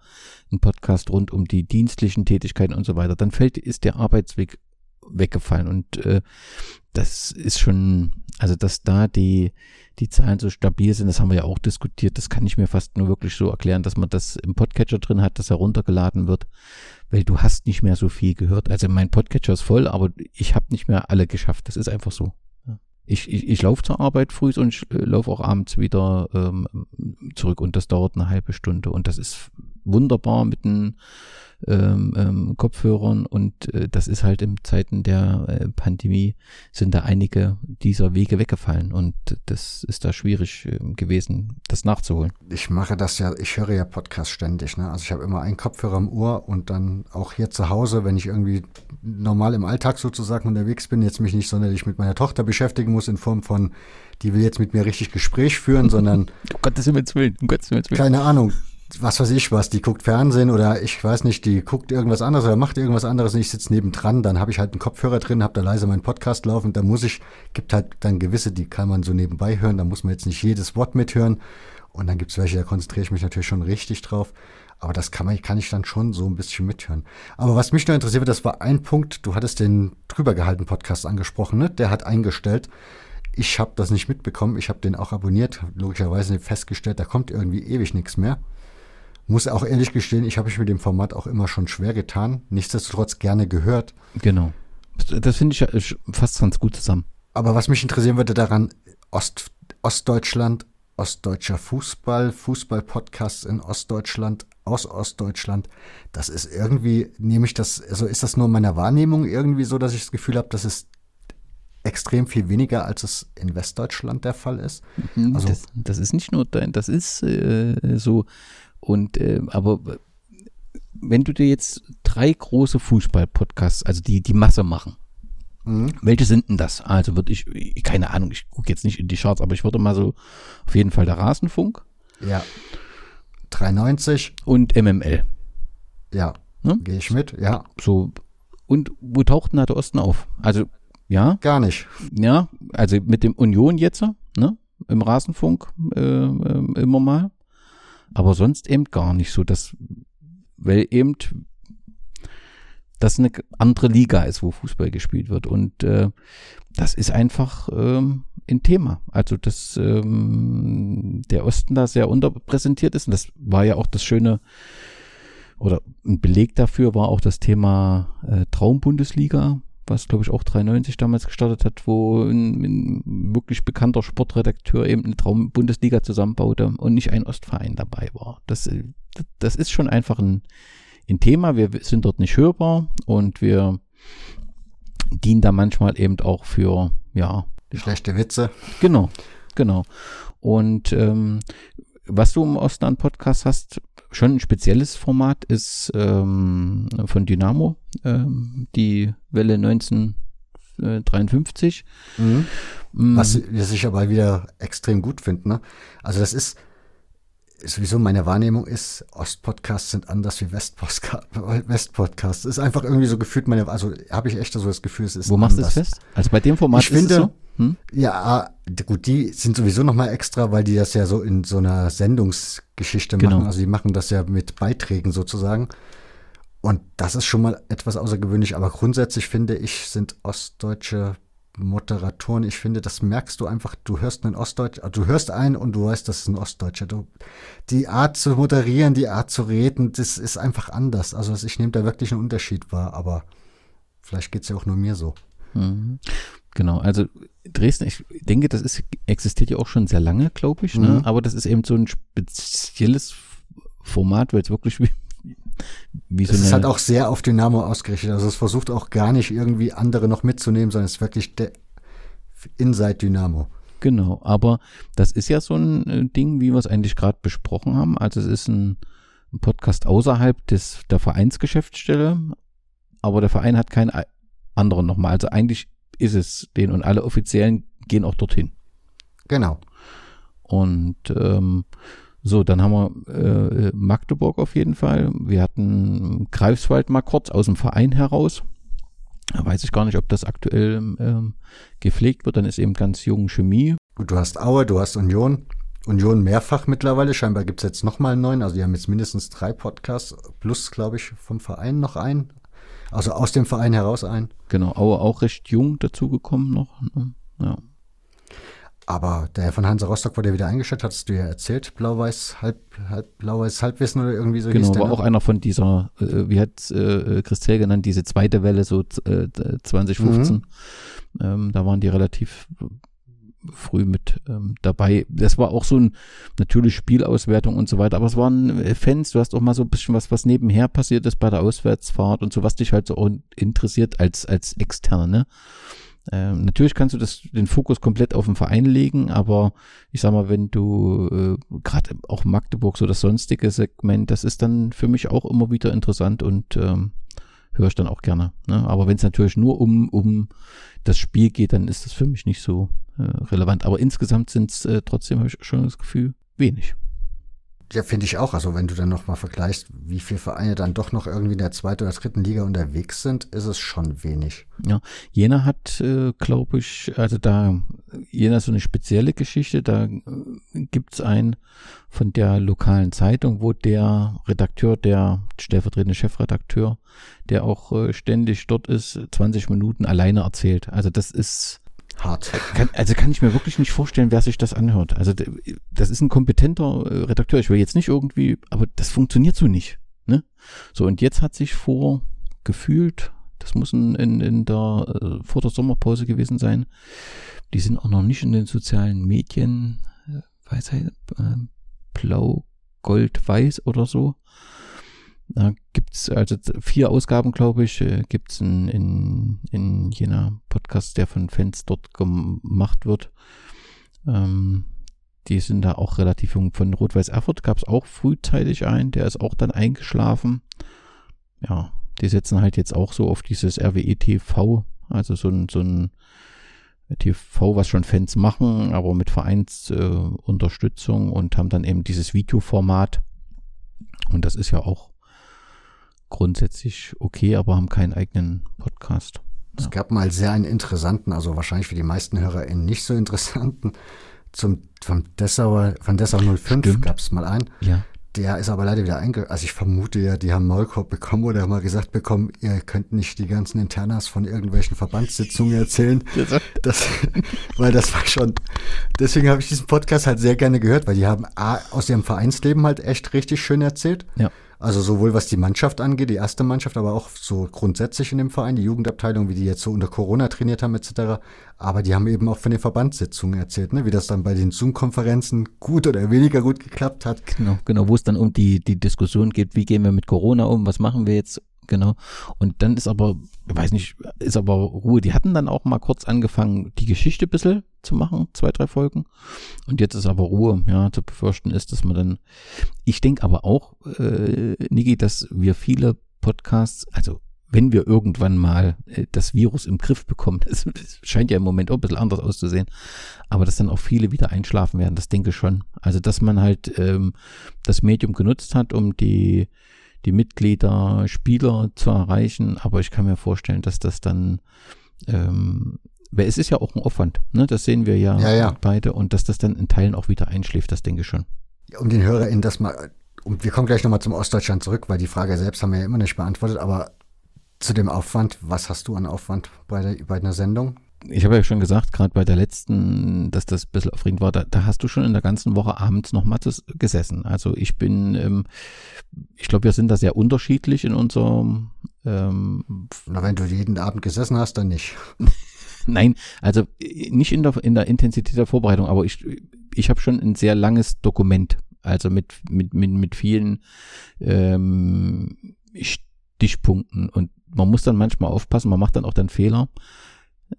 einen Podcast rund um die dienstlichen Tätigkeiten und so weiter. Dann fällt, ist der Arbeitsweg weggefallen und äh, das ist schon, also dass da die die Zahlen so stabil sind, das haben wir ja auch diskutiert. Das kann ich mir fast nur wirklich so erklären, dass man das im Podcatcher drin hat, dass er runtergeladen wird, weil du hast nicht mehr so viel gehört. Also mein Podcatcher ist voll, aber ich habe nicht mehr alle geschafft. Das ist einfach so. Ich, ich, ich laufe zur Arbeit früh und ich äh, laufe auch abends wieder ähm, zurück und das dauert eine halbe Stunde und das ist wunderbar mit einem ähm, ähm, Kopfhörern und äh, das ist halt in Zeiten der äh, Pandemie sind da einige dieser Wege weggefallen und das ist da schwierig äh, gewesen, das nachzuholen. Ich mache das ja, ich höre ja Podcasts ständig, ne? Also ich habe immer einen Kopfhörer im Ohr und dann auch hier zu Hause, wenn ich irgendwie normal im Alltag sozusagen unterwegs bin, jetzt mich nicht sonderlich mit meiner Tochter beschäftigen muss in Form von, die will jetzt mit mir richtig Gespräch führen, sondern [laughs] um Gottes Willen, um Gottes Willen. Keine Ahnung, was weiß ich was, die guckt Fernsehen oder ich weiß nicht, die guckt irgendwas anderes oder macht irgendwas anderes und ich sitze nebendran, dann habe ich halt einen Kopfhörer drin, habe da leise meinen Podcast laufen, da muss ich, gibt halt dann gewisse, die kann man so nebenbei hören, da muss man jetzt nicht jedes Wort mithören und dann gibt es welche, da konzentriere ich mich natürlich schon richtig drauf, aber das kann man, kann ich dann schon so ein bisschen mithören. Aber was mich nur interessiert, das war ein Punkt, du hattest den drüber gehalten Podcast angesprochen, ne? der hat eingestellt, ich habe das nicht mitbekommen, ich habe den auch abonniert, logischerweise festgestellt, da kommt irgendwie ewig nichts mehr. Muss auch ehrlich gestehen, ich habe mich mit dem Format auch immer schon schwer getan. Nichtsdestotrotz gerne gehört. Genau. Das finde ich fast ganz gut zusammen. Aber was mich interessieren würde daran, Ost, Ostdeutschland, ostdeutscher Fußball, Fußball-Podcasts in Ostdeutschland, aus Ostdeutschland. Das ist irgendwie, nehme ich das, also ist das nur meiner Wahrnehmung irgendwie so, dass ich das Gefühl habe, das ist extrem viel weniger, als es in Westdeutschland der Fall ist. Mhm, also, das, das ist nicht nur dein, das ist äh, so, und äh, aber wenn du dir jetzt drei große Fußball-Podcasts, also die die Masse machen, mhm. welche sind denn das? Also würde ich, keine Ahnung, ich gucke jetzt nicht in die Charts, aber ich würde mal so auf jeden Fall der Rasenfunk. Ja. 390. Und MML. Ja. Ne? Gehe ich mit, ja. So. Und wo taucht denn da der Osten auf? Also, ja. Gar nicht. Ja, also mit dem Union jetzt, ne? Im Rasenfunk äh, äh, immer mal aber sonst eben gar nicht so, dass, weil eben das eine andere Liga ist, wo Fußball gespielt wird. Und äh, das ist einfach ähm, ein Thema. Also dass ähm, der Osten da sehr unterpräsentiert ist. Und das war ja auch das Schöne oder ein Beleg dafür war auch das Thema äh, Traumbundesliga, was glaube ich auch 93 damals gestartet hat, wo ein, ein wirklich bekannter Sportredakteur eben eine Traum-Bundesliga zusammenbaute und nicht ein Ostverein dabei war. Das, das ist schon einfach ein, ein Thema. Wir sind dort nicht hörbar und wir dienen da manchmal eben auch für, ja. Die schlechte Witze. Genau, genau. Und ähm, was du im Osten an Podcast hast, schon ein spezielles Format ist ähm, von Dynamo, ähm, die Welle 1953. Mhm. Mm. Was, was ich aber wieder extrem gut finde. Ne? Also das ist sowieso meine Wahrnehmung ist, Ostpodcasts sind anders wie Westpodcasts. [laughs] Westpodcasts. Ist einfach irgendwie so gefühlt meine, also habe ich echt so das Gefühl, es ist Wo machst du das fest? Also bei dem Format ich ist finde, es so? Hm? Ja, gut, die sind sowieso nochmal extra, weil die das ja so in so einer Sendungsgeschichte genau. machen. Also die machen das ja mit Beiträgen sozusagen. Und das ist schon mal etwas außergewöhnlich. Aber grundsätzlich finde ich, sind ostdeutsche Moderatoren, ich finde, das merkst du einfach, du hörst einen Ostdeutscher, du hörst einen und du weißt, das ist ein Ostdeutscher. Du, die Art zu moderieren, die Art zu reden, das ist einfach anders. Also ich nehme da wirklich einen Unterschied wahr, aber vielleicht geht es ja auch nur mir so. Mhm. Genau, also Dresden, ich denke, das ist, existiert ja auch schon sehr lange, glaube ich, ne? Mhm. aber das ist eben so ein spezielles Format, weil es wirklich wie, wie so es ist halt auch sehr auf Dynamo ausgerichtet. Also es versucht auch gar nicht irgendwie andere noch mitzunehmen, sondern es ist wirklich der Inside Dynamo. Genau, aber das ist ja so ein äh, Ding, wie wir es eigentlich gerade besprochen haben. Also es ist ein, ein Podcast außerhalb des, der Vereinsgeschäftsstelle, aber der Verein hat keinen anderen nochmal. Also eigentlich ist es den und alle Offiziellen gehen auch dorthin. Genau. Und ähm, So, dann haben wir äh, Magdeburg auf jeden Fall. Wir hatten Greifswald mal kurz aus dem Verein heraus. Da weiß ich gar nicht, ob das aktuell ähm, gepflegt wird. Dann ist eben ganz jung Chemie. Gut, du hast Aue, du hast Union. Union mehrfach mittlerweile. Scheinbar gibt es jetzt nochmal einen neuen. Also die haben jetzt mindestens drei Podcasts, plus, glaube ich, vom Verein noch einen. Also aus dem Verein heraus ein. Genau, Aue auch recht jung dazugekommen noch. Ne? Ja. Aber der von Hansa Rostock wurde ja wieder eingestellt, hattest du ja erzählt. Blau-Weiß, halb, halb, Blau-Weiß Halbwissen oder irgendwie so Genau, hieß der, war auch einer von dieser, äh, wie hat äh, Christel genannt, diese zweite Welle, so äh, 2015. Ähm, da waren die relativ früh mit ähm, dabei. Das war auch so ein natürlich Spielauswertung und so weiter, aber es waren äh, Fans, du hast auch mal so ein bisschen was, was nebenher passiert ist bei der Auswärtsfahrt und so, was dich halt so interessiert als, als Externe, ne? Ähm, natürlich kannst du das, den Fokus komplett auf den Verein legen, aber ich sag mal, wenn du äh, gerade auch Magdeburg, so das sonstige Segment, das ist dann für mich auch immer wieder interessant und ähm, höre ich dann auch gerne. Ne? Aber wenn es natürlich nur um, um das Spiel geht, dann ist das für mich nicht so relevant. Aber insgesamt sind es äh, trotzdem, habe ich schon das Gefühl, wenig. Ja, finde ich auch. Also wenn du dann nochmal vergleichst, wie viele Vereine dann doch noch irgendwie in der zweiten oder dritten Liga unterwegs sind, ist es schon wenig. Ja, Jena hat, äh, glaube ich, also da, Jena ist so eine spezielle Geschichte, da äh, gibt's einen von der lokalen Zeitung, wo der Redakteur, der stellvertretende Chefredakteur, der auch äh, ständig dort ist, 20 Minuten alleine erzählt. Also das ist, Hart. kann, also kann ich mir wirklich nicht vorstellen, wer sich das anhört. Also das ist ein kompetenter äh, Redakteur. Ich will jetzt nicht irgendwie, aber das funktioniert so nicht. Ne? So und jetzt hat sich vor gefühlt, das muss in, in, der äh, vor der Sommerpause gewesen sein. Die sind auch noch nicht in den sozialen Medien, äh, weiß äh, blau, gold, weiß oder so. Da gibt's also vier Ausgaben, glaube ich, äh, gibt's in, in, in jener Podcast, der von Fans dort gemacht wird. Ähm, die sind da auch relativ jung. Von Rot-Weiß Erfurt gab's auch frühzeitig einen, der ist auch dann eingeschlafen. Ja, die setzen halt jetzt auch so auf dieses RWE TV, also so ein, so ein TV, was schon Fans machen, aber mit Vereinsunterstützung äh, und haben dann eben dieses Videoformat. Und das ist ja auch grundsätzlich okay, aber haben keinen eigenen Podcast. Es gab mal sehr einen interessanten, also wahrscheinlich für die meisten HörerInnen nicht so interessanten, zum, vom Dessauer, von Dessau 05 Stimmt. gab es mal einen. Ja. Der ist aber leider wieder einge... Also ich vermute ja, die haben Maulkorb bekommen oder haben mal gesagt bekommen, ihr könnt nicht die ganzen Internas von irgendwelchen Verbandssitzungen erzählen. [laughs] Das, weil das war schon... Deswegen habe ich diesen Podcast halt sehr gerne gehört, weil die haben A, aus ihrem Vereinsleben halt echt richtig schön erzählt. Ja. Also sowohl was die Mannschaft angeht, die erste Mannschaft, aber auch so grundsätzlich in dem Verein, die Jugendabteilung, wie die jetzt so unter Corona trainiert haben etc. Aber die haben eben auch von den Verbandssitzungen erzählt, ne? wie das dann bei den Zoom-Konferenzen gut oder weniger gut geklappt hat. Genau, genau, wo es dann um die, die Diskussion geht, wie gehen wir mit Corona um, was machen wir jetzt, genau. Und dann ist aber, weiß nicht, ist aber Ruhe. Die hatten dann auch mal kurz angefangen, die Geschichte ein bisschen zu machen, zwei, drei Folgen. Und jetzt ist aber Ruhe, ja, zu befürchten ist, dass man dann, ich denke aber auch, äh, Niki, dass wir viele Podcasts, also wenn wir irgendwann mal äh, das Virus im Griff bekommen, das, [laughs] das scheint ja im Moment auch ein bisschen anders auszusehen, aber dass dann auch viele wieder einschlafen werden, das denke ich schon. Also dass man halt ähm, das Medium genutzt hat, um die, die Mitglieder, Spieler zu erreichen, aber ich kann mir vorstellen, dass das dann ähm, weil es ist ja auch ein Aufwand, ne? Das sehen wir ja, Ja, ja. beide und dass das dann in Teilen auch wieder einschläft, das denke ich schon. Um den HörerInnen das mal, und wir kommen gleich nochmal zum Ostdeutschland zurück, weil die Frage selbst haben wir ja immer nicht beantwortet, aber zu dem Aufwand, was hast du an Aufwand bei, der, bei einer Sendung? Ich habe ja schon gesagt, gerade bei der letzten, dass das ein bisschen aufregend war, da, da hast du schon in der ganzen Woche abends nochmal gesessen. Also ich bin, ähm, ich glaube, wir sind da sehr unterschiedlich in unserem, ähm, Na, wenn du jeden Abend gesessen hast, dann nicht. [laughs] nein, also äh, nicht in der, in der Intensität der Vorbereitung, aber ich, ich habe schon ein sehr langes Dokument, also mit, mit, mit, mit vielen ähm, Stichpunkten und man muss dann manchmal aufpassen, man macht dann auch dann Fehler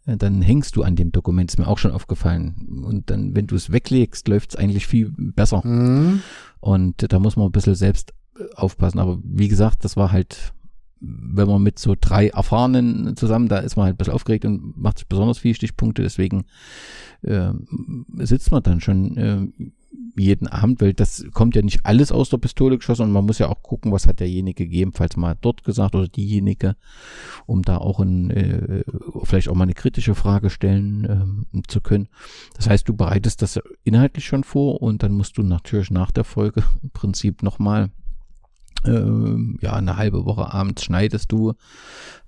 dann hängst du an dem Dokument, ist mir auch schon aufgefallen. Und dann, wenn du es weglegst, läuft es eigentlich viel besser. Mhm. Und da muss man ein bisschen selbst äh, aufpassen. Aber wie gesagt, das war halt, wenn man mit so drei Erfahrenen zusammen, da ist man halt ein bisschen aufgeregt und macht sich besonders viele Stichpunkte. Deswegen äh, sitzt man dann schon äh, jeden Abend, weil das kommt ja nicht alles aus der Pistole geschossen und man muss ja auch gucken, was hat derjenige gegebenenfalls mal dort gesagt oder diejenige, um da auch ein, äh, vielleicht auch mal eine kritische Frage stellen ähm, zu können. Das heißt, du bereitest das inhaltlich schon vor und dann musst du natürlich nach der Folge [laughs] im Prinzip nochmal äh, ja, eine halbe Woche abends schneidest du,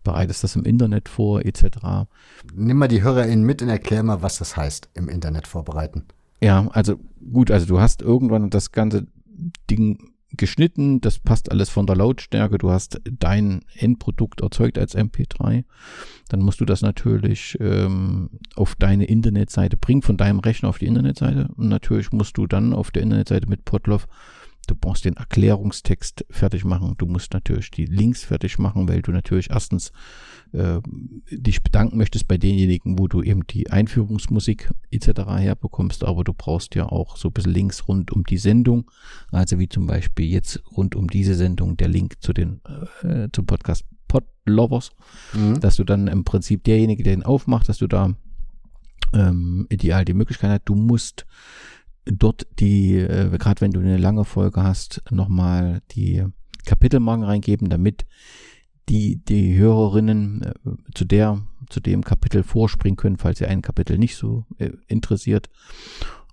bereitest das im Internet vor, etc. Nimm mal die HörerInnen mit und erklär mal, was das heißt, im Internet vorbereiten. Ja, also gut, also du hast irgendwann das ganze Ding geschnitten, das passt alles von der Lautstärke, du hast dein Endprodukt erzeugt als MP3, dann musst du das natürlich ähm, auf deine Internetseite bringen, von deinem Rechner auf die Internetseite und natürlich musst du dann auf der Internetseite mit Podlove Du brauchst den Erklärungstext fertig machen. Du musst natürlich die Links fertig machen, weil du natürlich erstens äh, dich bedanken möchtest bei denjenigen, wo du eben die Einführungsmusik etc. herbekommst, aber du brauchst ja auch so ein bisschen Links rund um die Sendung. Also wie zum Beispiel jetzt rund um diese Sendung der Link zu den äh, zum Podcast Podlovers, mhm. dass du dann im Prinzip derjenige, der ihn aufmacht, dass du da ähm, ideal die Möglichkeit hast, du musst dort die, äh, gerade wenn du eine lange Folge hast, nochmal die Kapitelmarken reingeben, damit die, die Hörerinnen äh, zu der, zu dem Kapitel vorspringen können, falls sie ein Kapitel nicht so äh, interessiert.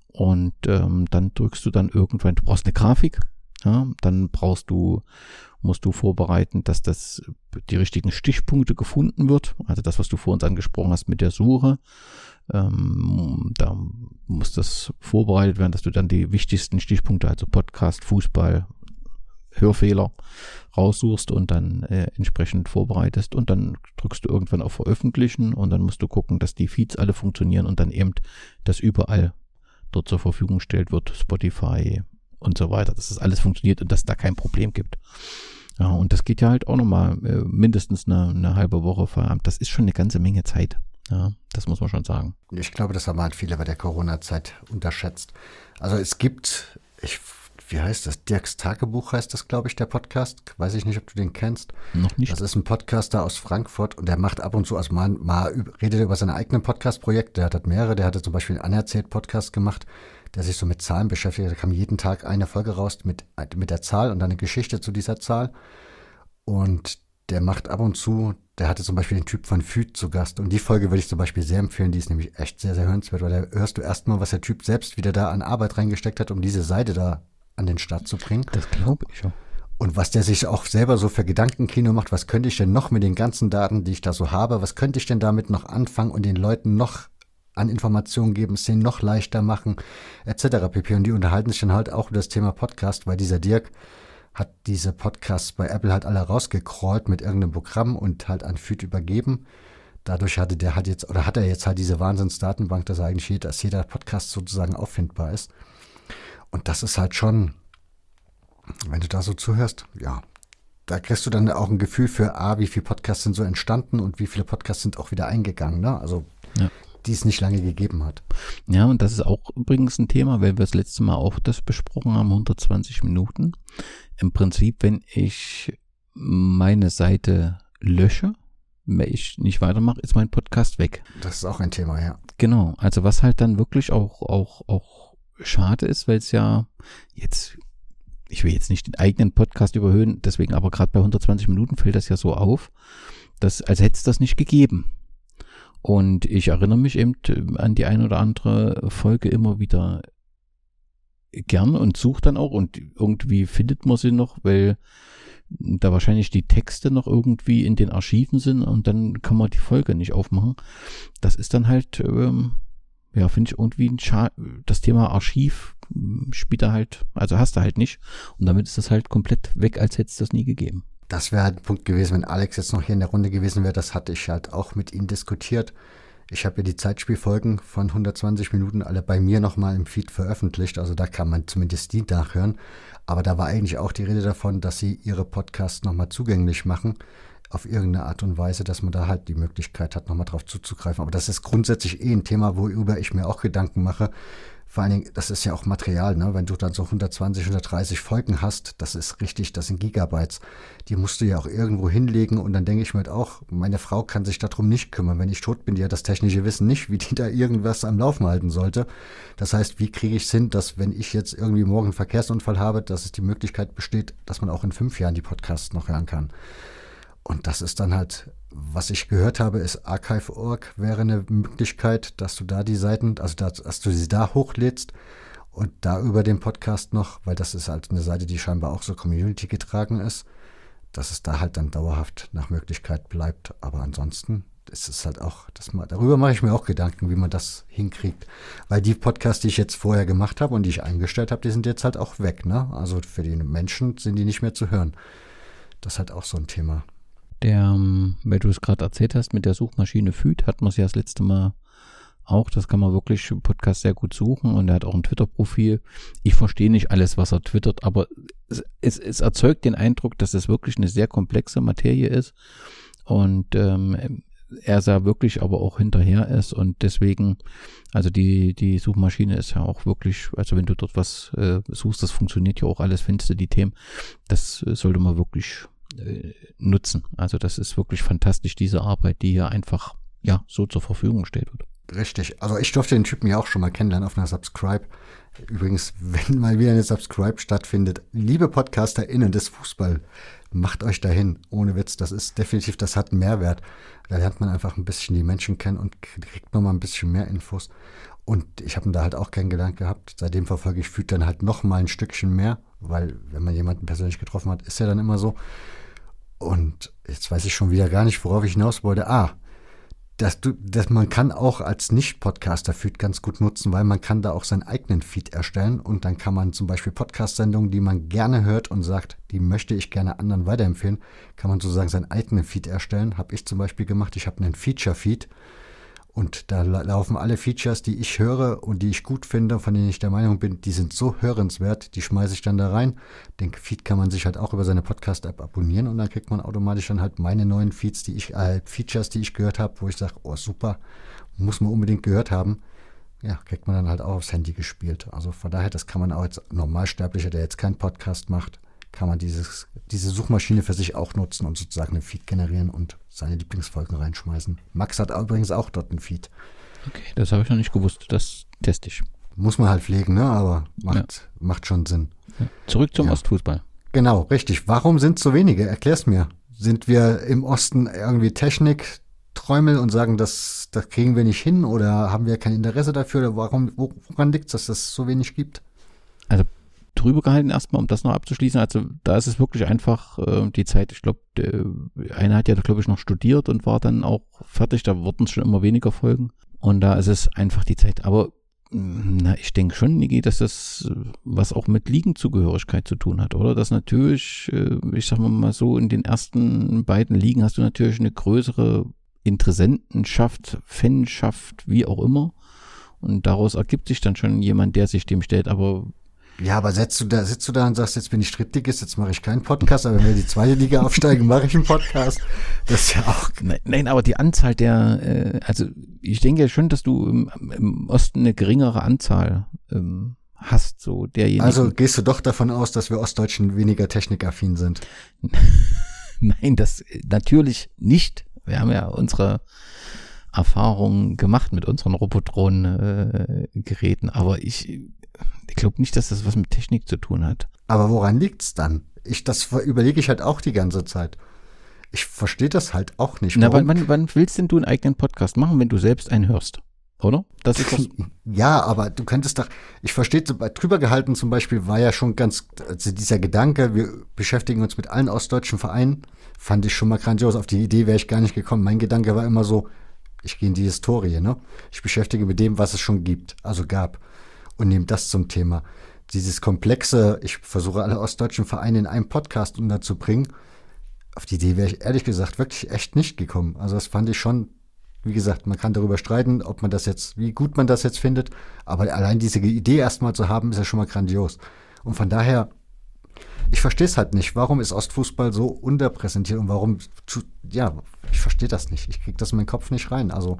Und ähm, dann drückst du dann irgendwann, du brauchst eine Grafik, ja, dann brauchst du, musst du vorbereiten, dass das die richtigen Stichpunkte gefunden wird. Also das, was du vor uns angesprochen hast mit der Suche. Ähm, da muss das vorbereitet werden, dass du dann die wichtigsten Stichpunkte, also Podcast, Fußball, Hörfehler raussuchst und dann äh, entsprechend vorbereitest und dann drückst du irgendwann auf Veröffentlichen und dann musst du gucken, dass die Feeds alle funktionieren und dann eben das überall dort zur Verfügung stellt wird, Spotify und so weiter, dass das alles funktioniert und dass da kein Problem gibt. Ja, und das geht ja halt auch nochmal äh, mindestens eine, eine halbe Woche Feierabend. Das ist schon eine ganze Menge Zeit. Ja, das muss man schon sagen. Ich glaube, das haben halt viele bei der Corona-Zeit unterschätzt. Also es gibt, ich, wie heißt das? Dirks Tagebuch heißt das, glaube ich, der Podcast. Weiß ich nicht, ob du den kennst. Noch nicht. Das ist ein Podcaster aus Frankfurt und der macht ab und zu, also mal, mal redet über seine eigenen Podcast-Projekte. Der hat halt mehrere. Der hatte zum Beispiel einen Anerzählt-Podcast gemacht, der sich so mit Zahlen beschäftigt. Da kam jeden Tag eine Folge raus mit, mit der Zahl und dann eine Geschichte zu dieser Zahl. Und der macht ab und zu, der hatte zum Beispiel den Typ von Füt zu Gast. Und die Folge würde ich zum Beispiel sehr empfehlen. Die ist nämlich echt sehr, sehr hörenswert, weil da hörst du erstmal, was der Typ selbst wieder da an Arbeit reingesteckt hat, um diese Seite da an den Start zu bringen. Das glaube ich ja. Und was der sich auch selber so für Gedankenkino macht, was könnte ich denn noch mit den ganzen Daten, die ich da so habe, was könnte ich denn damit noch anfangen und den Leuten noch an Informationen geben, es denen noch leichter machen, etc. pp. Und die unterhalten sich dann halt auch über das Thema Podcast, weil dieser Dirk, hat diese Podcasts bei Apple halt alle rausgecrawlt mit irgendeinem Programm und halt an Feed übergeben. Dadurch hatte der halt jetzt, oder hat er jetzt halt diese Wahnsinnsdatenbank, dass eigentlich jeder, dass jeder Podcast sozusagen auffindbar ist. Und das ist halt schon, wenn du da so zuhörst, ja, da kriegst du dann auch ein Gefühl für, A, wie viele Podcasts sind so entstanden und wie viele Podcasts sind auch wieder eingegangen. Ne? Also ja die es nicht lange gegeben hat. Ja, und das ist auch übrigens ein Thema, weil wir das letzte Mal auch das besprochen haben, 120 Minuten. Im Prinzip, wenn ich meine Seite lösche, wenn ich nicht weitermache, ist mein Podcast weg. Das ist auch ein Thema, ja. Genau. Also was halt dann wirklich auch, auch, auch schade ist, weil es ja jetzt, ich will jetzt nicht den eigenen Podcast überhöhen, deswegen aber gerade bei 120 Minuten fällt das ja so auf, dass, als hätte es das nicht gegeben. Und ich erinnere mich eben äh, an die ein oder andere Folge immer wieder gern und suche dann auch und irgendwie findet man sie noch, weil da wahrscheinlich die Texte noch irgendwie in den Archiven sind und dann kann man die Folge nicht aufmachen. Das ist dann halt, ähm, ja, finde ich irgendwie ein Scha das Thema Archiv hm, spielt da halt, also hast du halt nicht und damit ist das halt komplett weg, als hätte es das nie gegeben. Das wäre halt ein Punkt gewesen, wenn Alex jetzt noch hier in der Runde gewesen wäre. Das hatte ich halt auch mit ihm diskutiert. Ich habe ja die Zeitspielfolgen von 120 Minuten alle bei mir nochmal im Feed veröffentlicht. Also da kann man zumindest die nachhören. Aber da war eigentlich auch die Rede davon, dass sie ihre Podcasts nochmal zugänglich machen. Auf irgendeine Art und Weise, dass man da halt die Möglichkeit hat, nochmal drauf zuzugreifen. Aber das ist grundsätzlich eh ein Thema, worüber ich mir auch Gedanken mache. vor allen Dingen, das ist ja auch Material, ne? wenn du dann so 120, 130 Folgen hast, das ist richtig, das sind Gigabytes. Die musst du ja auch irgendwo hinlegen und dann denke ich mir halt auch, meine Frau kann sich darum nicht kümmern. Wenn ich tot bin, die hat das technische Wissen nicht, wie die da irgendwas am Laufen halten sollte. Das heißt, wie kriege ich es hin, dass wenn ich jetzt irgendwie morgen einen Verkehrsunfall habe, dass es die Möglichkeit besteht, dass man auch in fünf Jahren die Podcasts noch hören kann. Und das ist dann halt, was ich gehört habe, ist Archive.org wäre eine Möglichkeit, dass du da die Seiten, also dass, dass du sie da hochlädst und da über den Podcast noch, weil das ist halt eine Seite, die scheinbar auch so Community getragen ist, dass es da halt dann dauerhaft nach Möglichkeit bleibt. Aber ansonsten ist es halt auch, das, darüber mache ich mir auch Gedanken, wie man das hinkriegt. Weil die Podcasts, die ich jetzt vorher gemacht habe und die ich eingestellt habe, die sind jetzt halt auch weg. Ne? Also für die Menschen sind die nicht mehr zu hören. Das ist halt auch so ein Thema. Der, ähm, weil du es gerade erzählt hast, mit der Suchmaschine Feed hat man es ja das letzte Mal auch. Das kann man wirklich im Podcast sehr gut suchen und er hat auch ein Twitter-Profil. Ich verstehe nicht alles, was er twittert, aber es, es, es, erzeugt den Eindruck, dass es wirklich eine sehr komplexe Materie ist und ähm, er da wirklich aber auch hinterher ist und deswegen, also die, die Suchmaschine ist ja auch wirklich, also wenn du dort was äh, suchst, das funktioniert ja auch alles, findest du die Themen, das sollte man wirklich nutzen. Also das ist wirklich fantastisch, diese Arbeit, die hier einfach ja so zur Verfügung steht. Richtig. Also ich durfte den Typen ja auch schon mal kennenlernen auf einer Subscribe. Übrigens, [laughs] wenn mal wieder eine Subscribe stattfindet, liebe PodcasterInnen des Fußball, macht euch dahin. Ohne Witz, das ist definitiv, das hat einen Mehrwert. Da lernt man einfach ein bisschen die Menschen kennen und kriegt nochmal ein bisschen mehr Infos. Und ich habe ihn da halt auch kennengelernt gehabt. Seitdem verfolge ich Füt dann halt noch mal ein Stückchen mehr, weil wenn man jemanden persönlich getroffen hat, ist ja dann immer so. Und jetzt weiß ich schon wieder gar nicht, worauf ich hinaus wollte. Ah, dass du, dass man kann auch als Nicht-Podcaster-Feed ganz gut nutzen, weil man kann da auch seinen eigenen Feed erstellen und dann kann man zum Beispiel Podcast-Sendungen, die man gerne hört und sagt, die möchte ich gerne anderen weiterempfehlen, kann man sozusagen seinen eigenen Feed erstellen. Habe ich zum Beispiel gemacht. Ich habe einen Feature-Feed und da laufen alle Features, die ich höre und die ich gut finde, von denen ich der Meinung bin, die sind so hörenswert, die schmeiße ich dann da rein. Den Feed kann man sich halt auch über seine Podcast-App abonnieren und dann kriegt man automatisch dann halt meine neuen Feeds, die ich, äh, Features, die ich gehört habe, wo ich sage, oh super, muss man unbedingt gehört haben. Ja, kriegt man dann halt auch aufs Handy gespielt. Also von daher, das kann man auch als Normalsterblicher, der jetzt keinen Podcast macht, kann man dieses, diese Suchmaschine für sich auch nutzen und sozusagen einen Feed generieren und seine Lieblingsfolgen reinschmeißen. Max hat übrigens auch dort einen Feed. Okay, das habe ich noch nicht gewusst. Das teste ich. Muss man halt pflegen, ne? aber macht, ja. macht schon Sinn. Ja. Zurück zum ja. Ostfußball. Genau, richtig. Warum sind so wenige? Erklär's mir. Sind wir im Osten irgendwie Technik, Träumel und sagen, das, das kriegen wir nicht hin oder haben wir kein Interesse dafür? Oder warum, woran liegt es, dass es so wenig gibt? Also drüber gehalten erstmal, um das noch abzuschließen. Also da ist es wirklich einfach äh, die Zeit, ich glaube, einer hat ja, glaube ich, noch studiert und war dann auch fertig, da wurden es schon immer weniger Folgen. Und da ist es einfach die Zeit. Aber mm, na, ich denke schon, Niki, dass das was auch mit Ligenzugehörigkeit zu tun hat, oder? Dass natürlich, äh, ich sag mal so, in den ersten beiden Ligen hast du natürlich eine größere Interessentenschaft, Fanschaft, wie auch immer. Und daraus ergibt sich dann schon jemand, der sich dem stellt. Aber ja, aber setzt du da, sitzt du da und sagst, jetzt bin ich Drittligist, jetzt mache ich keinen Podcast, aber wenn wir die zweite Liga aufsteigen, mache ich einen Podcast. Das ist ja auch. [laughs] Nein, nein aber die Anzahl der, äh, also ich denke schon, dass du im, im Osten eine geringere Anzahl ähm, hast, so derjenigen. Also gehst du doch davon aus, dass wir Ostdeutschen weniger technikaffin sind? [laughs] nein, das natürlich nicht. Wir haben ja unsere Erfahrungen gemacht mit unseren Robotron-Geräten, äh, aber ich ich glaube nicht, dass das was mit Technik zu tun hat. Aber woran liegt's dann? Ich, das überlege ich halt auch die ganze Zeit. Ich verstehe das halt auch nicht. Na, wann, wann, wann willst denn du einen eigenen Podcast machen, wenn du selbst einen hörst? Oder? Das ist das [laughs] ja, aber du könntest doch, ich verstehe, drüber gehalten zum Beispiel war ja schon ganz, also dieser Gedanke, wir beschäftigen uns mit allen ostdeutschen Vereinen, fand ich schon mal grandios. Auf die Idee wäre ich gar nicht gekommen. Mein Gedanke war immer so, ich gehe in die Historie, ne? Ich beschäftige mit dem, was es schon gibt, also gab und nehme das zum Thema. Dieses komplexe, ich versuche alle ostdeutschen Vereine in einem Podcast unterzubringen, auf die Idee wäre ich ehrlich gesagt wirklich echt nicht gekommen. Also das fand ich schon, wie gesagt, man kann darüber streiten, ob man das jetzt, wie gut man das jetzt findet, aber allein diese Idee erstmal zu haben, ist ja schon mal grandios. Und von daher, ich verstehe es halt nicht. Warum ist Ostfußball so unterpräsentiert und warum, ja, ich verstehe das nicht. Ich kriege das in meinen Kopf nicht rein. Also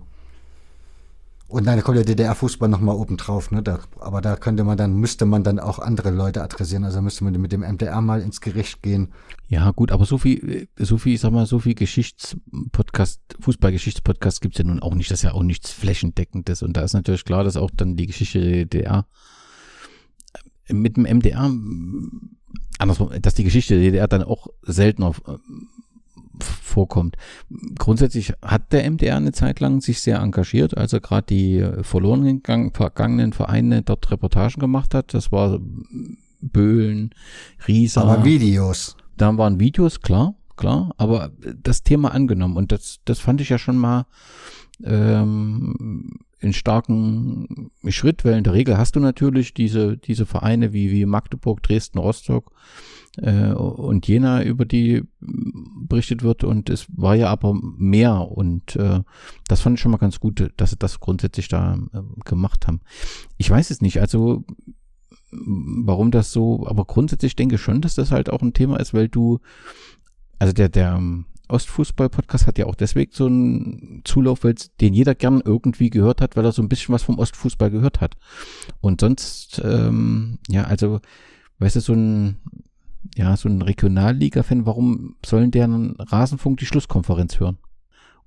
Und dann kommt der DDR-Fußball nochmal oben drauf, ne? Da, aber da könnte man dann, müsste man dann auch andere Leute adressieren. Also müsste man mit dem MDR mal ins Gericht gehen. Ja, gut, aber so viel, so viel, ich sag mal, so viel Geschichtspodcast, Fußballgeschichtspodcast gibt's ja nun auch nicht. Das ist ja auch nichts Flächendeckendes. Und da ist natürlich klar, dass auch dann die Geschichte der DDR mit dem MDR, andersrum, dass die Geschichte der DDR dann auch seltener vorkommt. Grundsätzlich hat der MDR eine Zeit lang sich sehr engagiert, als er gerade die verloren vergangenen Vereine dort Reportagen gemacht hat. Das war Böhlen, Riesa. Aber Videos. Da waren Videos, klar, klar, aber das Thema angenommen und das, das fand ich ja schon mal ähm, in starken Schritt, weil in der Regel hast du natürlich diese, diese Vereine wie, wie Magdeburg, Dresden, Rostock, äh, und Jena, über die berichtet wird. Und es war ja aber mehr. Und äh, das fand ich schon mal ganz gut, dass sie das grundsätzlich da äh, gemacht haben. Ich weiß es nicht, also warum das so, aber grundsätzlich denke ich schon, dass das halt auch ein Thema ist, weil du, also der, der Ostfußball-Podcast hat ja auch deswegen so einen Zulauf, weil den jeder gern irgendwie gehört hat, weil er so ein bisschen was vom Ostfußball gehört hat. Und sonst, ähm, ja, also, weißt du, so ein, ja, so ein Regionalliga-Fan, warum sollen deren Rasenfunk die Schlusskonferenz hören?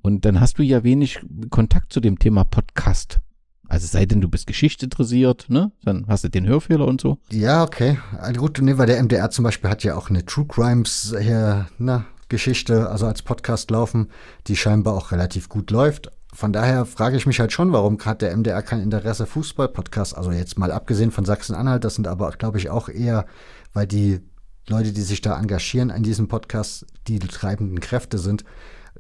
Und dann hast du ja wenig Kontakt zu dem Thema Podcast. Also sei denn, du bist Geschichte interessiert, ne? Dann hast du den Hörfehler und so. Ja, okay. Also gut, ne, weil der MDR zum Beispiel hat ja auch eine True Crimes hier, na, Geschichte, also als Podcast laufen, die scheinbar auch relativ gut läuft. Von daher frage ich mich halt schon, warum hat der MDR kein Interesse Fußball-Podcast? Also jetzt mal abgesehen von Sachsen-Anhalt, das sind aber, glaube ich, auch eher, weil die Leute, die sich da engagieren an diesem Podcast, die treibenden Kräfte sind.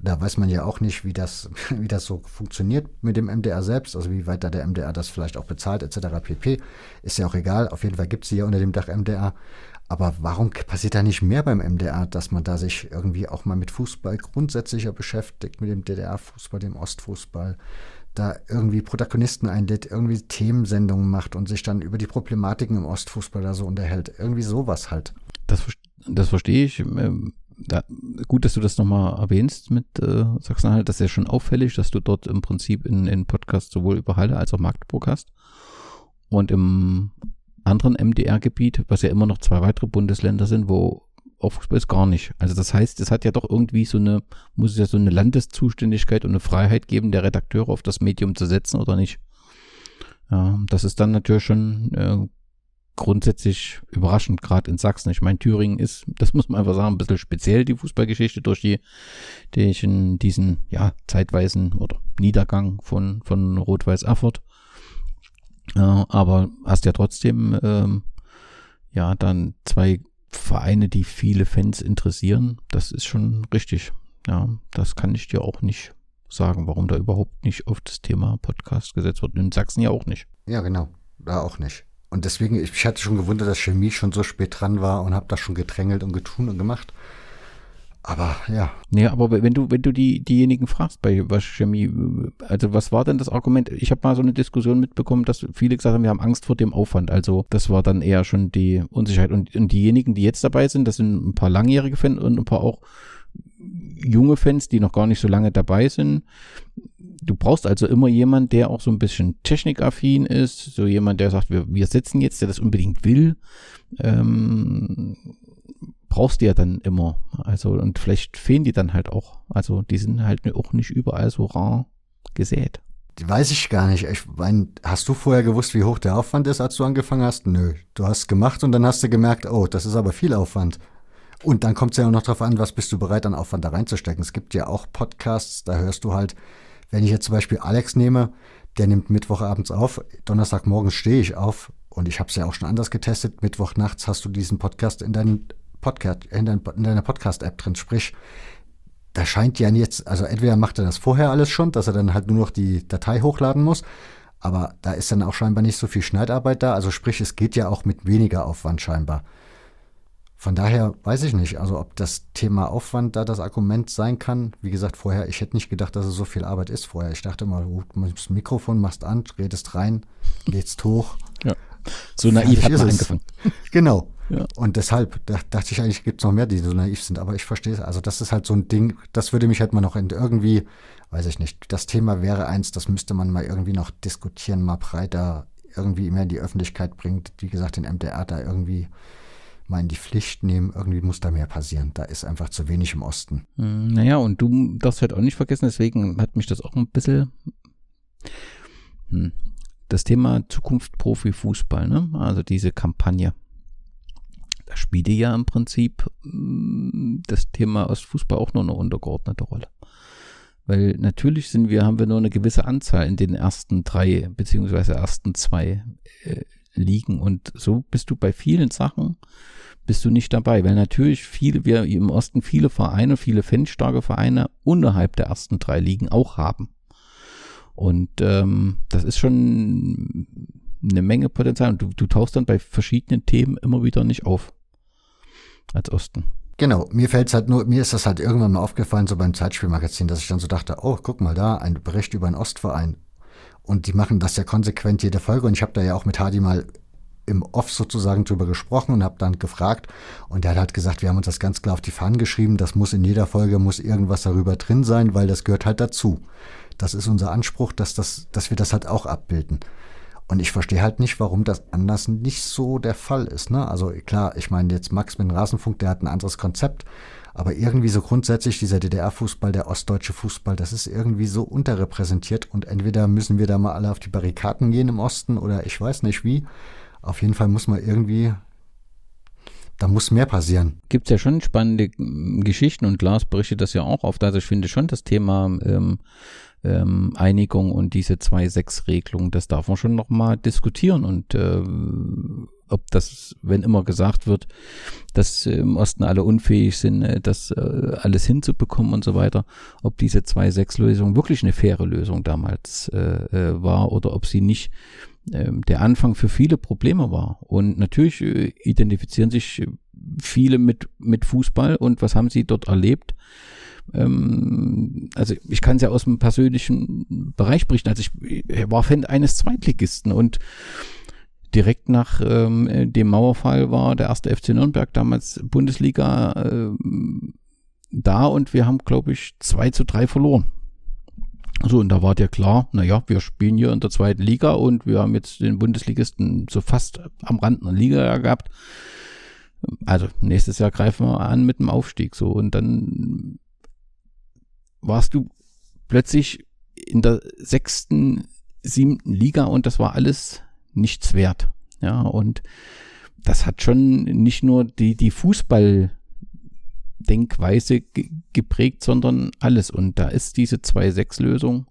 Da weiß man ja auch nicht, wie das, [laughs] wie das so funktioniert mit dem MDR selbst, also wie weit da der MDR das vielleicht auch bezahlt, etc. pp. Ist ja auch egal. Auf jeden Fall gibt es sie ja unter dem Dach MDR. Aber warum passiert da nicht mehr beim MDR, dass man da sich irgendwie auch mal mit Fußball grundsätzlicher beschäftigt, mit dem DDR-Fußball, dem Ostfußball, da irgendwie Protagonisten einlädt, irgendwie Themensendungen macht und sich dann über die Problematiken im Ostfußball da so unterhält. Irgendwie sowas halt. Das, das verstehe ich. Ähm, da, gut, dass du das nochmal erwähnst mit äh, Sachsen-Anhalt. Das ist ja schon auffällig, dass du dort im Prinzip in, in Podcast sowohl über Halle als auch Magdeburg hast. Und im anderen MDR-Gebiet, was ja immer noch zwei weitere Bundesländer sind, wo Fußball ist gar nicht. Also das heißt, es hat ja doch irgendwie so eine, muss es ja so eine Landeszuständigkeit und eine Freiheit geben, der Redakteure auf das Medium zu setzen oder nicht. Ja, das ist dann natürlich schon äh, grundsätzlich überraschend, gerade in Sachsen. Ich meine, Thüringen ist, das muss man einfach sagen, ein bisschen speziell, die Fußballgeschichte durch die, durch diesen, ja, zeitweisen oder Niedergang von, von Rot-Weiß Erfurt. Äh, aber hast ja trotzdem, ähm, ja, dann zwei Vereine, die viele Fans interessieren. Das ist schon richtig. Ja, das kann ich dir auch nicht sagen, warum da überhaupt nicht auf das Thema Podcast gesetzt wird. In Sachsen ja auch nicht. Ja, genau. Da auch nicht. Und deswegen, ich hatte schon gewundert, dass Chemie schon so spät dran war und habe das schon gedrängelt und getun und gemacht. Aber ja. Nee, aber wenn du, wenn du die, diejenigen fragst bei was Chemie, also was war denn das Argument? Ich habe mal so eine Diskussion mitbekommen, dass viele gesagt haben, wir haben Angst vor dem Aufwand. Also das war dann eher schon die Unsicherheit. Und, und diejenigen, die jetzt dabei sind, das sind ein paar langjährige Fans und ein paar auch junge Fans, die noch gar nicht so lange dabei sind. Du brauchst also immer jemand, der auch so ein bisschen technikaffin ist, so jemand, der sagt, wir, wir setzen jetzt, der das unbedingt will. Ähm, brauchst du ja dann immer. Also, und vielleicht fehlen die dann halt auch. Also, die sind halt auch nicht überall so rar gesät. Weiß ich gar nicht. Ich mein, hast du vorher gewusst, wie hoch der Aufwand ist, als du angefangen hast? Nö. Du hast gemacht und dann hast du gemerkt, oh, das ist aber viel Aufwand. Und dann kommt es ja auch noch darauf an, was bist du bereit, an Aufwand da reinzustecken. Es gibt ja auch Podcasts, da hörst du halt, wenn ich jetzt zum Beispiel Alex nehme, der nimmt Mittwochabends auf, Donnerstagmorgens stehe ich auf und ich habe es ja auch schon anders getestet. Mittwochnachts hast du diesen Podcast in, deinen Podcast, in, dein, in deiner Podcast-App drin. Sprich, da scheint ja jetzt, also entweder macht er das vorher alles schon, dass er dann halt nur noch die Datei hochladen muss, aber da ist dann auch scheinbar nicht so viel Schneidarbeit da. Also sprich, es geht ja auch mit weniger Aufwand scheinbar. Von daher weiß ich nicht, also ob das Thema Aufwand da das Argument sein kann. Wie gesagt, vorher, ich hätte nicht gedacht, dass es so viel Arbeit ist vorher. Ich dachte mal, du das Mikrofon, machst an, redest rein, lädst hoch. Ja. So naiv hat man angefangen. [laughs] Genau. Ja. Und deshalb da, dachte ich eigentlich, gibt es noch mehr, die so naiv sind, aber ich verstehe es. Also das ist halt so ein Ding, das würde mich halt mal noch irgendwie, weiß ich nicht, das Thema wäre eins, das müsste man mal irgendwie noch diskutieren, mal breiter irgendwie mehr in die Öffentlichkeit bringt. Wie gesagt, den MDR da irgendwie mal in die Pflicht nehmen. Irgendwie muss da mehr passieren. Da ist einfach zu wenig im Osten. Hm, naja, und du darfst halt auch nicht vergessen, deswegen hat mich das auch ein bisschen hm, das Thema Zukunft Profifußball, ne? Also diese Kampagne. Da spielte ja im Prinzip hm, das Thema Ostfußball auch nur eine untergeordnete Rolle. Weil natürlich sind wir, haben wir nur eine gewisse Anzahl in den ersten drei beziehungsweise ersten zwei äh, Ligen. Und so bist du bei vielen Sachen bist du nicht dabei, weil natürlich viele, wir im Osten viele Vereine, viele fanstarke Vereine unterhalb der ersten drei Ligen auch haben. Und ähm, das ist schon eine Menge Potenzial. Und du, du tauchst dann bei verschiedenen Themen immer wieder nicht auf. Als Osten. Genau, mir fällt es halt nur, mir ist das halt irgendwann mal aufgefallen, so beim Zeitspielmagazin, dass ich dann so dachte, oh, guck mal da, ein Bericht über einen Ostverein. Und die machen das ja konsequent jede Folge. Und ich habe da ja auch mit Hadi mal im Off sozusagen drüber gesprochen und habe dann gefragt. Und er hat halt gesagt, wir haben uns das ganz klar auf die Fahnen geschrieben. Das muss in jeder Folge, muss irgendwas darüber drin sein, weil das gehört halt dazu. Das ist unser Anspruch, dass, das, dass wir das halt auch abbilden. Und ich verstehe halt nicht, warum das anders nicht so der Fall ist. Ne? Also klar, ich meine jetzt Max mit dem Rasenfunk, der hat ein anderes Konzept. Aber irgendwie so grundsätzlich dieser DDR-Fußball, der ostdeutsche Fußball, das ist irgendwie so unterrepräsentiert. Und entweder müssen wir da mal alle auf die Barrikaden gehen im Osten oder ich weiß nicht wie. Auf jeden Fall muss man irgendwie da muss mehr passieren. Gibt es ja schon spannende Geschichten und Lars berichtet das ja auch oft. Also ich finde schon das Thema ähm, ähm, Einigung und diese 2-6-Regelung, das darf man schon nochmal diskutieren. Und äh, ob das, wenn immer gesagt wird, dass im Osten alle unfähig sind, äh, das äh, alles hinzubekommen und so weiter, ob diese 2-6-Lösung wirklich eine faire Lösung damals äh, äh, war oder ob sie nicht der Anfang für viele Probleme war. Und natürlich äh, identifizieren sich viele mit, mit Fußball und was haben sie dort erlebt? ähm, also ich kann es ja aus dem persönlichen Bereich berichten. Also ich, war Fan eines Zweitligisten und direkt nach ähm, dem Mauerfall war der erste FC Nürnberg damals Bundesliga äh, da und wir haben, glaube ich, 2 zu 3 verloren. So, und da war dir klar, naja, wir spielen hier in der zweiten Liga und wir haben jetzt den Bundesligisten so fast am Rand einer Liga gehabt. Also nächstes Jahr greifen wir an mit dem Aufstieg so und dann warst du plötzlich in der sechsten, siebten Liga und das war alles nichts wert. Ja, und das hat schon nicht nur die, die Fußball- Denkweise geprägt, sondern alles. Und da ist diese 2-6-Lösung,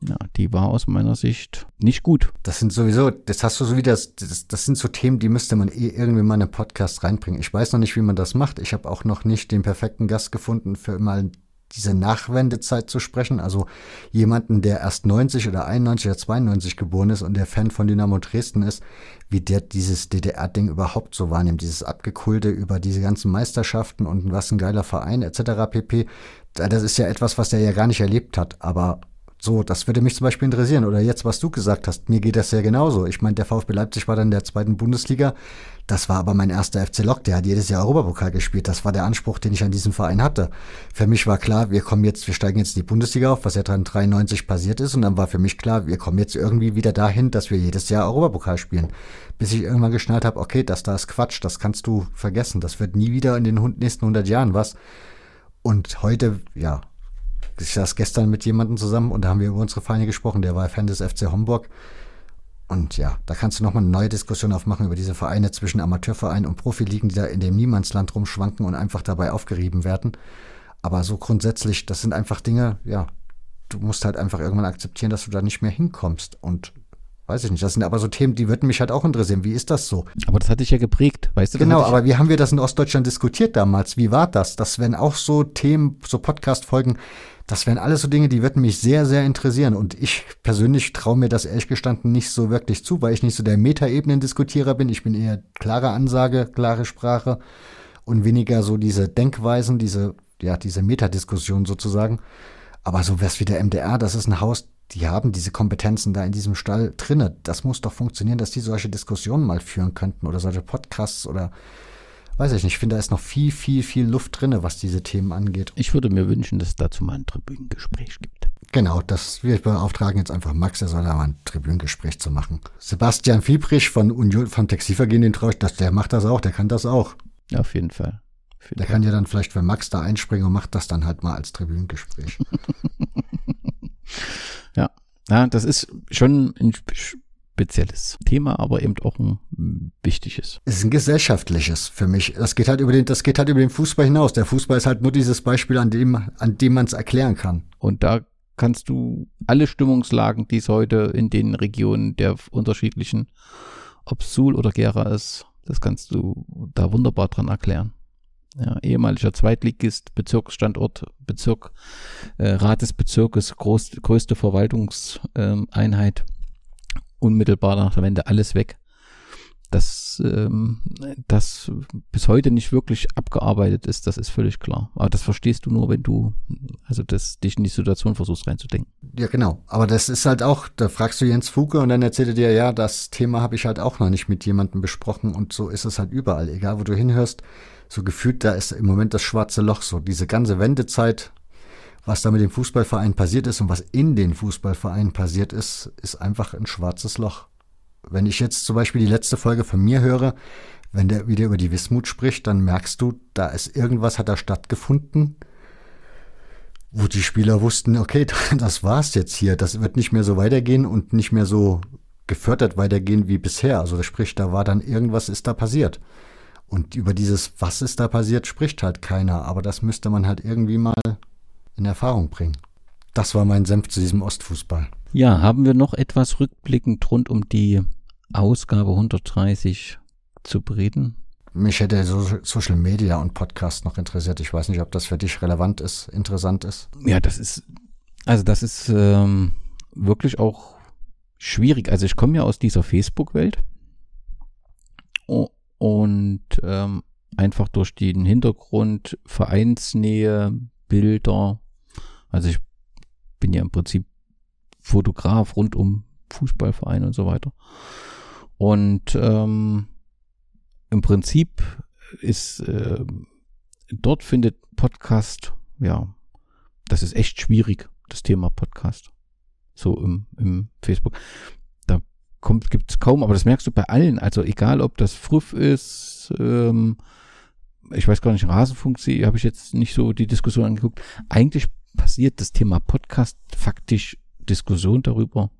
ja, die war aus meiner Sicht nicht gut. Das sind sowieso, das hast du so wieder, das, das, sind so Themen, die müsste man eh irgendwie mal in einen Podcast reinbringen. Ich weiß noch nicht, wie man das macht. Ich habe auch noch nicht den perfekten Gast gefunden für mal diese Nachwendezeit zu sprechen. Also jemanden, der erst 90 oder 91 oder 92 geboren ist und der Fan von Dynamo Dresden ist, wie der dieses DDR-Ding überhaupt so wahrnimmt. Dieses Abgekulte über diese ganzen Meisterschaften und was ein geiler Verein etc. pp. Das ist ja etwas, was der ja gar nicht erlebt hat. Aber so, das würde mich zum Beispiel interessieren. Oder jetzt, was du gesagt hast, mir geht das ja genauso. Ich meine, der VfB Leipzig war dann in der zweiten Bundesliga. Das war aber mein erster FC Lok, der hat jedes Jahr Europapokal gespielt. Das war der Anspruch, den ich an diesem Verein hatte. Für mich war klar, wir kommen jetzt, wir steigen jetzt in die Bundesliga auf, was ja dann 93 passiert ist. Und dann war für mich klar, wir kommen jetzt irgendwie wieder dahin, dass wir jedes Jahr Europapokal spielen. Bis ich irgendwann geschnallt habe, okay, das da ist Quatsch, das kannst du vergessen. Das wird nie wieder in den nächsten 100 Jahren was. Und heute, ja, ich saß gestern mit jemandem zusammen und da haben wir über unsere Vereine gesprochen. Der war Fan des FC Homburg. Und ja, da kannst du nochmal eine neue Diskussion aufmachen über diese Vereine zwischen Amateurvereinen und Profiligen, die da in dem Niemandsland rumschwanken und einfach dabei aufgerieben werden. Aber so grundsätzlich, das sind einfach Dinge, ja, du musst halt einfach irgendwann akzeptieren, dass du da nicht mehr hinkommst. Und weiß ich nicht, das sind aber so Themen, die würden mich halt auch interessieren. Wie ist das so? Aber das hat dich ja geprägt, weißt du? Genau, aber wie haben wir das in Ostdeutschland diskutiert damals? Wie war das? Das wären auch so Themen, so Podcast-Folgen, das wären alles so Dinge, die würden mich sehr, sehr interessieren. Und ich persönlich traue mir das ehrlich gestanden nicht so wirklich zu, weil ich nicht so der Metaebenen-Diskutierer bin. Ich bin eher klare Ansage, klare Sprache und weniger so diese Denkweisen, diese, ja, diese Metadiskussion sozusagen. Aber so was wie der MDR, das ist ein Haus, die haben diese Kompetenzen da in diesem Stall drinne. Das muss doch funktionieren, dass die solche Diskussionen mal führen könnten oder solche Podcasts oder weiß ich nicht. Ich finde, da ist noch viel, viel, viel Luft drinne, was diese Themen angeht. Ich würde mir wünschen, dass es dazu mal ein Tribünengespräch gibt. Genau, das wir beauftragen jetzt einfach Max, er soll da mal ein Tribünengespräch zu machen. Sebastian Fiebrich von Union, vom Textilvergehen, den traue ich, dass der macht das auch, der kann das auch. Ja, auf jeden Fall. Auf jeden Der Fall. kann ja dann vielleicht, wenn Max da einspringen und macht das dann halt mal als Tribünengespräch. [laughs] Ja, ja, das ist schon ein spezielles Thema, aber eben auch ein wichtiges. Es ist ein gesellschaftliches für mich. Das geht halt über den, das geht halt über den Fußball hinaus. Der Fußball ist halt nur dieses Beispiel, an dem, an dem man es erklären kann. Und da kannst du alle Stimmungslagen, die es heute in den Regionen der unterschiedlichen, ob Suhl oder Gera ist, das kannst du da wunderbar dran erklären. Ja, ehemaliger Zweitligist, Bezirksstandort, Bezirk, äh, Rat des Bezirkes, groß, größte Verwaltungseinheit, unmittelbar nach der Wende alles weg. Dass ähm, das bis heute nicht wirklich abgearbeitet ist, das ist völlig klar. Aber das verstehst du nur, wenn du also das, dich in die Situation versuchst reinzudenken. Ja, genau. Aber das ist halt auch, da fragst du Jens Fuke und dann erzählt er dir, ja, das Thema habe ich halt auch noch nicht mit jemandem besprochen und so ist es halt überall. Egal, wo du hinhörst, so gefühlt, da ist im Moment das schwarze Loch so. Diese ganze Wendezeit, was da mit dem Fußballverein passiert ist und was in den Fußballvereinen passiert ist, ist einfach ein schwarzes Loch. Wenn ich jetzt zum Beispiel die letzte Folge von mir höre, wenn der wieder über die Wismut spricht, dann merkst du, da ist irgendwas hat da stattgefunden, wo die Spieler wussten, okay, [laughs] das war's jetzt hier, das wird nicht mehr so weitergehen und nicht mehr so gefördert weitergehen wie bisher. Also sprich, da war dann irgendwas ist da passiert. Und über dieses, was ist da passiert, spricht halt keiner. Aber das müsste man halt irgendwie mal in Erfahrung bringen. Das war mein Senf zu diesem Ostfußball. Ja, haben wir noch etwas rückblickend rund um die Ausgabe 130 zu bereden? Mich hätte so Social Media und Podcast noch interessiert. Ich weiß nicht, ob das für dich relevant ist, interessant ist. Ja, das ist, also das ist ähm, wirklich auch schwierig. Also ich komme ja aus dieser Facebook-Welt und ähm, einfach durch den Hintergrund, Vereinsnähe, Bilder. Also ich bin ja im Prinzip Fotograf rund um Fußballvereine und so weiter. Und ähm, im Prinzip ist äh, dort findet Podcast, ja, das ist echt schwierig, das Thema Podcast. So im, im Facebook. Da kommt, gibt's kaum, aber das merkst du bei allen. Also egal, ob das Früff ist, ähm, ich weiß gar nicht, Rasenfunk, habe ich jetzt nicht so die Diskussion angeguckt. Eigentlich passiert das Thema Podcast faktisch Diskussion darüber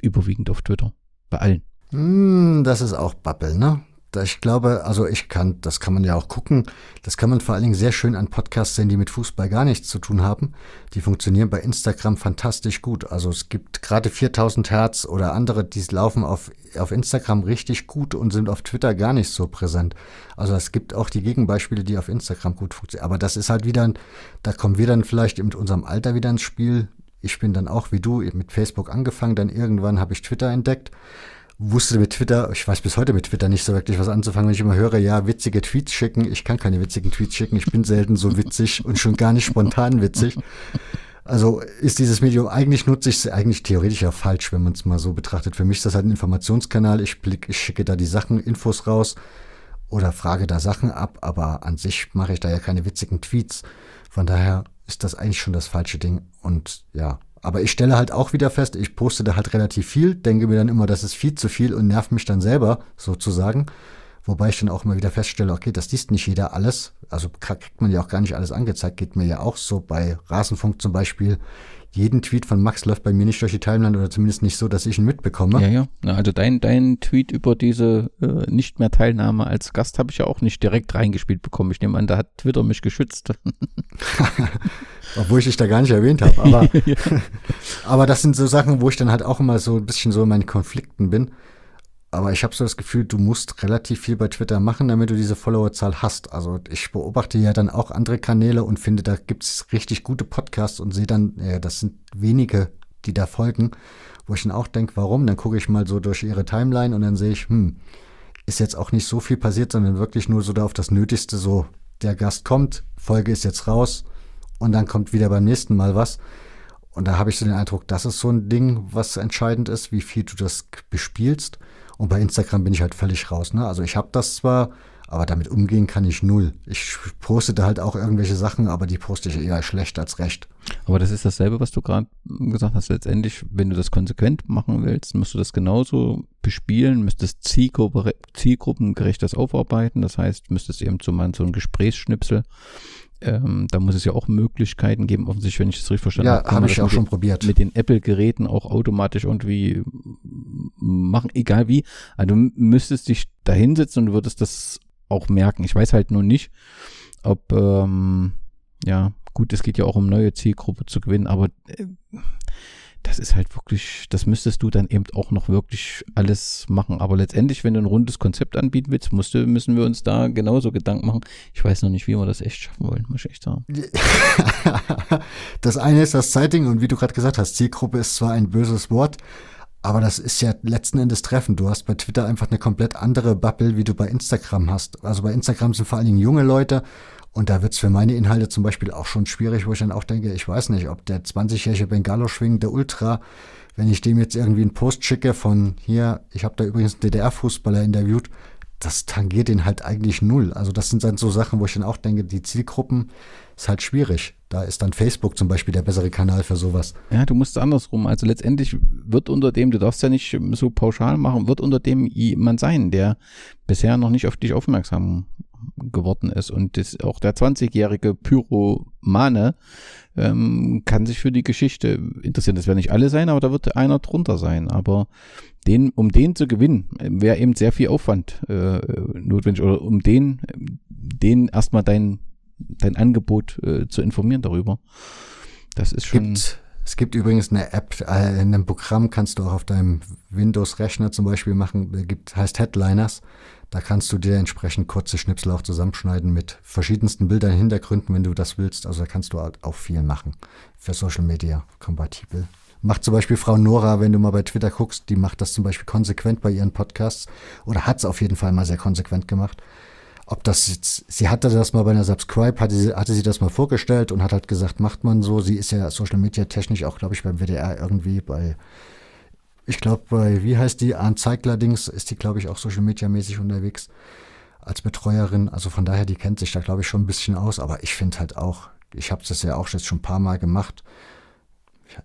überwiegend auf Twitter. Bei allen. Hm, das ist auch Bubble, ne? Ich glaube, also ich kann, das kann man ja auch gucken, das kann man vor allen Dingen sehr schön an Podcasts sehen, die mit Fußball gar nichts zu tun haben. Die funktionieren bei Instagram fantastisch gut. Also es gibt gerade 4000 Hertz oder andere, die laufen auf, auf Instagram richtig gut und sind auf Twitter gar nicht so präsent. Also es gibt auch die Gegenbeispiele, die auf Instagram gut funktionieren. Aber das ist halt wieder, da kommen wir dann vielleicht mit unserem Alter wieder ins Spiel. Ich bin dann auch wie du mit Facebook angefangen, dann irgendwann habe ich Twitter entdeckt wusste mit Twitter, ich weiß bis heute mit Twitter nicht so wirklich was anzufangen, wenn ich immer höre, ja, witzige Tweets schicken. Ich kann keine witzigen Tweets schicken. Ich bin selten so witzig und schon gar nicht spontan witzig. Also ist dieses Medium, eigentlich nutze ich es eigentlich theoretisch ja falsch, wenn man es mal so betrachtet. Für mich ist das halt ein Informationskanal. Ich, blick, ich schicke da die Sachen, Infos raus oder frage da Sachen ab, aber an sich mache ich da ja keine witzigen Tweets. Von daher ist das eigentlich schon das falsche Ding. Und ja, aber ich stelle halt auch wieder fest, ich poste da halt relativ viel, denke mir dann immer, das ist viel zu viel und nerv mich dann selber sozusagen. Wobei ich dann auch immer wieder feststelle, okay, das liest nicht jeder alles. Also kriegt man ja auch gar nicht alles angezeigt, geht mir ja auch so. Bei Rasenfunk zum Beispiel, jeden Tweet von Max läuft bei mir nicht durch die Timeline oder zumindest nicht so, dass ich ihn mitbekomme. Ja, ja. Also dein, dein Tweet über diese äh, nicht mehr Teilnahme als Gast habe ich ja auch nicht direkt reingespielt bekommen. Ich nehme an, da hat Twitter mich geschützt. [laughs] [laughs] Obwohl ich dich da gar nicht erwähnt habe. Aber, [laughs] aber das sind so Sachen, wo ich dann halt auch immer so ein bisschen so in meinen Konflikten bin. Aber ich habe so das Gefühl, du musst relativ viel bei Twitter machen, damit du diese Followerzahl hast. Also ich beobachte ja dann auch andere Kanäle und finde, da gibt's richtig gute Podcasts und sehe dann, ja, das sind wenige, die da folgen, wo ich dann auch denke, warum? Dann gucke ich mal so durch ihre Timeline und dann sehe ich, hm, ist jetzt auch nicht so viel passiert, sondern wirklich nur so da auf das Nötigste, so der Gast kommt, Folge ist jetzt raus und dann kommt wieder beim nächsten Mal was. Und da habe ich so den Eindruck, das ist so ein Ding, was entscheidend ist, wie viel du das bespielst. Und bei Instagram bin ich halt völlig raus. Ne? Also ich habe das zwar, aber damit umgehen kann ich null. Ich poste da halt auch irgendwelche Sachen, aber die poste ich eher schlecht als recht. Aber das ist dasselbe, was du gerade gesagt hast. Letztendlich, wenn du das konsequent machen willst, musst du das genauso bespielen, müsstest Zielgruppe, zielgruppengerechtes aufarbeiten. Das heißt, müsstest eben mal so ein Gesprächsschnipsel ähm, da muss es ja auch Möglichkeiten geben, offensichtlich, wenn ich das richtig verstanden ja, habe. Ja, habe ich auch schon probiert. Mit den Apple-Geräten auch automatisch irgendwie machen, egal wie. Also du müsstest dich da hinsetzen und würdest das auch merken. Ich weiß halt nur nicht, ob, ähm, ja, gut, es geht ja auch um neue Zielgruppe zu gewinnen, aber äh, das ist halt wirklich, das müsstest du dann eben auch noch wirklich alles machen. Aber letztendlich, wenn du ein rundes Konzept anbieten willst, musst du, müssen wir uns da genauso Gedanken machen. Ich weiß noch nicht, wie wir das echt schaffen wollen, muss ich echt sagen. [laughs] das eine ist das Zeiting und wie du gerade gesagt hast, Zielgruppe ist zwar ein böses Wort, aber das ist ja letzten Endes treffend. Du hast bei Twitter einfach eine komplett andere Bubble, wie du bei Instagram hast. Also bei Instagram sind vor allen Dingen junge Leute und da wird's für meine Inhalte zum Beispiel auch schon schwierig, wo ich dann auch denke, ich weiß nicht, ob der 20-jährige Bengalo schwingende Ultra, wenn ich dem jetzt irgendwie einen Post schicke von hier, ich habe da übrigens einen DDR-Fußballer interviewt, das tangiert den halt eigentlich null. Also das sind dann so Sachen, wo ich dann auch denke, die Zielgruppen ist halt schwierig. Da ist dann Facebook zum Beispiel der bessere Kanal für sowas. Ja, du musst andersrum. Also letztendlich wird unter dem, du darfst ja nicht so pauschal machen, wird unter dem jemand sein, der bisher noch nicht auf dich aufmerksam geworden ist. Und das, auch der 20-jährige Pyromane ähm, kann sich für die Geschichte interessieren. Das werden nicht alle sein, aber da wird einer drunter sein. Aber den, um den zu gewinnen, wäre eben sehr viel Aufwand äh, notwendig. Oder um den, den erstmal dein, dein Angebot äh, zu informieren darüber. Das ist schon. Gibt, es gibt übrigens eine App, äh, in einem Programm kannst du auch auf deinem Windows-Rechner zum Beispiel machen, gibt, heißt Headliners. Da kannst du dir entsprechend kurze Schnipsel auch zusammenschneiden mit verschiedensten Bildern, Hintergründen, wenn du das willst. Also da kannst du halt auch viel machen für Social Media kompatibel. Macht zum Beispiel Frau Nora, wenn du mal bei Twitter guckst, die macht das zum Beispiel konsequent bei ihren Podcasts oder hat es auf jeden Fall mal sehr konsequent gemacht. Ob das jetzt, sie hatte das mal bei einer Subscribe, hatte sie, hatte sie das mal vorgestellt und hat halt gesagt, macht man so. Sie ist ja Social Media technisch auch, glaube ich, beim WDR irgendwie bei ich glaube, bei, wie heißt die, Arndt Zeigler-Dings, ist die, glaube ich, auch Social Media-mäßig unterwegs als Betreuerin. Also von daher, die kennt sich da, glaube ich, schon ein bisschen aus. Aber ich finde halt auch, ich habe das ja auch jetzt schon ein paar Mal gemacht.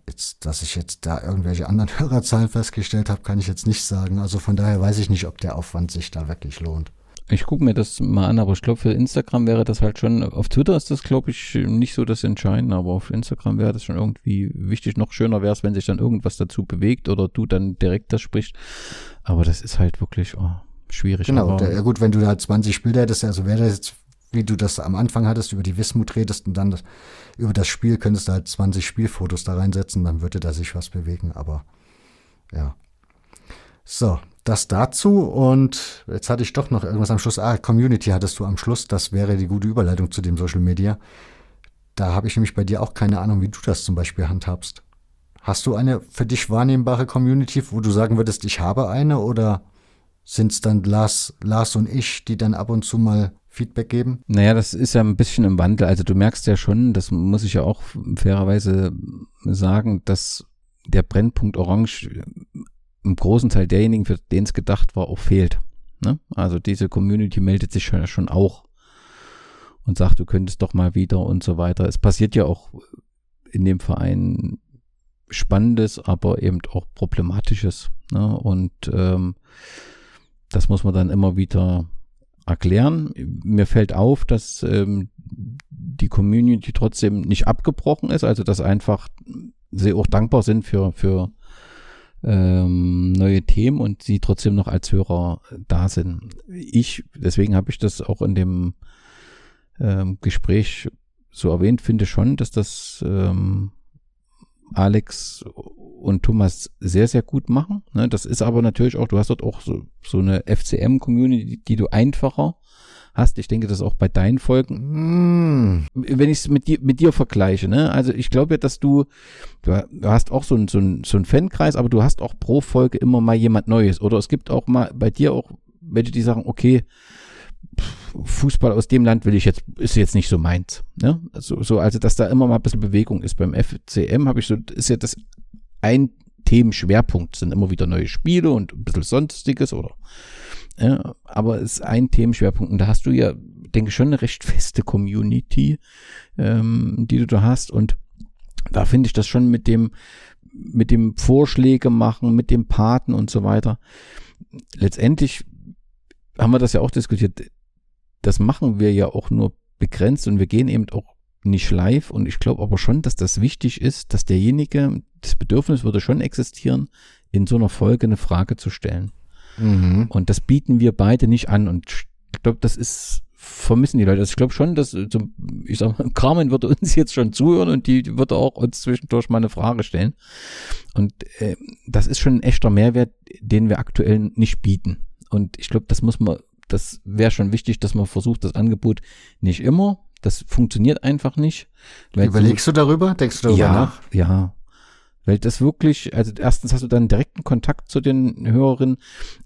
Jetzt, dass ich jetzt da irgendwelche anderen [laughs] Hörerzahlen festgestellt habe, kann ich jetzt nicht sagen. Also von daher weiß ich nicht, ob der Aufwand sich da wirklich lohnt. Ich gucke mir das mal an, aber ich glaube, für Instagram wäre das halt schon, auf Twitter ist das, glaube ich, nicht so das Entscheidende, aber auf Instagram wäre das schon irgendwie wichtig. Noch schöner wäre es, wenn sich dann irgendwas dazu bewegt oder du dann direkt das sprichst. Aber das ist halt wirklich oh, schwierig. Genau, der, ja gut, wenn du da 20 Bilder hättest, also wäre das jetzt, wie du das am Anfang hattest, über die Wismut redest und dann das, über das Spiel könntest du halt 20 Spielfotos da reinsetzen, dann würde da sich was bewegen, aber ja. So, das dazu und jetzt hatte ich doch noch irgendwas am Schluss. Ah, Community hattest du am Schluss. Das wäre die gute Überleitung zu dem Social Media. Da habe ich nämlich bei dir auch keine Ahnung, wie du das zum Beispiel handhabst. Hast du eine für dich wahrnehmbare Community, wo du sagen würdest, ich habe eine oder sind es dann Lars, Lars und ich, die dann ab und zu mal Feedback geben? Naja, das ist ja ein bisschen im Wandel. Also du merkst ja schon, das muss ich ja auch fairerweise sagen, dass der Brennpunkt Orange im großen Teil derjenigen, für den es gedacht war, auch fehlt. Ne? Also diese Community meldet sich schon auch und sagt, du könntest doch mal wieder und so weiter. Es passiert ja auch in dem Verein Spannendes, aber eben auch Problematisches. Ne? Und ähm, das muss man dann immer wieder erklären. Mir fällt auf, dass ähm, die Community trotzdem nicht abgebrochen ist, also dass einfach sie auch dankbar sind für, für ähm, neue Themen und sie trotzdem noch als Hörer da sind. Ich, deswegen habe ich das auch in dem ähm, Gespräch so erwähnt, finde schon, dass das ähm, Alex und Thomas sehr, sehr gut machen. Ne? Das ist aber natürlich auch, du hast dort auch so, so eine FCM-Community, die du einfacher hast. Ich denke, das auch bei deinen Folgen. Mm. Wenn ich es mit dir, mit dir vergleiche, ne? Also ich glaube ja, dass du, du, hast auch so ein, so ein, so ein Fankreis, aber du hast auch pro Folge immer mal jemand Neues. Oder es gibt auch mal bei dir auch welche, die sagen, okay, Fußball aus dem Land will ich jetzt, ist jetzt nicht so meins. Ne? Also, so, also, dass da immer mal ein bisschen Bewegung ist. Beim FCM habe ich so, ist ja das ein Themenschwerpunkt, sind immer wieder neue Spiele und ein bisschen Sonstiges oder, ja, aber es ist ein Themenschwerpunkt und da hast du ja, denke ich, schon eine recht feste Community, ähm, die du da hast und da finde ich das schon mit dem, mit dem Vorschläge machen, mit dem Paten und so weiter. Letztendlich haben wir das ja auch diskutiert. Das machen wir ja auch nur begrenzt und wir gehen eben auch nicht live. Und ich glaube aber schon, dass das wichtig ist, dass derjenige, das Bedürfnis würde schon existieren, in so einer Folge eine Frage zu stellen. Mhm. Und das bieten wir beide nicht an. Und ich glaube, das ist vermissen die Leute. Also ich glaube schon, dass, ich sag mal, [laughs] Carmen würde uns jetzt schon zuhören und die würde auch uns zwischendurch mal eine Frage stellen. Und äh, das ist schon ein echter Mehrwert, den wir aktuell nicht bieten. Und ich glaube, das muss man, das wäre schon wichtig, dass man versucht, das Angebot nicht immer. Das funktioniert einfach nicht. Überlegst du, du darüber? Denkst du darüber ja, nach? Ja, weil das wirklich, also erstens hast du dann direkten Kontakt zu den Hörerinnen.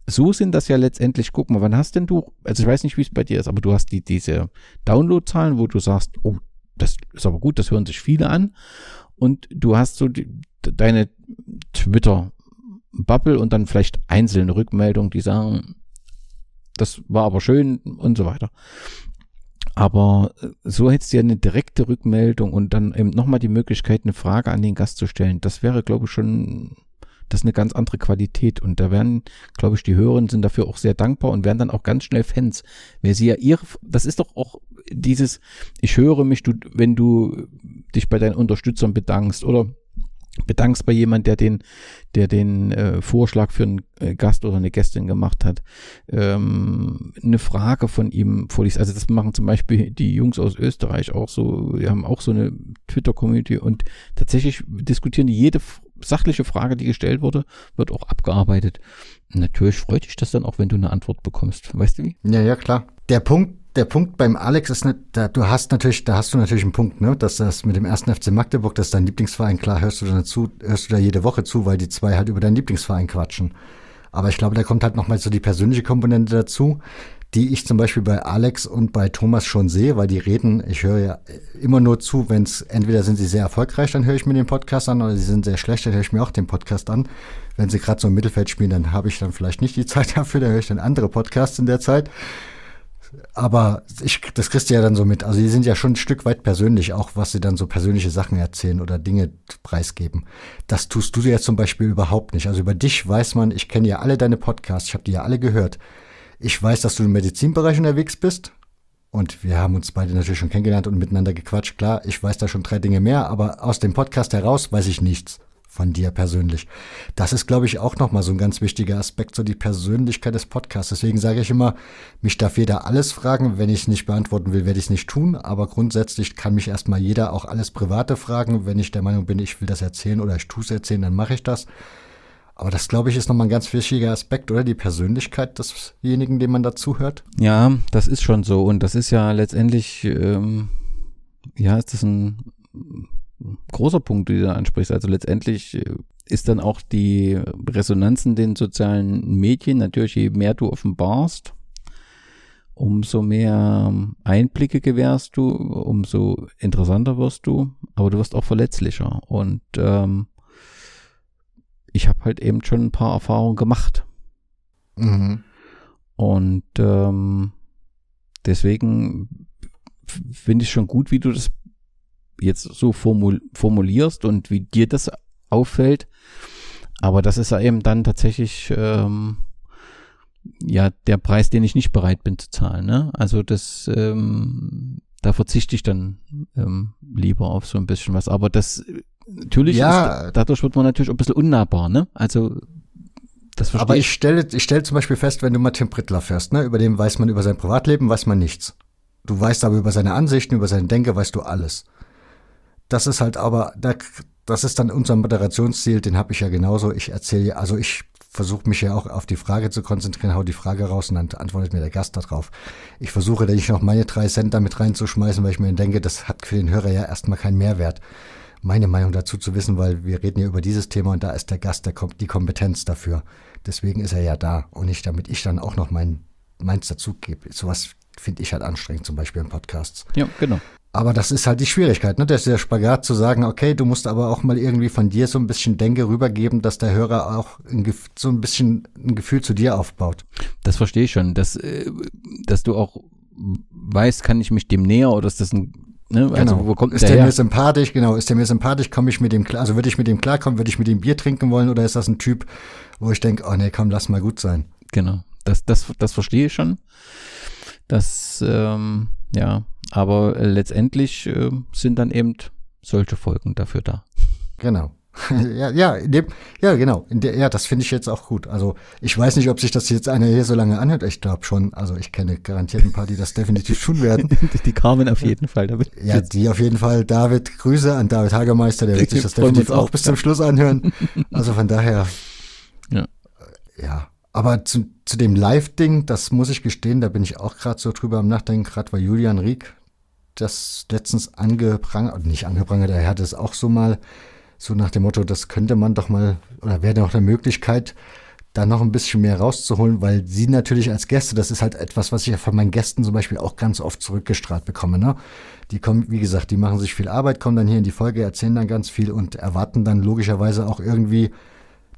So sind das ja letztendlich, guck mal, wann hast denn du, also ich weiß nicht, wie es bei dir ist, aber du hast die, diese Downloadzahlen, wo du sagst, oh, das ist aber gut, das hören sich viele an. Und du hast so die, deine Twitter-Bubble und dann vielleicht einzelne Rückmeldungen, die sagen, das war aber schön und so weiter. Aber äh, so hättest du ja eine direkte Rückmeldung und dann eben nochmal die Möglichkeit, eine Frage an den Gast zu stellen. Das wäre, glaube ich, schon, das ist eine ganz andere Qualität. Und da werden, glaube ich, die Hörerinnen sind dafür auch sehr dankbar und werden dann auch ganz schnell Fans. Wer sie ja ihre, das ist doch auch dieses, ich höre mich, du, wenn du dich bei deinen Unterstützern bedankst oder bedankst bei jemand, der den, der den äh, Vorschlag für einen äh, Gast oder eine Gästin gemacht hat, ähm, eine Frage von ihm vorliest. Also das machen zum Beispiel die Jungs aus Österreich auch so, die haben auch so eine Twitter-Community und tatsächlich diskutieren die jede sachliche Frage, die gestellt wurde, wird auch abgearbeitet. Natürlich freut dich das dann auch, wenn du eine Antwort bekommst. Weißt du wie? Ja, ja, klar. Der Punkt, der Punkt beim Alex ist nicht, da, du hast natürlich, da hast du natürlich einen Punkt, ne, dass das mit dem ersten FC Magdeburg, das ist dein Lieblingsverein, klar hörst du da zu, hörst du da jede Woche zu, weil die zwei halt über deinen Lieblingsverein quatschen. Aber ich glaube, da kommt halt nochmal so die persönliche Komponente dazu, die ich zum Beispiel bei Alex und bei Thomas schon sehe, weil die reden, ich höre ja immer nur zu, wenn es, entweder sind sie sehr erfolgreich, dann höre ich mir den Podcast an, oder sie sind sehr schlecht, dann höre ich mir auch den Podcast an. Wenn sie gerade so im Mittelfeld spielen, dann habe ich dann vielleicht nicht die [laughs] Zeit dafür, dann höre ich dann andere Podcasts in der Zeit aber ich, das kriegst du ja dann so mit. Also die sind ja schon ein Stück weit persönlich, auch was sie dann so persönliche Sachen erzählen oder Dinge preisgeben. Das tust du ja zum Beispiel überhaupt nicht. Also über dich weiß man, ich kenne ja alle deine Podcasts, ich habe die ja alle gehört. Ich weiß, dass du im Medizinbereich unterwegs bist. Und wir haben uns beide natürlich schon kennengelernt und miteinander gequatscht. Klar, ich weiß da schon drei Dinge mehr, aber aus dem Podcast heraus weiß ich nichts von dir persönlich. Das ist, glaube ich, auch nochmal so ein ganz wichtiger Aspekt, so die Persönlichkeit des Podcasts. Deswegen sage ich immer, mich darf jeder alles fragen. Wenn ich es nicht beantworten will, werde ich es nicht tun. Aber grundsätzlich kann mich erstmal jeder auch alles Private fragen. Wenn ich der Meinung bin, ich will das erzählen oder ich tue es erzählen, dann mache ich das. Aber das, glaube ich, ist nochmal ein ganz wichtiger Aspekt, oder? Die Persönlichkeit desjenigen, dem man dazu hört. Ja, das ist schon so. Und das ist ja letztendlich, ähm, ja, ist das ein großer Punkt, den du da ansprichst. Also letztendlich äh, ist dann auch die Resonanz in den sozialen Medien natürlich, je mehr du offenbarst, umso mehr Einblicke gewährst du, umso interessanter wirst du, aber du wirst auch verletzlicher. Und ähm, ich habe halt eben schon ein paar Erfahrungen gemacht. Mhm. Und ähm, deswegen finde ich schon gut, wie du das jetzt so formul formulierst und wie dir das auffällt. Aber das ist ja eben dann tatsächlich ähm, ja der Preis, den ich nicht bereit bin zu zahlen. Ne? Also das, ähm, da verzichte ich dann ähm, lieber auf so ein bisschen was. Aber das natürlich ja. ist, dadurch wird man natürlich ein bisschen unnahbar. Ne? Also das Aber ich stelle ich stell zum Beispiel fest, wenn du mal Tim Prittler fährst, ne, über den weiß man über sein Privatleben, weiß man nichts. Du weißt aber über seine Ansichten, über seine Denke, weißt du alles. Das ist halt aber, das ist dann unser Moderationsziel, den habe ich ja genauso. Ich erzähle, also ich versuche mich ja auch auf die Frage zu konzentrieren, hau die Frage raus und dann antwortet mir der Gast darauf. Ich versuche da nicht noch meine drei Cent damit reinzuschmeißen, weil ich mir denke, das hat für den Hörer ja erstmal keinen Mehrwert, meine Meinung dazu zu wissen, weil wir reden ja über dieses Thema und da ist der Gast der, die Kompetenz dafür. Deswegen ist er ja da und nicht, damit ich dann auch noch mein, meins dazu gebe. Sowas finde ich halt anstrengend, zum Beispiel in Podcasts. Ja, genau. Aber das ist halt die Schwierigkeit, ne? Das ist der Spagat zu sagen, okay, du musst aber auch mal irgendwie von dir so ein bisschen Denke rübergeben, dass der Hörer auch ein, so ein bisschen ein Gefühl zu dir aufbaut. Das verstehe ich schon. Dass, äh, dass du auch weißt, kann ich mich dem näher oder ist das ein Ne? Also genau. wo kommt ist der, der mir sympathisch? Genau, ist der mir sympathisch? Komme ich mit dem klar? Also würde ich mit dem klarkommen? Würde ich mit dem Bier trinken wollen? Oder ist das ein Typ, wo ich denke, oh nee, komm, lass mal gut sein? Genau, das, das, das verstehe ich schon. Das, ähm, ja, aber letztendlich äh, sind dann eben solche Folgen dafür da. Genau. [laughs] ja, ja, dem, ja, genau. Der, ja, das finde ich jetzt auch gut. Also ich weiß nicht, ob sich das jetzt einer hier so lange anhört. Ich glaube schon. Also ich kenne garantiert ein paar, die das definitiv tun werden. [laughs] die Carmen auf jeden Fall. David. Ja, die auf jeden Fall. David, Grüße an David Hagermeister. Der wird sich das definitiv auch, auch bis zum Schluss anhören. [laughs] Also von daher. Ja. Ja. Aber zu, zu dem Live-Ding, das muss ich gestehen, da bin ich auch gerade so drüber am Nachdenken. Gerade weil Julian Rieck das letztens angeprangert, nicht angeprangert, er hat es auch so mal so nach dem Motto, das könnte man doch mal, oder wäre noch eine Möglichkeit, da noch ein bisschen mehr rauszuholen, weil sie natürlich als Gäste, das ist halt etwas, was ich ja von meinen Gästen zum Beispiel auch ganz oft zurückgestrahlt bekomme. Ne? Die kommen, wie gesagt, die machen sich viel Arbeit, kommen dann hier in die Folge, erzählen dann ganz viel und erwarten dann logischerweise auch irgendwie,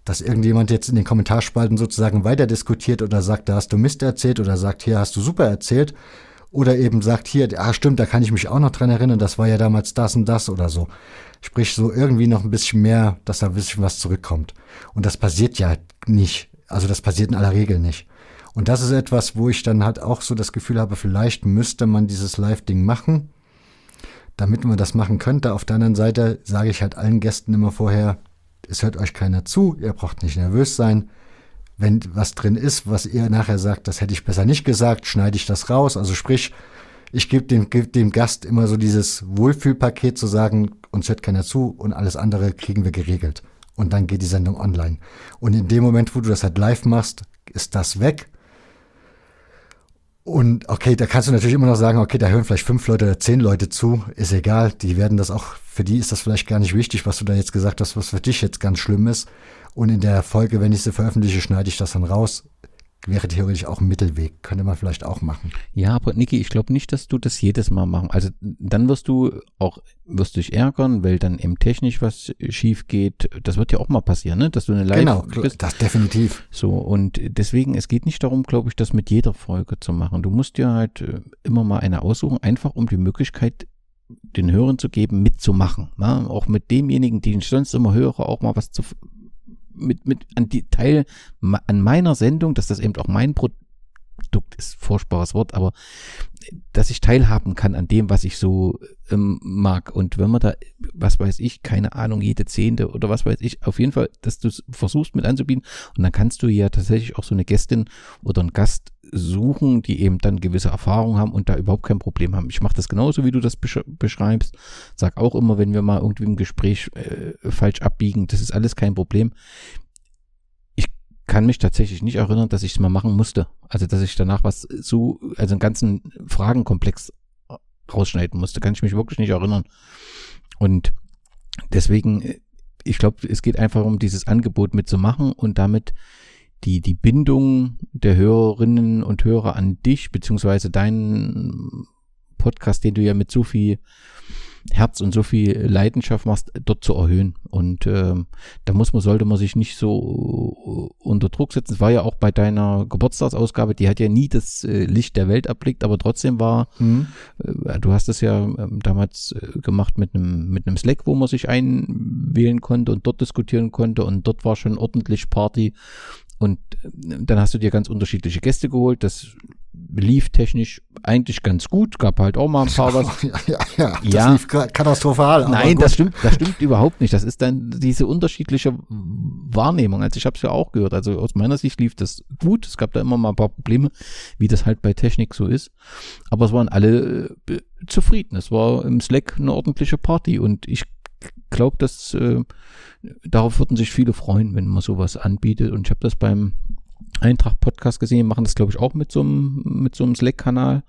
dass irgendjemand jetzt in den Kommentarspalten sozusagen weiter diskutiert oder sagt, da hast du Mist erzählt oder sagt, hier hast du super erzählt oder eben sagt, hier, ah stimmt, da kann ich mich auch noch dran erinnern, das war ja damals das und das oder so. Sprich, so irgendwie noch ein bisschen mehr, dass da ein bisschen was zurückkommt. Und das passiert ja nicht. Also das passiert in aller Regel nicht. Und das ist etwas, wo ich dann halt auch so das Gefühl habe, vielleicht müsste man dieses Live-Ding machen, damit man das machen könnte. Auf der anderen Seite sage ich halt allen Gästen immer vorher, es hört euch keiner zu, ihr braucht nicht nervös sein. Wenn was drin ist, was ihr nachher sagt, das hätte ich besser nicht gesagt, schneide ich das raus. Also sprich, ich gebe dem, geb dem Gast immer so dieses Wohlfühlpaket zu sagen, uns hört keiner zu und alles andere kriegen wir geregelt. Und dann geht die Sendung online. Und in dem Moment, wo du das halt live machst, ist das weg. Und okay, da kannst du natürlich immer noch sagen, okay, da hören vielleicht fünf Leute oder zehn Leute zu, ist egal, die werden das auch, für die ist das vielleicht gar nicht wichtig, was du da jetzt gesagt hast, was für dich jetzt ganz schlimm ist. Und in der Folge, wenn ich sie veröffentliche, schneide ich das dann raus wäre theoretisch auch ein Mittelweg. Könnte man vielleicht auch machen. Ja, aber Niki, ich glaube nicht, dass du das jedes Mal machen. Also dann wirst du auch, wirst dich ärgern, weil dann eben technisch was schief geht. Das wird ja auch mal passieren, ne? Dass du eine Live Genau, bist. das definitiv. So, und deswegen, es geht nicht darum, glaube ich, das mit jeder Folge zu machen. Du musst dir halt äh, immer mal eine aussuchen, einfach um die Möglichkeit den Hörern zu geben, mitzumachen. Ne? Auch mit demjenigen, den ich sonst immer höre, auch mal was zu mit, mit an die Teil an meiner Sendung, dass das eben auch mein Produkt ist, furchtbares Wort, aber dass ich teilhaben kann an dem, was ich so ähm, mag. Und wenn man da, was weiß ich, keine Ahnung, jede Zehnte oder was weiß ich, auf jeden Fall, dass du es versuchst mit anzubieten. Und dann kannst du ja tatsächlich auch so eine Gästin oder einen Gast suchen, die eben dann gewisse Erfahrungen haben und da überhaupt kein Problem haben. Ich mache das genauso, wie du das besch beschreibst. Sag auch immer, wenn wir mal irgendwie im Gespräch äh, falsch abbiegen, das ist alles kein Problem. Ich kann mich tatsächlich nicht erinnern, dass ich es mal machen musste. Also, dass ich danach was so, also einen ganzen Fragenkomplex rausschneiden musste, kann ich mich wirklich nicht erinnern. Und deswegen, äh, ich glaube, es geht einfach um dieses Angebot mitzumachen und damit die, die Bindung der Hörerinnen und Hörer an dich, beziehungsweise deinen Podcast, den du ja mit so viel Herz und so viel Leidenschaft machst, dort zu erhöhen. Und ähm, da muss man, sollte man sich nicht so äh, unter Druck setzen. Es war ja auch bei deiner Geburtstagsausgabe, die hat ja nie das äh, Licht der Welt erblickt, aber trotzdem war, mhm. äh, du hast es ja äh, damals gemacht mit einem mit einem Slack, wo man sich einwählen konnte und dort diskutieren konnte und dort war schon ordentlich Party und äh, dann hast du dir ganz unterschiedliche Gäste geholt. Das lief technisch eigentlich ganz gut. Gab halt auch mal ein paar [laughs] was. Ja, ja, ja. Das ja. lief katastrophal. Nein, das stimmt, das stimmt [laughs] überhaupt nicht. Das ist dann diese unterschiedliche Wahrnehmung. Also ich habe es ja auch gehört. Also aus meiner Sicht lief das gut. Es gab da immer mal ein paar Probleme, wie das halt bei Technik so ist. Aber es waren alle äh, zufrieden. Es war im Slack eine ordentliche Party und ich glaube, dass äh, darauf würden sich viele freuen, wenn man sowas anbietet. Und ich habe das beim Eintracht-Podcast gesehen, machen das, glaube ich, auch mit so einem, mit so einem Slack-Kanal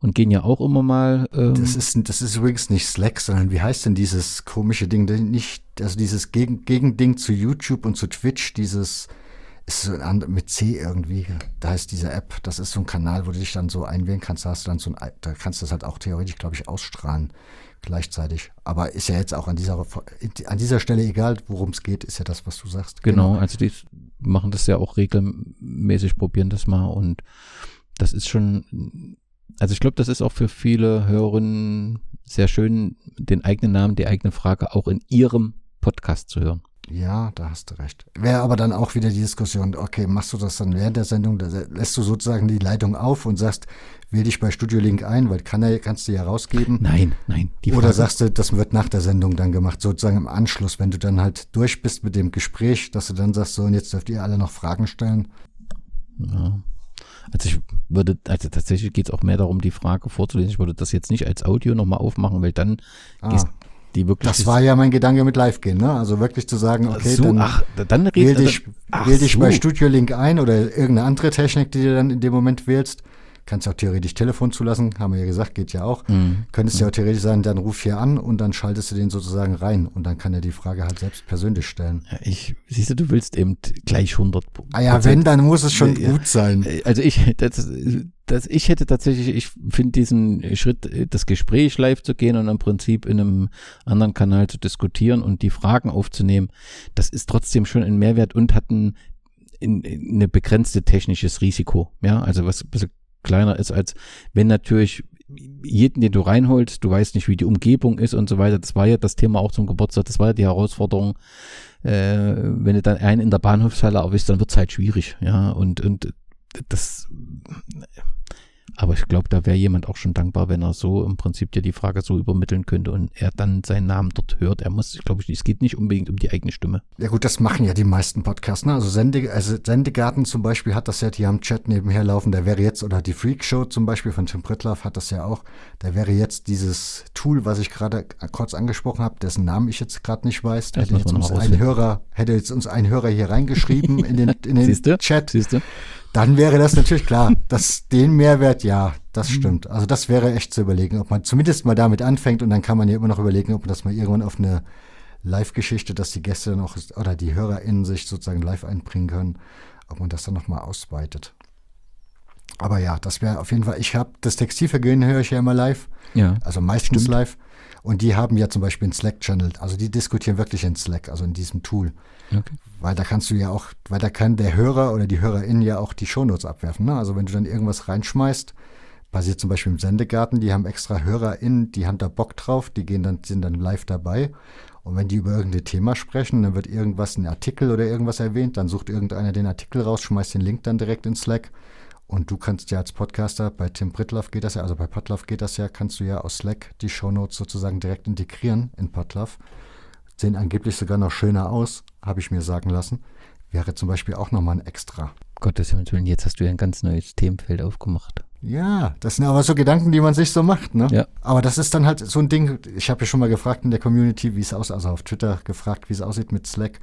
und gehen ja auch immer mal. Ähm das, ist, das ist übrigens nicht Slack, sondern wie heißt denn dieses komische Ding? Nicht, also dieses Gegen, Gegending zu YouTube und zu Twitch, dieses ist so ein mit C irgendwie. Da heißt diese App, das ist so ein Kanal, wo du dich dann so einwählen kannst. Da hast du dann so ein, da kannst du das halt auch theoretisch, glaube ich, ausstrahlen gleichzeitig. Aber ist ja jetzt auch an dieser, an dieser Stelle egal, worum es geht, ist ja das, was du sagst. Genau, genau, also die machen das ja auch regelmäßig, probieren das mal und das ist schon, also ich glaube, das ist auch für viele Hörerinnen sehr schön, den eigenen Namen, die eigene Frage auch in ihrem Podcast zu hören. Ja, da hast du recht. Wäre aber dann auch wieder die Diskussion, okay, machst du das dann während der Sendung, da lässt du sozusagen die Leitung auf und sagst, wähl dich bei Studio Link ein, weil kann er, kannst du ja rausgeben. Nein, nein. Oder sagst du, das wird nach der Sendung dann gemacht, sozusagen im Anschluss, wenn du dann halt durch bist mit dem Gespräch, dass du dann sagst, so, und jetzt dürft ihr alle noch Fragen stellen. Ja. Also ich würde, also tatsächlich geht es auch mehr darum, die Frage vorzulesen. Ich würde das jetzt nicht als Audio nochmal aufmachen, weil dann ah. gehst, die wirklich. Das war ja mein Gedanke mit Live gehen, ne? Also wirklich zu sagen, okay, so, dann, ach, dann red, wähl dich, ach, wähl dich so. bei Studio Link ein oder irgendeine andere Technik, die du dann in dem Moment wählst. Kannst auch theoretisch Telefon zulassen, haben wir ja gesagt, geht ja auch. Mhm. Könntest ja auch theoretisch sagen, dann ruf hier an und dann schaltest du den sozusagen rein und dann kann er die Frage halt selbst persönlich stellen. Ja, ich, siehst du, du willst eben gleich 100 Ah ja, wenn, dann muss es schon ja, gut sein. Also ich, [laughs] das, das, ich hätte tatsächlich, ich finde diesen Schritt, das Gespräch live zu gehen und im Prinzip in einem anderen Kanal zu diskutieren und die Fragen aufzunehmen, das ist trotzdem schon ein Mehrwert und hat ein, in, in eine begrenzte technisches Risiko. Ja, also was, was kleiner ist, als wenn natürlich jeden, den du reinholst, du weißt nicht, wie die Umgebung ist und so weiter. Das war ja das Thema auch zum Geburtstag, das war ja die Herausforderung. Äh, wenn du dann einen in der Bahnhofshalle erwischst, dann wird es halt schwierig, ja. Und, und das aber ich glaube, da wäre jemand auch schon dankbar, wenn er so im Prinzip dir die Frage so übermitteln könnte und er dann seinen Namen dort hört. Er muss, ich glaube, es geht nicht unbedingt um die eigene Stimme. Ja gut, das machen ja die meisten Podcasts. Ne? Also, Sende, also Sendegarten zum Beispiel hat das ja, die haben Chat nebenher laufen. Der wäre jetzt, oder die Freak Show zum Beispiel von Tim Pritloff hat das ja auch. Da wäre jetzt dieses Tool, was ich gerade kurz angesprochen habe, dessen Namen ich jetzt gerade nicht weiß. hätte jetzt uns ein Hörer, hätte jetzt uns ein Hörer hier reingeschrieben in den, in [laughs] den Siehste? Chat. Siehste? Dann wäre das natürlich klar. dass den Mehrwert, ja, das mhm. stimmt. Also das wäre echt zu überlegen, ob man zumindest mal damit anfängt und dann kann man ja immer noch überlegen, ob man das mal irgendwann auf eine Live-Geschichte, dass die Gäste dann auch oder die HörerInnen sich sozusagen live einbringen können, ob man das dann nochmal ausweitet. Aber ja, das wäre auf jeden Fall, ich habe das Textilvergehen höre ich ja immer live. Ja. Also meistens stimmt. live. Und die haben ja zum Beispiel einen Slack-Channel. Also die diskutieren wirklich in Slack, also in diesem Tool. Okay. Weil da kannst du ja auch, weil da kann der Hörer oder die Hörerin ja auch die Shownotes abwerfen. Ne? Also wenn du dann irgendwas reinschmeißt, passiert zum Beispiel im Sendegarten, die haben extra HörerInnen, die haben da Bock drauf, die gehen dann, sind dann live dabei. Und wenn die über irgendein Thema sprechen, dann wird irgendwas, ein Artikel oder irgendwas erwähnt, dann sucht irgendeiner den Artikel raus, schmeißt den Link dann direkt in Slack. Und du kannst ja als Podcaster, bei Tim Pritloff geht das ja, also bei Potluff geht das ja, kannst du ja aus Slack die Shownotes sozusagen direkt integrieren in Potluff sehen angeblich sogar noch schöner aus, habe ich mir sagen lassen. Wäre zum Beispiel auch nochmal ein Extra. Gottes Willen, jetzt hast du ja ein ganz neues Themenfeld aufgemacht. Ja, das sind aber so Gedanken, die man sich so macht, ne? Ja. Aber das ist dann halt so ein Ding, ich habe ja schon mal gefragt in der Community, wie es aussieht, also auf Twitter gefragt, wie es aussieht mit Slack.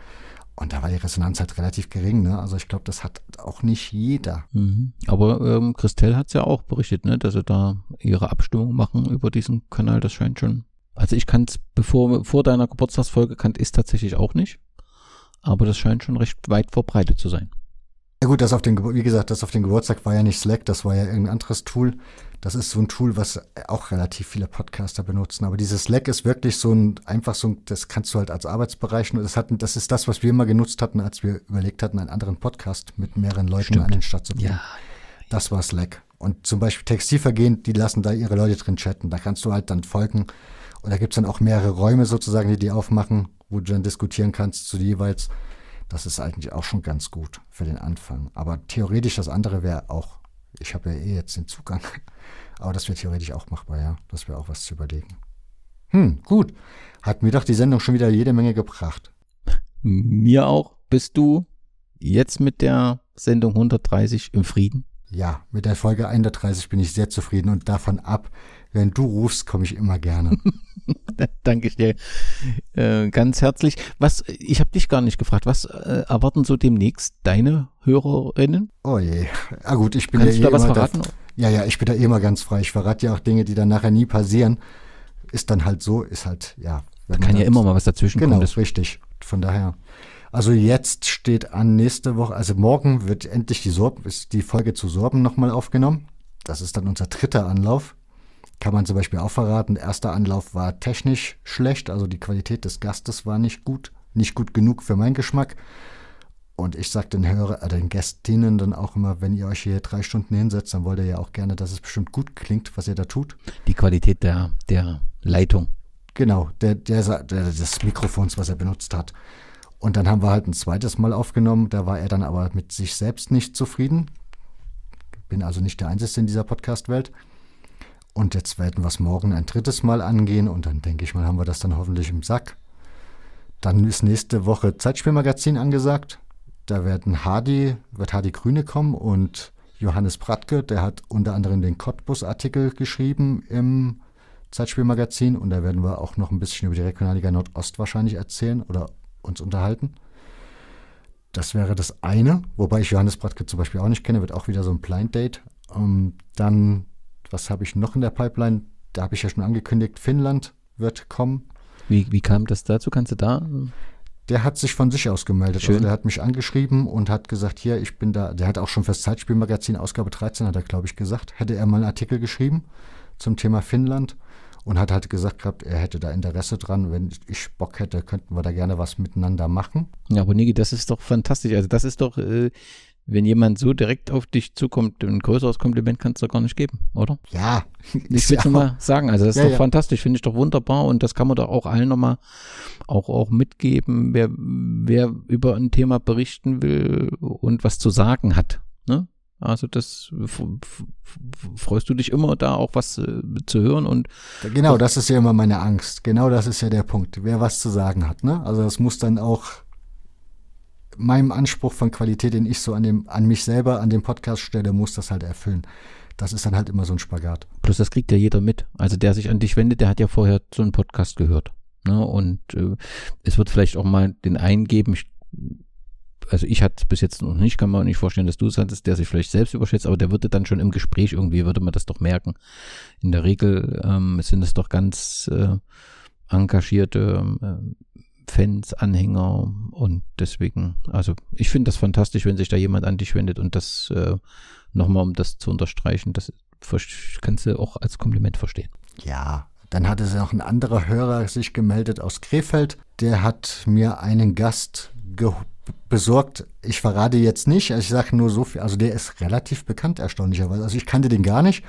Und da war die Resonanz halt relativ gering, ne? Also ich glaube, das hat auch nicht jeder. Mhm. Aber ähm, Christelle hat es ja auch berichtet, ne? Dass sie da ihre Abstimmung machen über diesen Kanal. Das scheint schon also ich kann es, bevor vor deiner Geburtstagsfolge kannte ich tatsächlich auch nicht. Aber das scheint schon recht weit verbreitet zu sein. Ja gut, das auf den, wie gesagt, das auf den Geburtstag war ja nicht Slack, das war ja irgendein anderes Tool. Das ist so ein Tool, was auch relativ viele Podcaster benutzen. Aber dieses Slack ist wirklich so ein, einfach so ein, das kannst du halt als Arbeitsbereich, das hat, das ist das, was wir immer genutzt hatten, als wir überlegt hatten, einen anderen Podcast mit mehreren Leuten Stimmt. an den Start zu bringen. Ja. Das war Slack. Und zum Beispiel Textilvergehen, die lassen da ihre Leute drin chatten. Da kannst du halt dann folgen und da gibt es dann auch mehrere Räume sozusagen, die die aufmachen, wo du dann diskutieren kannst zu jeweils. Das ist eigentlich auch schon ganz gut für den Anfang. Aber theoretisch das andere wäre auch, ich habe ja eh jetzt den Zugang, [laughs] aber das wäre theoretisch auch machbar, ja. Das wäre auch was zu überlegen. Hm, gut. Hat mir doch die Sendung schon wieder jede Menge gebracht. Mir auch. Bist du jetzt mit der Sendung 130 im Frieden? Ja, mit der Folge 31 bin ich sehr zufrieden und davon ab, wenn du rufst, komme ich immer gerne. [laughs] Danke ich dir äh, ganz herzlich. Was, ich habe dich gar nicht gefragt, was äh, erwarten so demnächst deine Hörerinnen? Oh je. Ah gut, ich bin Kannst ja du eh da was verraten? Da, ja, ja, ich bin da eh immer ganz frei. Ich verrate ja auch Dinge, die dann nachher nie passieren. Ist dann halt so, ist halt, ja. Da kann ja immer mal was dazwischen genau, kommen. Genau, richtig. Von daher. Also jetzt steht an nächste Woche, also morgen wird endlich die, Sorben, ist die Folge zu Sorben nochmal aufgenommen. Das ist dann unser dritter Anlauf. Kann man zum Beispiel auch verraten. Der erste Anlauf war technisch schlecht, also die Qualität des Gastes war nicht gut, nicht gut genug für meinen Geschmack. Und ich sage den Hörer, äh, den Gästinnen dann auch immer, wenn ihr euch hier drei Stunden hinsetzt, dann wollt ihr ja auch gerne, dass es bestimmt gut klingt, was ihr da tut. Die Qualität der, der Leitung. Genau, der, der, der, des Mikrofons, was er benutzt hat. Und dann haben wir halt ein zweites Mal aufgenommen. Da war er dann aber mit sich selbst nicht zufrieden. Bin also nicht der Einzige in dieser Podcast-Welt. Und jetzt werden wir es morgen ein drittes Mal angehen und dann denke ich mal, haben wir das dann hoffentlich im Sack. Dann ist nächste Woche Zeitspielmagazin angesagt. Da werden Hardy, wird Hardy Grüne kommen und Johannes Pratke, der hat unter anderem den Cottbus-Artikel geschrieben im Zeitspielmagazin und da werden wir auch noch ein bisschen über die Regionalliga Nordost wahrscheinlich erzählen oder uns unterhalten. Das wäre das eine, wobei ich Johannes Pratke zum Beispiel auch nicht kenne, wird auch wieder so ein Blind Date. Um, ähm, dann, was habe ich noch in der Pipeline? Da habe ich ja schon angekündigt, Finnland wird kommen. Wie, wie kam das dazu? Kannst du da? Der hat sich von sich aus gemeldet. Schön. Also der hat mich angeschrieben und hat gesagt, hier, ich bin da. Der hat auch schon fürs Zeitspielmagazin Ausgabe 13, hat er, glaube ich, gesagt, hätte er mal einen Artikel geschrieben zum Thema Finnland und hat halt gesagt gehabt, er hätte da Interesse dran. Wenn ich Bock hätte, könnten wir da gerne was miteinander machen. Ja, aber Niki, das ist doch fantastisch. Also das ist doch, äh, wenn jemand so direkt auf dich zukommt, ein größeres Kompliment kannst du gar nicht geben, oder? Ja. [laughs] Ich will es ja. mal sagen. Also das ist ja, doch ja. fantastisch, finde ich doch wunderbar und das kann man doch auch allen nochmal auch, auch mitgeben, wer, wer über ein Thema berichten will und was zu sagen hat. Ne? Also das freust du dich immer da auch was äh, zu hören und genau, das ist ja immer meine Angst. Genau, das ist ja der Punkt. Wer was zu sagen hat, ne? Also das muss dann auch meinem Anspruch von Qualität, den ich so an dem an mich selber an dem Podcast stelle, muss das halt erfüllen. Das ist dann halt immer so ein Spagat. Plus das kriegt ja jeder mit. Also der sich an dich wendet, der hat ja vorher so einen Podcast gehört. Ne? Und äh, es wird vielleicht auch mal den einen geben, ich also ich hatte es bis jetzt noch nicht, kann man nicht vorstellen, dass du es hattest, der sich vielleicht selbst überschätzt, aber der würde dann schon im Gespräch irgendwie, würde man das doch merken. In der Regel ähm, sind es doch ganz äh, engagierte äh, Fans, Anhänger und deswegen, also ich finde das fantastisch, wenn sich da jemand an dich wendet und das äh, nochmal, um das zu unterstreichen, das kannst du auch als Kompliment verstehen. Ja, dann hatte sich noch ein anderer Hörer sich gemeldet aus Krefeld. Der hat mir einen Gast besorgt. Ich verrate jetzt nicht, ich sage nur so viel. Also der ist relativ bekannt, erstaunlicherweise. Also ich kannte den gar nicht,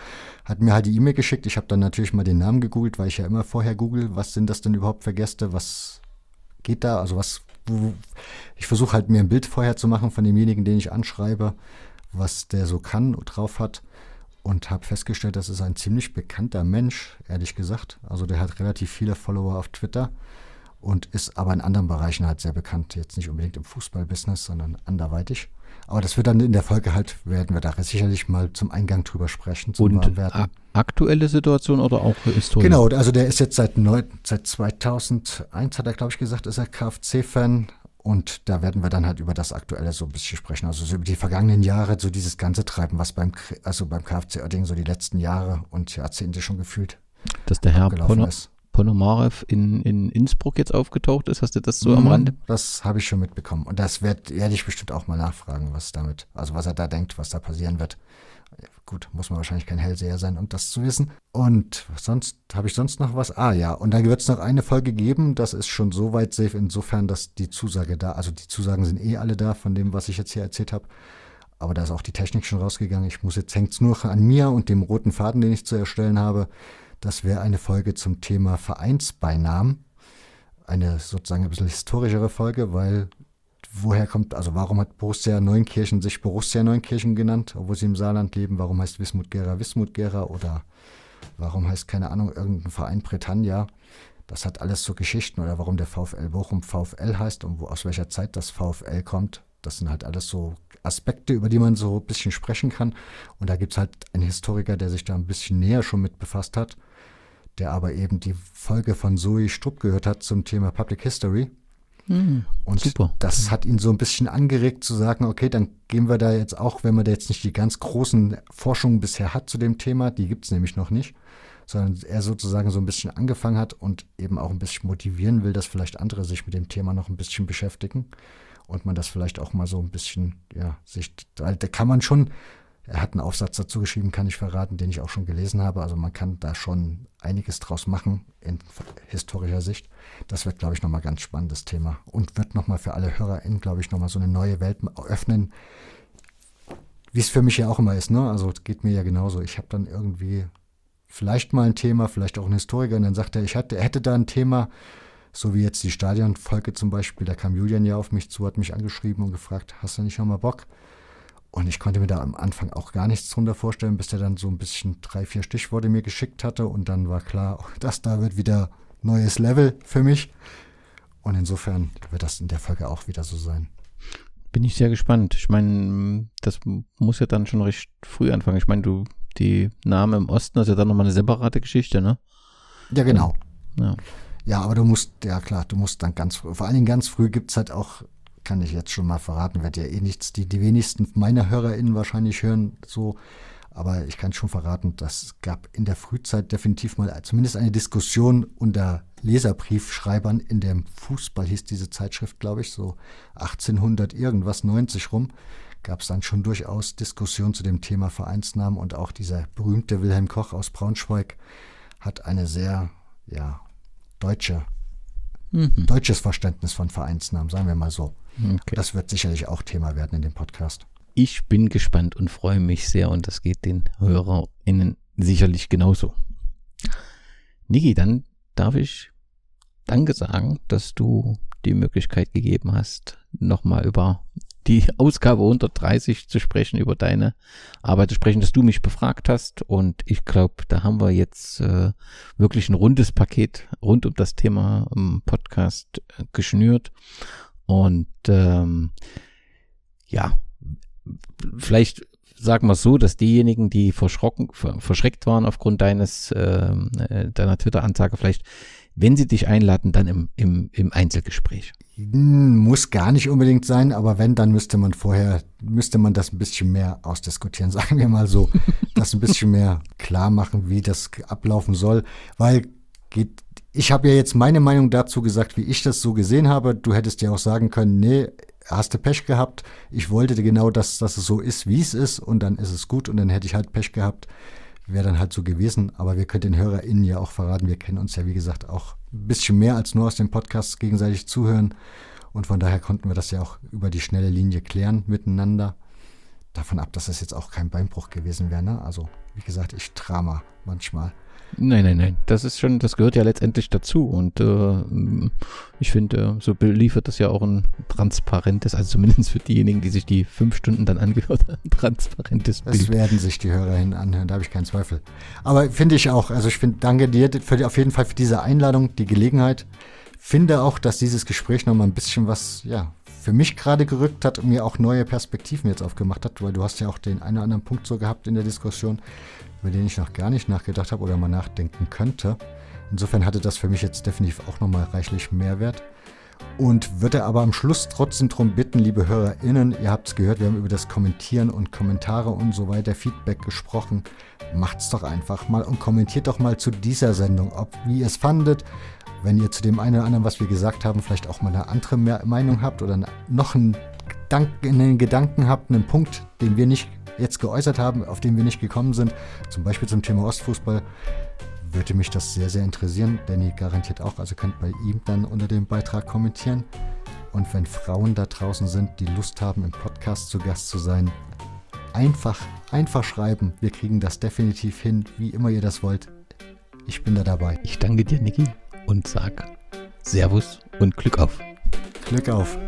hat mir halt die E-Mail geschickt. Ich habe dann natürlich mal den Namen gegoogelt, weil ich ja immer vorher google, was sind das denn überhaupt für Gäste, was geht da, also was, ich versuche halt mir ein Bild vorher zu machen von demjenigen, den ich anschreibe, was der so kann und drauf hat und habe festgestellt, das ist ein ziemlich bekannter Mensch, ehrlich gesagt. Also der hat relativ viele Follower auf Twitter und ist aber in anderen Bereichen halt sehr bekannt. Jetzt nicht unbedingt im Fußballbusiness, sondern anderweitig. Aber das wird dann in der Folge halt, werden wir da sicherlich mal zum Eingang drüber sprechen. Zum und aktuelle Situation oder auch historisch? Genau, also der ist jetzt seit, neun, seit 2001, hat er glaube ich gesagt, ist er KFC-Fan. Und da werden wir dann halt über das Aktuelle so ein bisschen sprechen. Also so über die vergangenen Jahre, so dieses ganze Treiben, was beim, also beim KFC Oerding so die letzten Jahre und Jahrzehnte schon gefühlt. Dass der Herr Pono, ist. Ponomarev in, in Innsbruck jetzt aufgetaucht ist? Hast du das so mhm, am Rande? Das habe ich schon mitbekommen. Und das werd, werde ich bestimmt auch mal nachfragen, was damit, also was er da denkt, was da passieren wird. Gut, muss man wahrscheinlich kein Hellseher sein, um das zu wissen. Und sonst, habe ich sonst noch was? Ah ja, und dann wird es noch eine Folge geben. Das ist schon so weit safe, insofern, dass die Zusage da, also die Zusagen sind eh alle da von dem, was ich jetzt hier erzählt habe. Aber da ist auch die Technik schon rausgegangen. Ich muss jetzt, hängt es nur an mir und dem roten Faden, den ich zu erstellen habe. Das wäre eine Folge zum Thema Vereinsbeinamen. Eine sozusagen ein bisschen historischere Folge, weil woher kommt, also warum hat Borussia Neunkirchen sich Borussia Neunkirchen genannt, obwohl sie im Saarland leben? Warum heißt Wismut Gera Wismut Gera oder warum heißt, keine Ahnung, irgendein Verein Britannia? Das hat alles so Geschichten oder warum der VfL Bochum VfL heißt und wo, aus welcher Zeit das VfL kommt. Das sind halt alles so Aspekte, über die man so ein bisschen sprechen kann. Und da gibt es halt einen Historiker, der sich da ein bisschen näher schon mit befasst hat der aber eben die Folge von Zoe Strupp gehört hat zum Thema Public History. Mhm, und super. das hat ihn so ein bisschen angeregt zu sagen, okay, dann gehen wir da jetzt auch, wenn man da jetzt nicht die ganz großen Forschungen bisher hat zu dem Thema, die gibt es nämlich noch nicht, sondern er sozusagen so ein bisschen angefangen hat und eben auch ein bisschen motivieren will, dass vielleicht andere sich mit dem Thema noch ein bisschen beschäftigen und man das vielleicht auch mal so ein bisschen, ja, sich, da kann man schon er hat einen Aufsatz dazu geschrieben, kann ich verraten, den ich auch schon gelesen habe. Also man kann da schon einiges draus machen in historischer Sicht. Das wird, glaube ich, nochmal ganz spannendes Thema und wird nochmal für alle HörerInnen, glaube ich, nochmal so eine neue Welt öffnen, wie es für mich ja auch immer ist. Ne? Also geht mir ja genauso. Ich habe dann irgendwie vielleicht mal ein Thema, vielleicht auch ein Historiker, und dann sagt er, ich hatte, hätte da ein Thema, so wie jetzt die Stadionfolge zum Beispiel. Da kam Julian ja auf mich zu, hat mich angeschrieben und gefragt, hast du nicht nochmal Bock? Und ich konnte mir da am Anfang auch gar nichts drunter vorstellen, bis der dann so ein bisschen drei, vier Stichworte mir geschickt hatte. Und dann war klar, das da wird wieder neues Level für mich. Und insofern wird das in der Folge auch wieder so sein. Bin ich sehr gespannt. Ich meine, das muss ja dann schon recht früh anfangen. Ich meine, du, die Name im Osten, das ist ja dann nochmal eine separate Geschichte, ne? Ja, genau. Ja. ja, aber du musst, ja klar, du musst dann ganz früh, vor allen Dingen ganz früh gibt es halt auch kann ich jetzt schon mal verraten, wird ja eh nichts, die, die wenigsten meiner HörerInnen wahrscheinlich hören so. Aber ich kann schon verraten, das gab in der Frühzeit definitiv mal zumindest eine Diskussion unter Leserbriefschreibern in dem Fußball hieß diese Zeitschrift, glaube ich, so 1800 irgendwas, 90 rum, gab es dann schon durchaus Diskussionen zu dem Thema Vereinsnamen und auch dieser berühmte Wilhelm Koch aus Braunschweig hat eine sehr, ja, deutsche, mhm. deutsches Verständnis von Vereinsnamen, sagen wir mal so. Okay. Das wird sicherlich auch Thema werden in dem Podcast. Ich bin gespannt und freue mich sehr und das geht den HörerInnen sicherlich genauso. Niki, dann darf ich Danke sagen, dass du die Möglichkeit gegeben hast, nochmal über die Ausgabe 130 zu sprechen, über deine Arbeit zu sprechen, dass du mich befragt hast. Und ich glaube, da haben wir jetzt äh, wirklich ein rundes Paket rund um das Thema im Podcast äh, geschnürt. Und ähm, ja, vielleicht sagen wir so, dass diejenigen, die verschrocken, verschreckt waren aufgrund deines ähm, äh, deiner Twitter-Ansage, vielleicht, wenn sie dich einladen, dann im, im, im Einzelgespräch. Hm, muss gar nicht unbedingt sein, aber wenn, dann müsste man vorher, müsste man das ein bisschen mehr ausdiskutieren, [laughs] sagen wir mal so, das ein bisschen mehr klar machen, wie das ablaufen soll, weil geht ich habe ja jetzt meine Meinung dazu gesagt, wie ich das so gesehen habe. Du hättest ja auch sagen können, nee, hast du Pech gehabt. Ich wollte genau, dass, dass es so ist, wie es ist und dann ist es gut und dann hätte ich halt Pech gehabt. Wäre dann halt so gewesen. Aber wir können den HörerInnen ja auch verraten, wir kennen uns ja, wie gesagt, auch ein bisschen mehr als nur aus dem Podcast gegenseitig zuhören. Und von daher konnten wir das ja auch über die schnelle Linie klären miteinander. Davon ab, dass das jetzt auch kein Beinbruch gewesen wäre. Ne? Also, wie gesagt, ich drama manchmal. Nein, nein, nein. Das ist schon, das gehört ja letztendlich dazu. Und äh, ich finde, so liefert das ja auch ein transparentes, also zumindest für diejenigen, die sich die fünf Stunden dann angehört haben, [laughs] transparentes Bild. Das werden sich die HörerInnen anhören, da habe ich keinen Zweifel. Aber finde ich auch, also ich finde, danke dir für, auf jeden Fall für diese Einladung, die Gelegenheit. Finde auch, dass dieses Gespräch nochmal ein bisschen was, ja, für mich gerade gerückt hat und mir auch neue Perspektiven jetzt aufgemacht hat, weil du hast ja auch den einen oder anderen Punkt so gehabt in der Diskussion, über den ich noch gar nicht nachgedacht habe oder mal nachdenken könnte. Insofern hatte das für mich jetzt definitiv auch nochmal reichlich Mehrwert. Und würde aber am Schluss trotzdem darum bitten, liebe HörerInnen, ihr habt es gehört, wir haben über das Kommentieren und Kommentare und so weiter, Feedback gesprochen. Macht's doch einfach mal und kommentiert doch mal zu dieser Sendung, ob wie ihr es fandet. Wenn ihr zu dem einen oder anderen, was wir gesagt haben, vielleicht auch mal eine andere Meinung habt oder noch einen, einen Gedanken habt, einen Punkt, den wir nicht jetzt geäußert haben, auf den wir nicht gekommen sind, zum Beispiel zum Thema Ostfußball, würde mich das sehr, sehr interessieren. Danny garantiert auch, also könnt bei ihm dann unter dem Beitrag kommentieren. Und wenn Frauen da draußen sind, die Lust haben, im Podcast zu Gast zu sein, einfach, einfach schreiben. Wir kriegen das definitiv hin, wie immer ihr das wollt. Ich bin da dabei. Ich danke dir, Niki, und sag Servus und Glück auf. Glück auf.